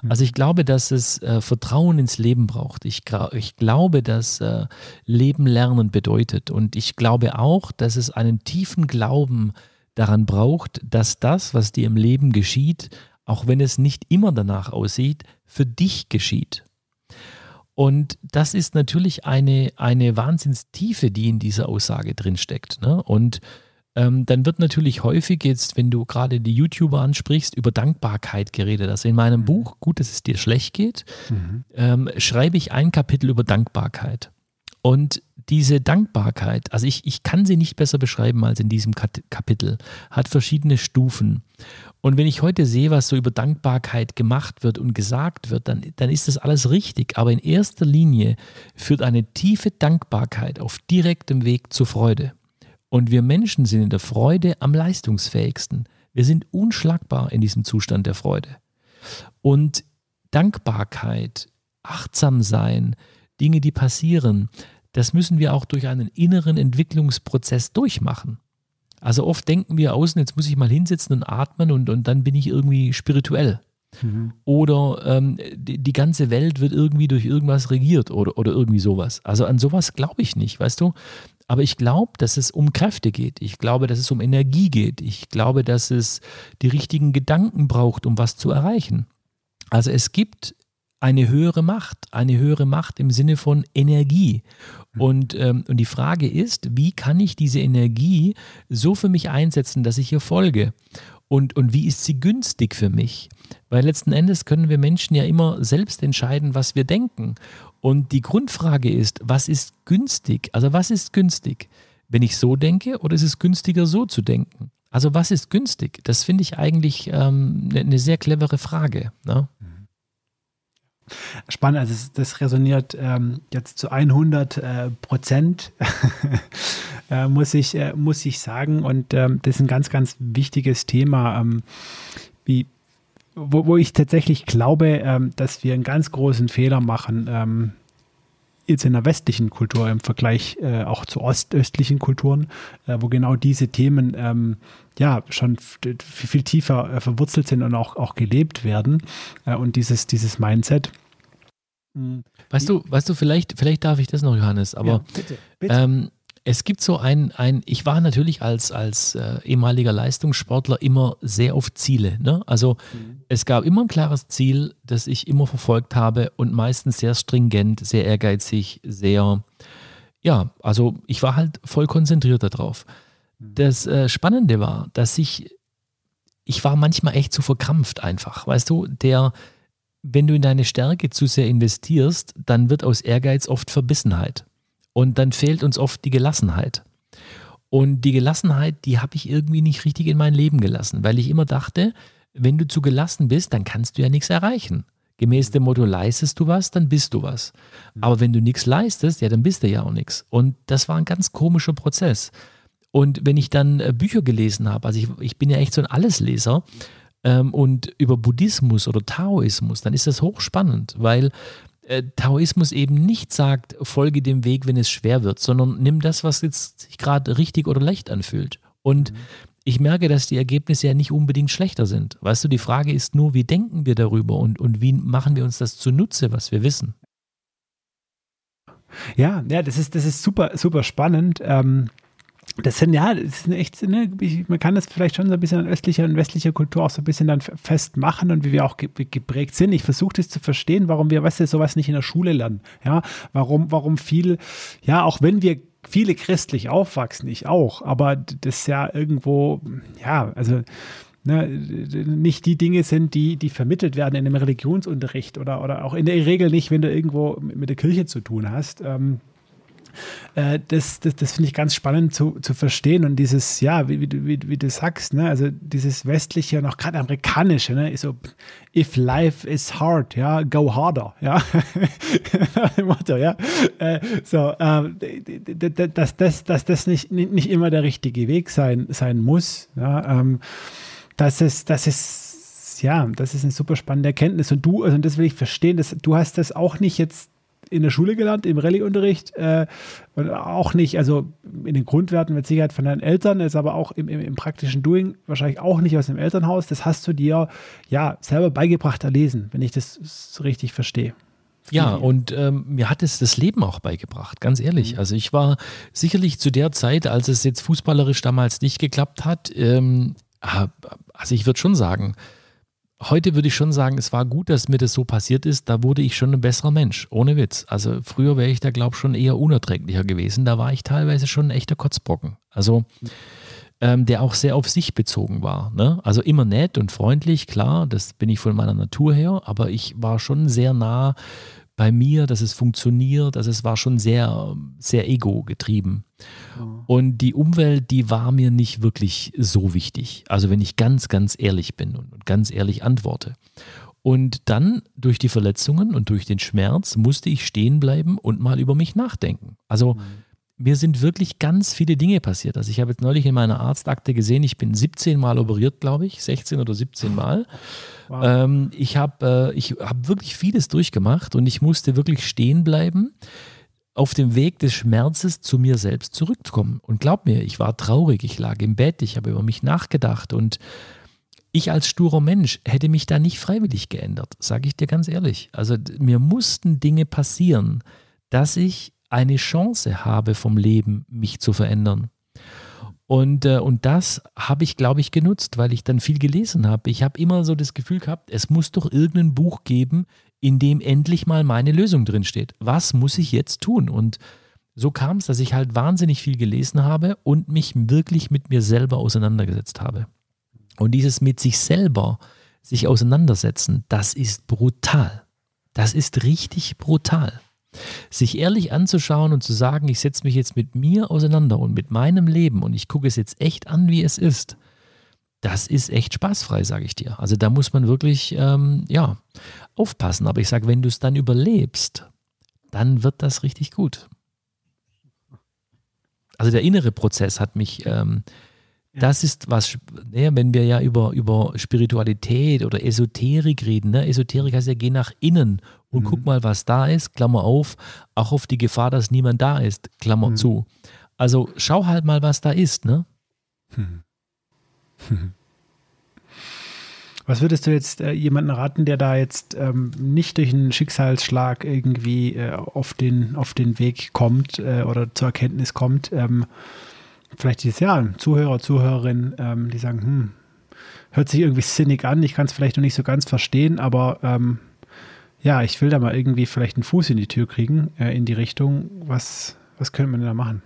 Speaker 1: Also ich glaube, dass es äh, Vertrauen ins Leben braucht. Ich, ich glaube, dass äh, Leben lernen bedeutet. Und ich glaube auch, dass es einen tiefen Glauben daran braucht, dass das, was dir im Leben geschieht, auch wenn es nicht immer danach aussieht, für dich geschieht. Und das ist natürlich eine, eine Wahnsinnstiefe, die in dieser Aussage drinsteckt. Ne? Und ähm, dann wird natürlich häufig jetzt, wenn du gerade die YouTuber ansprichst, über Dankbarkeit geredet. Also in meinem mhm. Buch, gut, dass es dir schlecht geht, mhm. ähm, schreibe ich ein Kapitel über Dankbarkeit. Und diese Dankbarkeit, also ich, ich kann sie nicht besser beschreiben als in diesem Kapitel, hat verschiedene Stufen. Und wenn ich heute sehe, was so über Dankbarkeit gemacht wird und gesagt wird, dann, dann ist das alles richtig. Aber in erster Linie führt eine tiefe Dankbarkeit auf direktem Weg zur Freude. Und wir Menschen sind in der Freude am leistungsfähigsten. Wir sind unschlagbar in diesem Zustand der Freude. Und Dankbarkeit, achtsam sein, Dinge, die passieren, das müssen wir auch durch einen inneren Entwicklungsprozess durchmachen. Also oft denken wir außen, jetzt muss ich mal hinsetzen und atmen und, und dann bin ich irgendwie spirituell. Mhm. Oder ähm, die, die, ganze Welt wird irgendwie durch irgendwas regiert oder, oder irgendwie sowas. Also an sowas glaube ich nicht, weißt du? Aber ich glaube, dass es um Kräfte geht. Ich glaube, dass es um Energie geht. Ich glaube, dass es die richtigen Gedanken braucht, um was zu erreichen. Also es gibt eine höhere Macht, eine höhere Macht im Sinne von Energie. Mhm. Und, ähm, und die Frage ist, wie kann ich diese Energie so für mich einsetzen, dass ich ihr folge? Und, und wie ist sie günstig für mich? Weil letzten Endes können wir Menschen ja immer selbst entscheiden, was wir denken. Und die Grundfrage ist, was ist günstig? Also was ist günstig? Wenn ich so denke oder ist es günstiger so zu denken? Also was ist günstig? Das finde ich eigentlich ähm, eine ne sehr clevere Frage. Ne?
Speaker 3: Spannend, also das, resoniert ähm, jetzt zu 100 äh, Prozent, äh, muss, ich, äh, muss ich sagen. Und ähm, das ist ein ganz, ganz wichtiges Thema, ähm, wie, wo, wo ich tatsächlich glaube, ähm, dass wir einen ganz großen Fehler machen, ähm, jetzt in der westlichen Kultur im Vergleich äh, auch zu ostöstlichen Kulturen, äh, wo genau diese Themen ähm, ja schon viel, viel tiefer äh, verwurzelt sind und auch, auch gelebt werden. Äh, und dieses, dieses Mindset
Speaker 1: hm. Weißt du, weißt du, vielleicht, vielleicht darf ich das noch, Johannes, aber ja, bitte, bitte. Ähm, es gibt so ein, ein, ich war natürlich als, als äh, ehemaliger Leistungssportler immer sehr auf Ziele. Ne? Also mhm. es gab immer ein klares Ziel, das ich immer verfolgt habe und meistens sehr stringent, sehr ehrgeizig, sehr, ja, also ich war halt voll konzentriert darauf. Mhm. Das äh, Spannende war, dass ich, ich war manchmal echt zu so verkrampft einfach. Weißt du, der, wenn du in deine Stärke zu sehr investierst, dann wird aus Ehrgeiz oft Verbissenheit. Und dann fehlt uns oft die Gelassenheit. Und die Gelassenheit, die habe ich irgendwie nicht richtig in mein Leben gelassen, weil ich immer dachte, wenn du zu gelassen bist, dann kannst du ja nichts erreichen. Gemäß dem Motto, leistest du was, dann bist du was. Aber wenn du nichts leistest, ja, dann bist du ja auch nichts. Und das war ein ganz komischer Prozess. Und wenn ich dann äh, Bücher gelesen habe, also ich, ich bin ja echt so ein Allesleser, ähm, und über Buddhismus oder Taoismus, dann ist das hochspannend, weil äh, Taoismus eben nicht sagt, folge dem Weg, wenn es schwer wird, sondern nimm das, was jetzt sich gerade richtig oder leicht anfühlt. Und mhm. ich merke, dass die Ergebnisse ja nicht unbedingt schlechter sind. Weißt du, die Frage ist nur, wie denken wir darüber und, und wie machen wir uns das zunutze, was wir wissen?
Speaker 3: Ja, ja, das ist, das ist super, super spannend. Ähm, das sind ja, das sind echt, ne, man kann das vielleicht schon so ein bisschen an östlicher und westlicher Kultur auch so ein bisschen dann festmachen und wie wir auch geprägt sind. Ich versuche das zu verstehen, warum wir, weißt du, sowas nicht in der Schule lernen. Ja, warum, warum viel, ja, auch wenn wir viele christlich aufwachsen, ich auch, aber das ja irgendwo, ja, also ne, nicht die Dinge sind, die, die vermittelt werden in einem Religionsunterricht oder, oder auch in der Regel nicht, wenn du irgendwo mit der Kirche zu tun hast. Ähm, äh, das, das, das finde ich ganz spannend zu, zu verstehen. Und dieses, ja, wie, wie, wie, wie du sagst, ne, also dieses westliche und auch gerade amerikanische, ne, so, if life is hard, ja, go harder, ja. Motto, ja. Äh, so, äh, dass, dass, dass das nicht, nicht immer der richtige Weg sein, sein muss. Ja, ähm, das ist, das ist, ja, das ist eine super spannende Erkenntnis. Und du, also das will ich verstehen, dass, du hast das auch nicht jetzt in der Schule gelernt, im Rallye-Unterricht äh, und auch nicht, also in den Grundwerten mit Sicherheit von deinen Eltern, ist aber auch im, im, im, praktischen Doing wahrscheinlich auch nicht aus dem Elternhaus. Das hast du dir ja selber beigebracht erlesen, wenn ich das richtig verstehe.
Speaker 1: Ja, und ähm, mir hat es das Leben auch beigebracht, ganz ehrlich. Mhm. Also ich war sicherlich zu der Zeit, als es jetzt fußballerisch damals nicht geklappt hat, ähm, also ich würde schon sagen, heute würde ich schon sagen, es war gut, dass mir das so passiert ist. Da wurde ich schon ein besserer Mensch, ohne Witz. Also früher wäre ich da, glaube ich, schon eher unerträglicher gewesen. Da war ich teilweise schon ein echter Kotzbrocken. Also ähm, der auch sehr auf sich bezogen war. Ne? Also immer nett und freundlich, klar, das bin ich von meiner Natur her, aber ich war schon sehr nah bei mir, dass es funktioniert. Also es war schon sehr, sehr ego-getrieben. Ja. Und die Umwelt, die war mir nicht wirklich so wichtig. Also wenn ich ganz, ganz ehrlich bin und ganz ehrlich antworte. Und dann durch die Verletzungen und durch den Schmerz musste ich stehen bleiben und mal über mich nachdenken. Also mhm. Mir sind wirklich ganz viele Dinge passiert. Also ich habe jetzt neulich in meiner Arztakte gesehen, ich bin 17 Mal operiert, glaube ich, 16 oder 17 Mal. Wow. Ähm, ich habe äh, hab wirklich vieles durchgemacht und ich musste wirklich stehen bleiben, auf dem Weg des Schmerzes zu mir selbst zurückzukommen. Und glaub mir, ich war traurig, ich lag im Bett, ich habe über mich nachgedacht und ich als sturer Mensch hätte mich da nicht freiwillig geändert, sage ich dir ganz ehrlich. Also mir mussten Dinge passieren, dass ich eine Chance habe vom Leben, mich zu verändern. Und, äh, und das habe ich, glaube ich, genutzt, weil ich dann viel gelesen habe. Ich habe immer so das Gefühl gehabt, es muss doch irgendein Buch geben, in dem endlich mal meine Lösung drinsteht. Was muss ich jetzt tun? Und so kam es, dass ich halt wahnsinnig viel gelesen habe und mich wirklich mit mir selber auseinandergesetzt habe. Und dieses mit sich selber sich auseinandersetzen, das ist brutal. Das ist richtig brutal. Sich ehrlich anzuschauen und zu sagen, ich setze mich jetzt mit mir auseinander und mit meinem Leben und ich gucke es jetzt echt an, wie es ist, das ist echt spaßfrei, sage ich dir. Also da muss man wirklich, ähm, ja, aufpassen. Aber ich sage, wenn du es dann überlebst, dann wird das richtig gut. Also der innere Prozess hat mich ähm, das ist was, ne, wenn wir ja über, über Spiritualität oder Esoterik reden. Ne? Esoterik heißt ja, geh nach innen und mhm. guck mal, was da ist, Klammer auf, auch auf die Gefahr, dass niemand da ist, Klammer mhm. zu. Also schau halt mal, was da ist. Ne? Hm.
Speaker 3: Was würdest du jetzt äh, jemanden raten, der da jetzt ähm, nicht durch einen Schicksalsschlag irgendwie äh, auf, den, auf den Weg kommt äh, oder zur Erkenntnis kommt? Ähm, vielleicht dieses Jahr Zuhörer, Zuhörerin, ähm, die sagen, hm, hört sich irgendwie sinnig an, ich kann es vielleicht noch nicht so ganz verstehen, aber ähm, ja, ich will da mal irgendwie vielleicht einen Fuß in die Tür kriegen, äh, in die Richtung. Was, was könnte man denn da machen?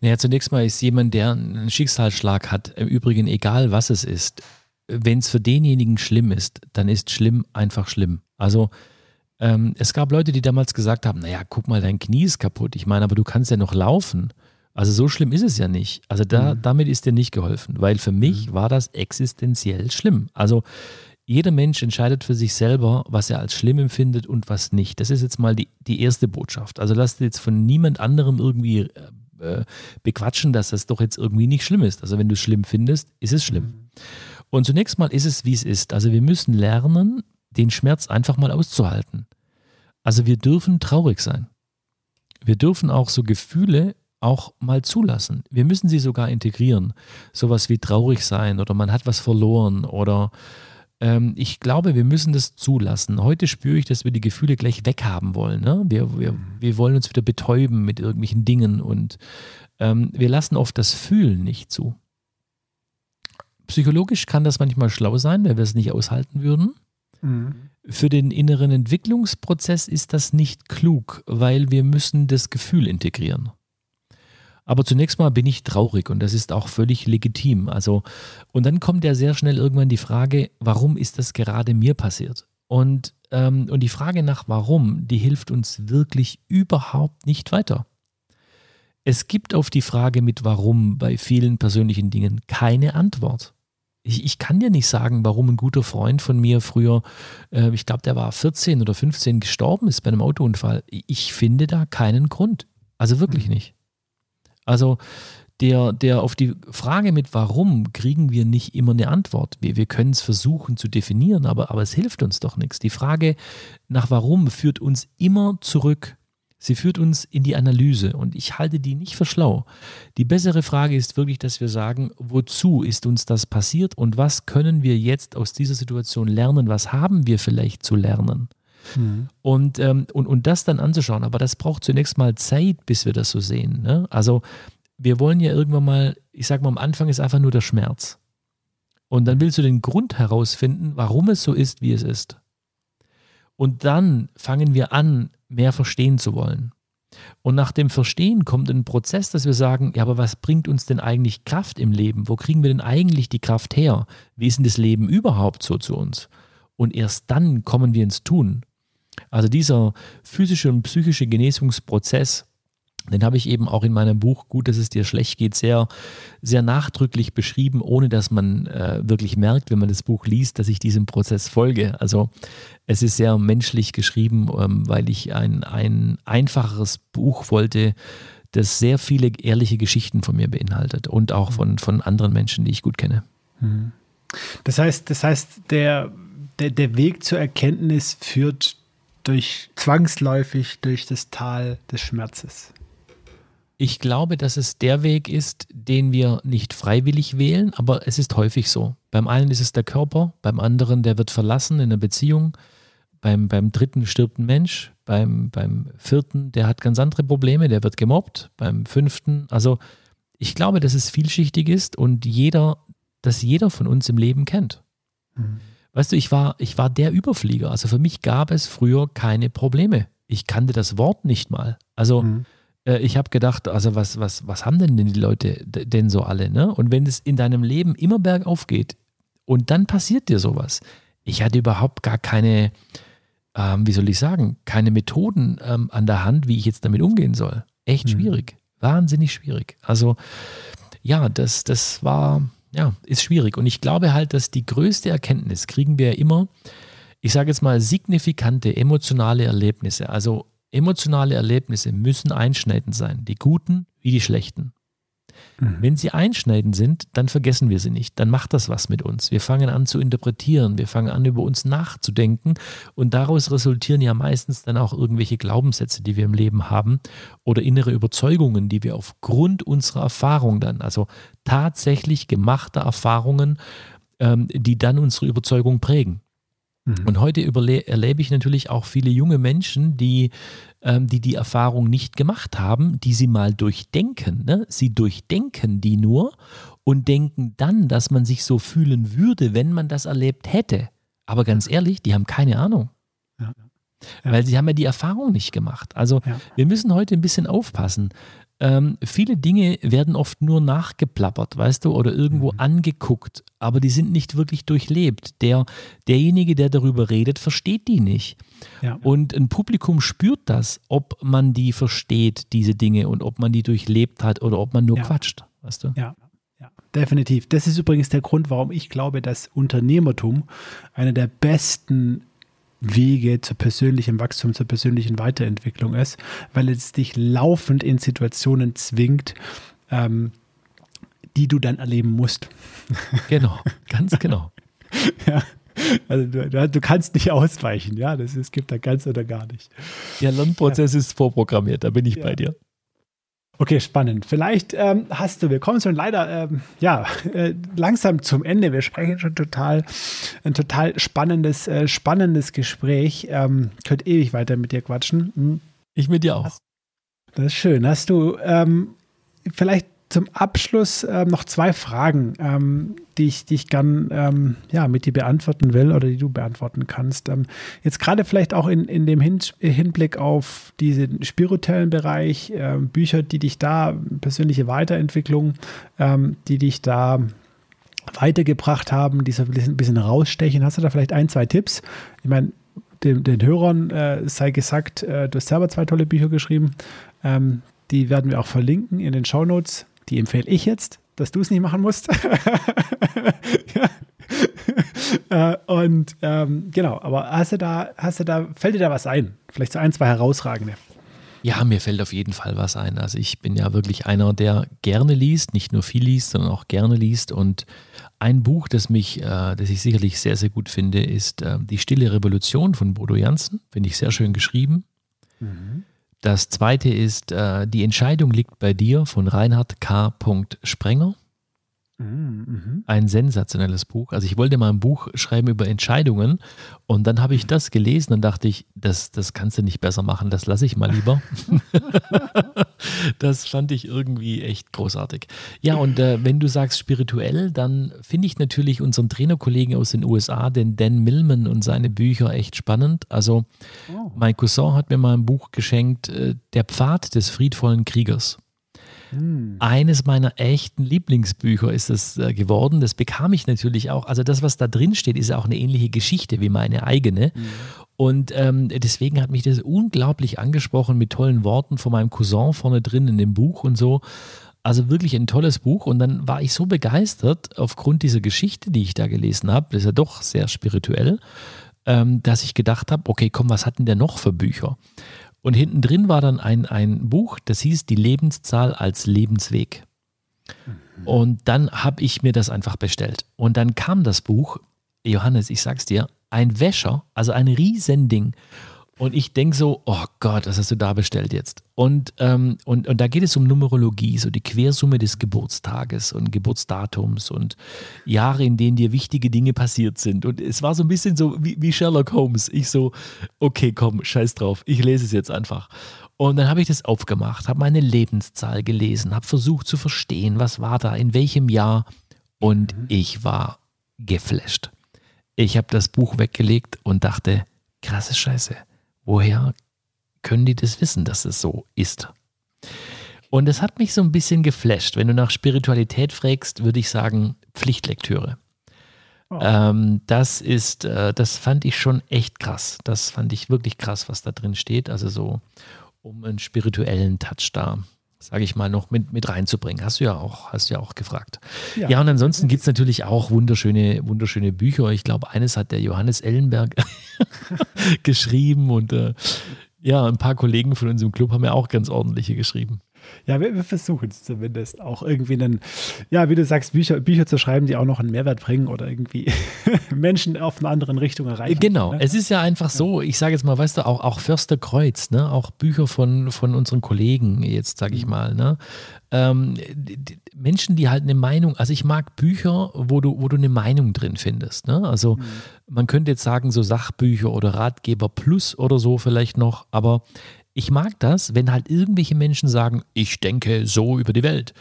Speaker 1: Naja, zunächst mal ist jemand, der einen Schicksalsschlag hat, im Übrigen egal was es ist, wenn es für denjenigen schlimm ist, dann ist schlimm einfach schlimm. Also ähm, es gab Leute, die damals gesagt haben, naja, guck mal, dein Knie ist kaputt. Ich meine, aber du kannst ja noch laufen. Also so schlimm ist es ja nicht. Also da, mhm. damit ist dir nicht geholfen, weil für mich mhm. war das existenziell schlimm. Also jeder Mensch entscheidet für sich selber, was er als schlimm empfindet und was nicht. Das ist jetzt mal die, die erste Botschaft. Also lasst jetzt von niemand anderem irgendwie äh, äh, bequatschen, dass das doch jetzt irgendwie nicht schlimm ist. Also wenn du es schlimm findest, ist es schlimm. Mhm. Und zunächst mal ist es, wie es ist. Also wir müssen lernen, den Schmerz einfach mal auszuhalten. Also wir dürfen traurig sein. Wir dürfen auch so Gefühle auch mal zulassen. Wir müssen sie sogar integrieren. Sowas wie traurig sein oder man hat was verloren oder ähm, ich glaube, wir müssen das zulassen. Heute spüre ich, dass wir die Gefühle gleich weghaben wollen. Ne? Wir, wir, wir wollen uns wieder betäuben mit irgendwelchen Dingen und ähm, wir lassen oft das Fühlen nicht zu. Psychologisch kann das manchmal schlau sein, weil wir es nicht aushalten würden. Mhm. Für den inneren Entwicklungsprozess ist das nicht klug, weil wir müssen das Gefühl integrieren. Aber zunächst mal bin ich traurig und das ist auch völlig legitim. Also, und dann kommt ja sehr schnell irgendwann die Frage, warum ist das gerade mir passiert? Und, ähm, und die Frage nach warum, die hilft uns wirklich überhaupt nicht weiter. Es gibt auf die Frage mit warum bei vielen persönlichen Dingen keine Antwort. Ich, ich kann dir nicht sagen, warum ein guter Freund von mir früher, äh, ich glaube, der war 14 oder 15 gestorben ist bei einem Autounfall. Ich finde da keinen Grund. Also wirklich mhm. nicht. Also der, der auf die Frage mit warum kriegen wir nicht immer eine Antwort. Wir, wir können es versuchen zu definieren, aber, aber es hilft uns doch nichts. Die Frage nach warum führt uns immer zurück. Sie führt uns in die Analyse und ich halte die nicht für schlau. Die bessere Frage ist wirklich, dass wir sagen, wozu ist uns das passiert und was können wir jetzt aus dieser Situation lernen? Was haben wir vielleicht zu lernen? Mhm. Und, ähm, und, und das dann anzuschauen. Aber das braucht zunächst mal Zeit, bis wir das so sehen. Ne? Also wir wollen ja irgendwann mal, ich sag mal, am Anfang ist einfach nur der Schmerz. Und dann willst du den Grund herausfinden, warum es so ist, wie es ist. Und dann fangen wir an, mehr verstehen zu wollen. Und nach dem Verstehen kommt ein Prozess, dass wir sagen, ja, aber was bringt uns denn eigentlich Kraft im Leben? Wo kriegen wir denn eigentlich die Kraft her? Wie ist denn das Leben überhaupt so zu uns? Und erst dann kommen wir ins Tun. Also dieser physische und psychische Genesungsprozess, den habe ich eben auch in meinem Buch Gut, dass es dir schlecht geht, sehr, sehr nachdrücklich beschrieben, ohne dass man äh, wirklich merkt, wenn man das Buch liest, dass ich diesem Prozess folge. Also es ist sehr menschlich geschrieben, ähm, weil ich ein, ein einfacheres Buch wollte, das sehr viele ehrliche Geschichten von mir beinhaltet und auch von, von anderen Menschen, die ich gut kenne.
Speaker 3: Mhm. Das heißt, das heißt, der, der, der Weg zur Erkenntnis führt durch zwangsläufig durch das Tal des Schmerzes.
Speaker 1: Ich glaube, dass es der Weg ist, den wir nicht freiwillig wählen, aber es ist häufig so. Beim einen ist es der Körper, beim anderen, der wird verlassen in einer Beziehung, beim, beim dritten stirbt ein Mensch, beim, beim vierten, der hat ganz andere Probleme, der wird gemobbt, beim fünften, also ich glaube, dass es vielschichtig ist und jeder, dass jeder von uns im Leben kennt. Mhm. Weißt du, ich war, ich war der Überflieger. Also für mich gab es früher keine Probleme. Ich kannte das Wort nicht mal. Also mhm. äh, ich habe gedacht, also was, was, was haben denn die Leute denn so alle? Ne? Und wenn es in deinem Leben immer bergauf geht und dann passiert dir sowas. Ich hatte überhaupt gar keine, ähm, wie soll ich sagen, keine Methoden ähm, an der Hand, wie ich jetzt damit umgehen soll. Echt mhm. schwierig. Wahnsinnig schwierig. Also ja, das, das war ja, ist schwierig. Und ich glaube halt, dass die größte Erkenntnis kriegen wir ja immer, ich sage jetzt mal, signifikante emotionale Erlebnisse. Also emotionale Erlebnisse müssen einschneidend sein, die guten wie die schlechten. Mhm. Wenn sie einschneidend sind, dann vergessen wir sie nicht. Dann macht das was mit uns. Wir fangen an zu interpretieren, wir fangen an über uns nachzudenken und daraus resultieren ja meistens dann auch irgendwelche Glaubenssätze, die wir im Leben haben oder innere Überzeugungen, die wir aufgrund unserer Erfahrung dann, also tatsächlich gemachter Erfahrungen, ähm, die dann unsere Überzeugung prägen. Mhm. Und heute erlebe ich natürlich auch viele junge Menschen, die, ähm, die die Erfahrung nicht gemacht haben, die sie mal durchdenken. Ne? Sie durchdenken die nur und denken dann, dass man sich so fühlen würde, wenn man das erlebt hätte. Aber ganz ehrlich, die haben keine Ahnung. Ja. Ja. Weil sie haben ja die Erfahrung nicht gemacht. Also ja. wir müssen heute ein bisschen aufpassen ähm, viele Dinge werden oft nur nachgeplappert, weißt du, oder irgendwo mhm. angeguckt, aber die sind nicht wirklich durchlebt. Der, derjenige, der darüber redet, versteht die nicht. Ja. Und ein Publikum spürt das, ob man die versteht, diese Dinge, und ob man die durchlebt hat oder ob man nur ja. quatscht, weißt du?
Speaker 3: Ja. Ja, definitiv. Das ist übrigens der Grund, warum ich glaube, dass Unternehmertum einer der besten Wege zur persönlichen Wachstum, zur persönlichen Weiterentwicklung ist, weil es dich laufend in Situationen zwingt, ähm, die du dann erleben musst.
Speaker 1: Genau, ganz genau.
Speaker 3: ja. Also du, du, kannst nicht ausweichen, ja, das ist, gibt da ganz oder gar nicht.
Speaker 1: Der Lernprozess ja. ist vorprogrammiert, da bin ich ja. bei dir.
Speaker 3: Okay, spannend. Vielleicht ähm, hast du, wir kommen schon leider ähm, ja, äh, langsam zum Ende. Wir sprechen schon total, ein total spannendes, äh, spannendes Gespräch. Ähm, könnt ewig weiter mit dir quatschen. Hm.
Speaker 1: Ich mit dir auch.
Speaker 3: Das ist schön. Hast du ähm, vielleicht zum Abschluss äh, noch zwei Fragen, ähm, die ich, die ich gern ähm, ja, mit dir beantworten will oder die du beantworten kannst. Ähm, jetzt gerade vielleicht auch in, in dem Hin Hinblick auf diesen spirituellen Bereich, äh, Bücher, die dich da, persönliche Weiterentwicklung, ähm, die dich da weitergebracht haben, die so ein bisschen, rausstechen. Hast du da vielleicht ein, zwei Tipps? Ich meine, den, den Hörern äh, sei gesagt, äh, du hast selber zwei tolle Bücher geschrieben. Ähm, die werden wir auch verlinken in den Show Notes die empfehle ich jetzt, dass du es nicht machen musst. ja. äh, und ähm, genau, aber hast du da, hast du da, fällt dir da was ein? Vielleicht so ein, zwei herausragende.
Speaker 1: Ja, mir fällt auf jeden Fall was ein. Also ich bin ja wirklich einer, der gerne liest, nicht nur viel liest, sondern auch gerne liest. Und ein Buch, das mich, äh, das ich sicherlich sehr, sehr gut finde, ist äh, Die Stille Revolution von Bodo Janssen. Finde ich sehr schön geschrieben. Mhm. Das zweite ist äh, Die Entscheidung liegt bei dir von Reinhard K. Sprenger. Mhm. Ein sensationelles Buch. Also ich wollte mal ein Buch schreiben über Entscheidungen und dann habe ich das gelesen und dachte ich, das, das kannst du nicht besser machen, das lasse ich mal lieber. das fand ich irgendwie echt großartig. Ja, und äh, wenn du sagst spirituell, dann finde ich natürlich unseren Trainerkollegen aus den USA, den Dan Millman und seine Bücher echt spannend. Also oh. mein Cousin hat mir mal ein Buch geschenkt, äh, Der Pfad des friedvollen Kriegers. Hm. Eines meiner echten Lieblingsbücher ist es äh, geworden. Das bekam ich natürlich auch. Also das, was da drin steht, ist auch eine ähnliche Geschichte wie meine eigene. Mhm. Und ähm, deswegen hat mich das unglaublich angesprochen mit tollen Worten von meinem Cousin vorne drin in dem Buch und so. Also wirklich ein tolles Buch. Und dann war ich so begeistert aufgrund dieser Geschichte, die ich da gelesen habe. Das ist ja doch sehr spirituell, ähm, dass ich gedacht habe, okay, komm, was hat denn der noch für Bücher? Und hinten drin war dann ein, ein Buch, das hieß Die Lebenszahl als Lebensweg. Mhm. Und dann habe ich mir das einfach bestellt. Und dann kam das Buch, Johannes, ich sag's dir, ein Wäscher, also ein Riesending. Und ich denke so, oh Gott, was hast du da bestellt jetzt? Und, ähm, und, und da geht es um Numerologie, so die Quersumme des Geburtstages und Geburtsdatums und Jahre, in denen dir wichtige Dinge passiert sind. Und es war so ein bisschen so wie, wie Sherlock Holmes. Ich so, okay, komm, scheiß drauf, ich lese es jetzt einfach. Und dann habe ich das aufgemacht, habe meine Lebenszahl gelesen, habe versucht zu verstehen, was war da, in welchem Jahr. Und mhm. ich war geflasht. Ich habe das Buch weggelegt und dachte, krasse Scheiße woher können die das wissen, dass es so ist? Und es hat mich so ein bisschen geflasht. Wenn du nach Spiritualität fragst, würde ich sagen Pflichtlektüre. Oh. Ähm, das ist, äh, das fand ich schon echt krass. Das fand ich wirklich krass, was da drin steht. Also so um einen spirituellen Touch da sage ich mal, noch mit, mit reinzubringen. Hast du ja auch, hast du ja auch gefragt. Ja, ja und ansonsten gibt es natürlich auch wunderschöne, wunderschöne Bücher. Ich glaube, eines hat der Johannes Ellenberg geschrieben und äh, ja, ein paar Kollegen von uns im Club haben ja auch ganz ordentliche geschrieben.
Speaker 3: Ja, wir, wir versuchen es zumindest auch irgendwie einen, ja, wie du sagst, Bücher, Bücher zu schreiben, die auch noch einen Mehrwert bringen oder irgendwie Menschen auf einer anderen Richtung erreichen.
Speaker 1: Genau, ne? es ist ja einfach so, ich sage jetzt mal, weißt du, auch, auch Förster Kreuz, ne, auch Bücher von, von unseren Kollegen, jetzt sage ich mhm. mal, ne, ähm, die, Menschen, die halt eine Meinung, also ich mag Bücher, wo du, wo du eine Meinung drin findest. Ne? Also mhm. man könnte jetzt sagen, so Sachbücher oder Ratgeber Plus oder so vielleicht noch, aber ich mag das, wenn halt irgendwelche Menschen sagen, ich denke so über die Welt.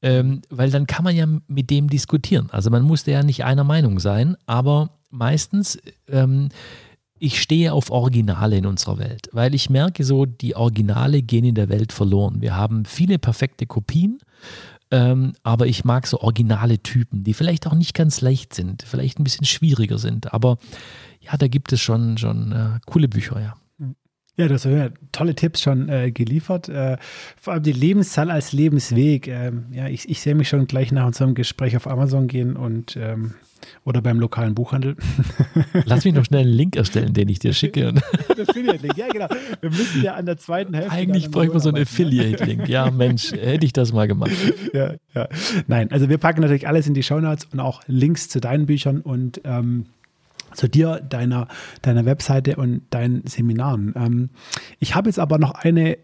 Speaker 1: Ähm, weil dann kann man ja mit dem diskutieren. Also man muss ja nicht einer Meinung sein, aber meistens, ähm, ich stehe auf Originale in unserer Welt, weil ich merke so, die Originale gehen in der Welt verloren. Wir haben viele perfekte Kopien, ähm, aber ich mag so originale Typen, die vielleicht auch nicht ganz leicht sind, vielleicht ein bisschen schwieriger sind, aber ja, da gibt es schon, schon äh, coole Bücher, ja.
Speaker 3: Ja, du hast ja tolle Tipps schon äh, geliefert. Äh, vor allem die Lebenszahl als Lebensweg. Ähm, ja, ich, ich sehe mich schon gleich nach unserem Gespräch auf Amazon gehen und ähm, oder beim lokalen Buchhandel.
Speaker 1: Lass mich noch schnell einen Link erstellen, den ich dir schicke.
Speaker 3: das Affiliate-Link, ja genau. Wir müssen ja an der zweiten Hälfte.
Speaker 1: Eigentlich bräuchten wir so einen Affiliate-Link. Ja, Mensch, hätte ich das mal gemacht.
Speaker 3: Ja, ja. Nein, also wir packen natürlich alles in die Shownotes und auch Links zu deinen Büchern und ähm, zu dir, deiner, deiner Webseite und deinen Seminaren. Ähm, ich habe jetzt aber noch eine.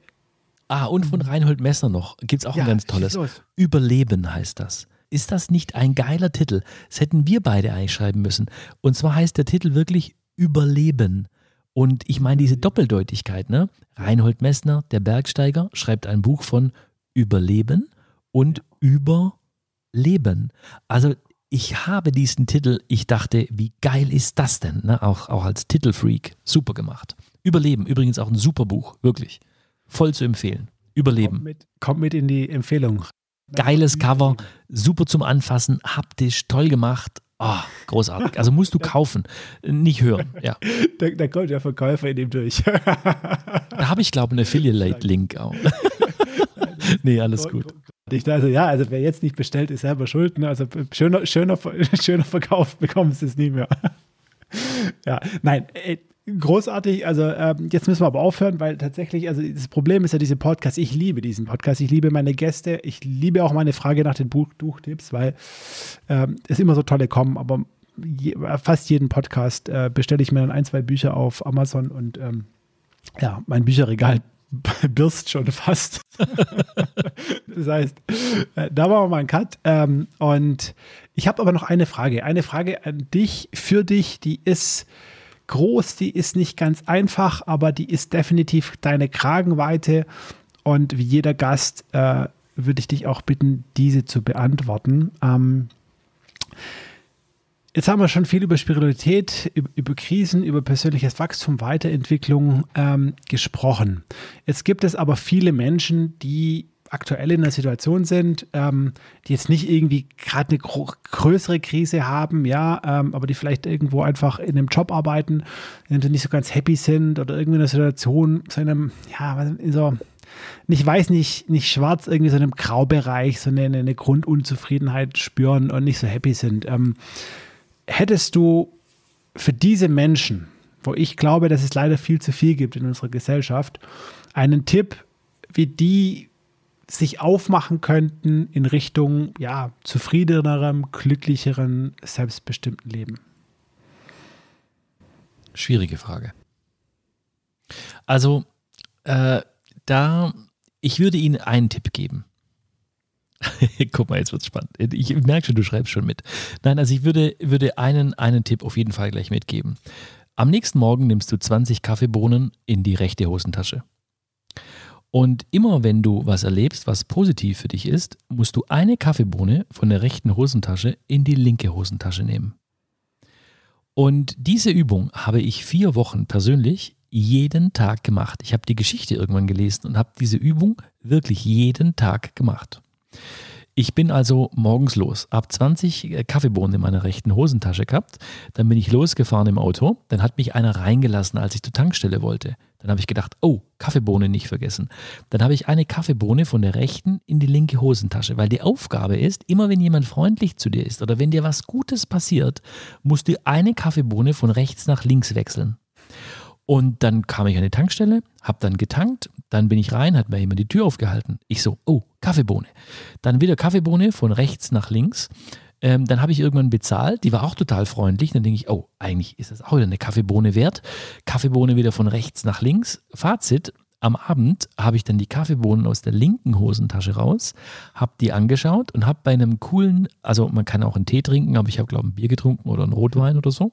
Speaker 1: Ah, und von Reinhold Messner noch. Gibt es auch ja, ein ganz tolles. Überleben heißt das. Ist das nicht ein geiler Titel? Das hätten wir beide eigentlich schreiben müssen. Und zwar heißt der Titel wirklich Überleben. Und ich meine diese Doppeldeutigkeit, ne? Reinhold Messner, der Bergsteiger, schreibt ein Buch von Überleben und Überleben. Also ich habe diesen Titel, ich dachte, wie geil ist das denn? Ne? Auch, auch als Titelfreak. Super gemacht. Überleben, übrigens auch ein super Buch, wirklich. Voll zu empfehlen. Überleben.
Speaker 3: Kommt mit, kommt mit in die Empfehlung.
Speaker 1: Geiles Cover, super zum Anfassen, haptisch, toll gemacht. Oh, großartig. Also musst du kaufen, nicht hören. Ja.
Speaker 3: Da, da kommt der Verkäufer in dem durch.
Speaker 1: da habe ich, glaube ich, einen Affiliate-Link auch. nee, alles gut.
Speaker 3: Ich dachte, ja, also wer jetzt nicht bestellt, ist selber schuld. Ne? Also schöner, schöner, schöner Verkauf bekommen sie es nie mehr. ja, nein, äh, großartig. Also ähm, jetzt müssen wir aber aufhören, weil tatsächlich, also das Problem ist ja diese Podcast. Ich liebe diesen Podcast. Ich liebe meine Gäste. Ich liebe auch meine Frage nach den Buchtipps, weil ähm, es immer so tolle kommen. Aber je, fast jeden Podcast äh, bestelle ich mir dann ein, zwei Bücher auf Amazon und ähm, ja, mein Bücherregal birst schon fast. das heißt, äh, da machen wir mal einen Cut. Ähm, und ich habe aber noch eine Frage. Eine Frage an dich, für dich, die ist groß, die ist nicht ganz einfach, aber die ist definitiv deine Kragenweite. Und wie jeder Gast äh, würde ich dich auch bitten, diese zu beantworten. Ähm, Jetzt haben wir schon viel über Spiritualität, über, Krisen, über persönliches Wachstum, Weiterentwicklung ähm, gesprochen. Jetzt gibt es aber viele Menschen, die aktuell in einer Situation sind, ähm, die jetzt nicht irgendwie gerade eine größere Krise haben, ja, ähm, aber die vielleicht irgendwo einfach in einem Job arbeiten, in sie nicht so ganz happy sind oder irgendwie in einer Situation, so in einem, ja, so, nicht weiß, nicht, nicht schwarz, irgendwie so in einem Graubereich, so eine, eine Grundunzufriedenheit spüren und nicht so happy sind. Ähm, hättest du für diese Menschen, wo ich glaube, dass es leider viel zu viel gibt in unserer Gesellschaft, einen Tipp, wie die sich aufmachen könnten in Richtung ja, zufriedenerem, glücklicheren, selbstbestimmten Leben?
Speaker 1: Schwierige Frage. Also, äh, da, ich würde Ihnen einen Tipp geben. Guck mal, jetzt wird's spannend. Ich merke schon, du schreibst schon mit. Nein, also ich würde, würde einen, einen Tipp auf jeden Fall gleich mitgeben. Am nächsten Morgen nimmst du 20 Kaffeebohnen in die rechte Hosentasche. Und immer wenn du was erlebst, was positiv für dich ist, musst du eine Kaffeebohne von der rechten Hosentasche in die linke Hosentasche nehmen. Und diese Übung habe ich vier Wochen persönlich jeden Tag gemacht. Ich habe die Geschichte irgendwann gelesen und habe diese Übung wirklich jeden Tag gemacht. Ich bin also morgens los, ab 20 äh, Kaffeebohnen in meiner rechten Hosentasche gehabt. Dann bin ich losgefahren im Auto. Dann hat mich einer reingelassen, als ich zur Tankstelle wollte. Dann habe ich gedacht, oh, Kaffeebohne nicht vergessen. Dann habe ich eine Kaffeebohne von der rechten in die linke Hosentasche, weil die Aufgabe ist, immer wenn jemand freundlich zu dir ist oder wenn dir was Gutes passiert, musst du eine Kaffeebohne von rechts nach links wechseln. Und dann kam ich an die Tankstelle, habe dann getankt, dann bin ich rein, hat mir jemand die Tür aufgehalten. Ich so, oh, Kaffeebohne. Dann wieder Kaffeebohne von rechts nach links. Ähm, dann habe ich irgendwann bezahlt, die war auch total freundlich. Dann denke ich, oh, eigentlich ist das auch wieder eine Kaffeebohne wert. Kaffeebohne wieder von rechts nach links. Fazit, am Abend habe ich dann die Kaffeebohnen aus der linken Hosentasche raus, habe die angeschaut und habe bei einem coolen, also man kann auch einen Tee trinken, aber ich habe glaube ich ein Bier getrunken oder einen Rotwein oder so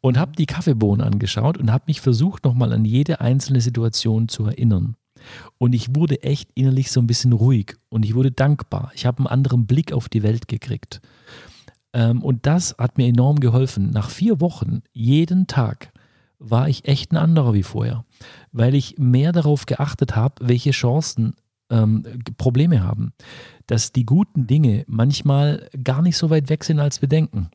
Speaker 1: und habe die Kaffeebohnen angeschaut und habe mich versucht, nochmal an jede einzelne Situation zu erinnern. Und ich wurde echt innerlich so ein bisschen ruhig und ich wurde dankbar. Ich habe einen anderen Blick auf die Welt gekriegt. Ähm, und das hat mir enorm geholfen. Nach vier Wochen, jeden Tag, war ich echt ein anderer wie vorher, weil ich mehr darauf geachtet habe, welche Chancen ähm, Probleme haben. Dass die guten Dinge manchmal gar nicht so weit weg sind, als wir denken.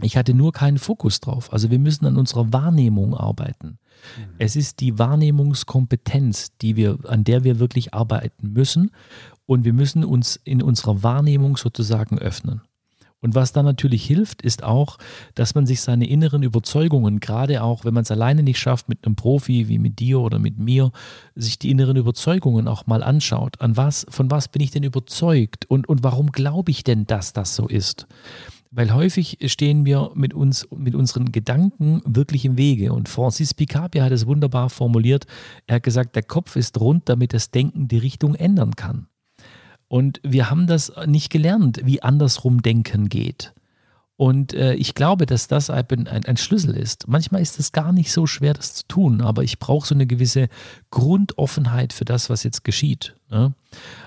Speaker 1: Ich hatte nur keinen Fokus drauf. Also wir müssen an unserer Wahrnehmung arbeiten. Mhm. Es ist die Wahrnehmungskompetenz, die wir, an der wir wirklich arbeiten müssen. Und wir müssen uns in unserer Wahrnehmung sozusagen öffnen. Und was da natürlich hilft, ist auch, dass man sich seine inneren Überzeugungen, gerade auch wenn man es alleine nicht schafft, mit einem Profi wie mit dir oder mit mir, sich die inneren Überzeugungen auch mal anschaut. An was, von was bin ich denn überzeugt und, und warum glaube ich denn, dass das so ist? Weil häufig stehen wir mit uns, mit unseren Gedanken wirklich im Wege. Und Francis Picabia hat es wunderbar formuliert. Er hat gesagt, der Kopf ist rund, damit das Denken die Richtung ändern kann. Und wir haben das nicht gelernt, wie andersrum denken geht. Und äh, ich glaube, dass das ein, ein, Schlüssel ist. Manchmal ist es gar nicht so schwer, das zu tun, aber ich brauche so eine gewisse Grundoffenheit für das, was jetzt geschieht. Ne?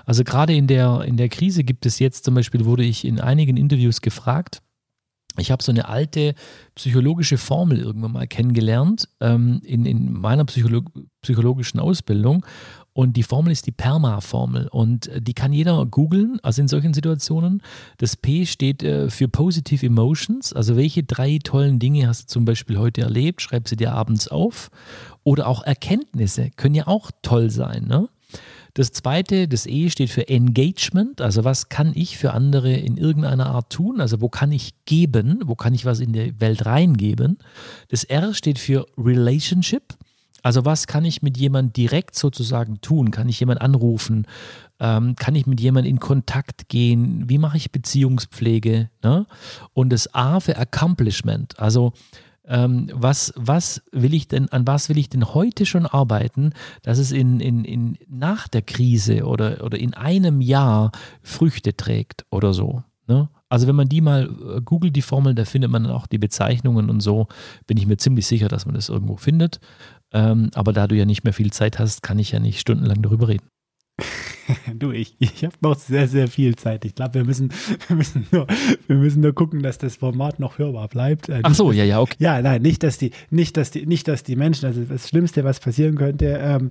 Speaker 1: Also gerade in der, in der Krise gibt es jetzt zum Beispiel, wurde ich in einigen Interviews gefragt, ich habe so eine alte psychologische Formel irgendwann mal kennengelernt ähm, in, in meiner Psycholo psychologischen Ausbildung. Und die Formel ist die PERMA-Formel. Und äh, die kann jeder googeln, also in solchen Situationen. Das P steht äh, für Positive Emotions. Also welche drei tollen Dinge hast du zum Beispiel heute erlebt? Schreib sie dir abends auf. Oder auch Erkenntnisse können ja auch toll sein. Ne? Das zweite, das E steht für Engagement. Also was kann ich für andere in irgendeiner Art tun? Also wo kann ich geben? Wo kann ich was in die Welt reingeben? Das R steht für Relationship. Also was kann ich mit jemandem direkt sozusagen tun? Kann ich jemanden anrufen? Ähm, kann ich mit jemandem in Kontakt gehen? Wie mache ich Beziehungspflege? Ne? Und das A für Accomplishment. Also ähm, was, was will ich denn, an was will ich denn heute schon arbeiten, dass es in, in, in, nach der Krise oder, oder in einem Jahr Früchte trägt oder so. Ne? Also wenn man die mal äh, googelt, die Formel, da findet man dann auch die Bezeichnungen und so, bin ich mir ziemlich sicher, dass man das irgendwo findet. Ähm, aber da du ja nicht mehr viel Zeit hast, kann ich ja nicht stundenlang darüber reden.
Speaker 3: du, ich, ich habe noch sehr, sehr viel Zeit. Ich glaube, wir müssen, wir, müssen nur, wir müssen nur gucken, dass das Format noch hörbar bleibt.
Speaker 1: Äh, Ach so, ja, ja, okay.
Speaker 3: Ja, nein, nicht, dass die, nicht, dass die, nicht, dass die Menschen, also das Schlimmste, was passieren könnte, ähm,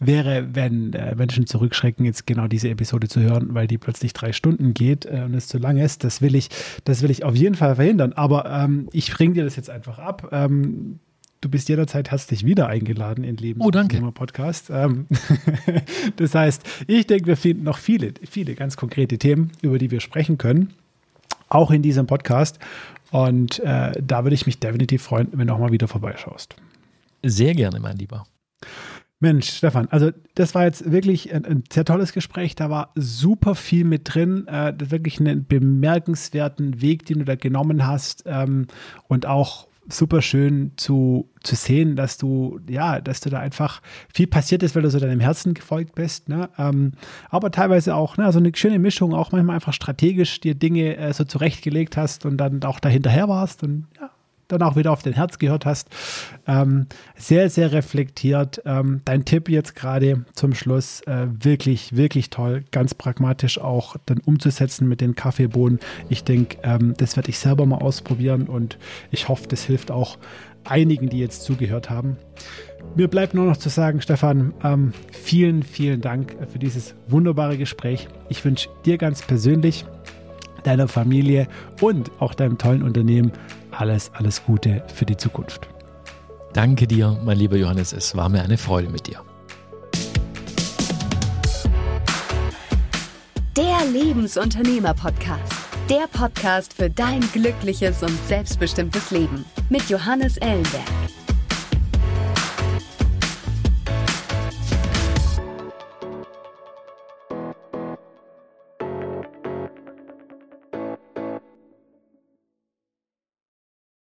Speaker 3: wäre, wenn äh, Menschen zurückschrecken, jetzt genau diese Episode zu hören, weil die plötzlich drei Stunden geht äh, und es zu lang ist. Das will ich, das will ich auf jeden Fall verhindern. Aber ähm, ich bringe dir das jetzt einfach ab. Ähm, du bist jederzeit herzlich wieder eingeladen in Leben
Speaker 1: oh, danke.
Speaker 3: Podcast. Ähm, das heißt, ich denke, wir finden noch viele, viele ganz konkrete Themen, über die wir sprechen können, auch in diesem Podcast. Und äh, da würde ich mich definitiv freuen, wenn du auch mal wieder vorbeischaust.
Speaker 1: Sehr gerne, mein Lieber.
Speaker 3: Mensch, Stefan, also das war jetzt wirklich ein, ein, sehr tolles Gespräch. Da war super viel mit drin. Äh, wirklich einen bemerkenswerten Weg, den du da genommen hast. Ähm, und auch super schön zu, zu sehen, dass du, ja, dass du da einfach viel passiert ist, weil du so deinem Herzen gefolgt bist. Ne? Ähm, aber teilweise auch ne, so eine schöne Mischung, auch manchmal einfach strategisch dir Dinge äh, so zurechtgelegt hast und dann auch dahinterher warst. Und ja, dann auch wieder auf dein Herz gehört hast. Ähm, sehr, sehr reflektiert. Ähm, dein Tipp jetzt gerade zum Schluss, äh, wirklich, wirklich toll. Ganz pragmatisch auch dann umzusetzen mit den Kaffeebohnen. Ich denke, ähm, das werde ich selber mal ausprobieren und ich hoffe, das hilft auch einigen, die jetzt zugehört haben. Mir bleibt nur noch zu sagen, Stefan, ähm, vielen, vielen Dank für dieses wunderbare Gespräch. Ich wünsche dir ganz persönlich, deiner Familie und auch deinem tollen Unternehmen alles, alles Gute für die Zukunft.
Speaker 1: Danke dir, mein lieber Johannes. Es war mir eine Freude mit dir.
Speaker 2: Der Lebensunternehmer-Podcast. Der Podcast für dein glückliches und selbstbestimmtes Leben mit Johannes Ellenberg.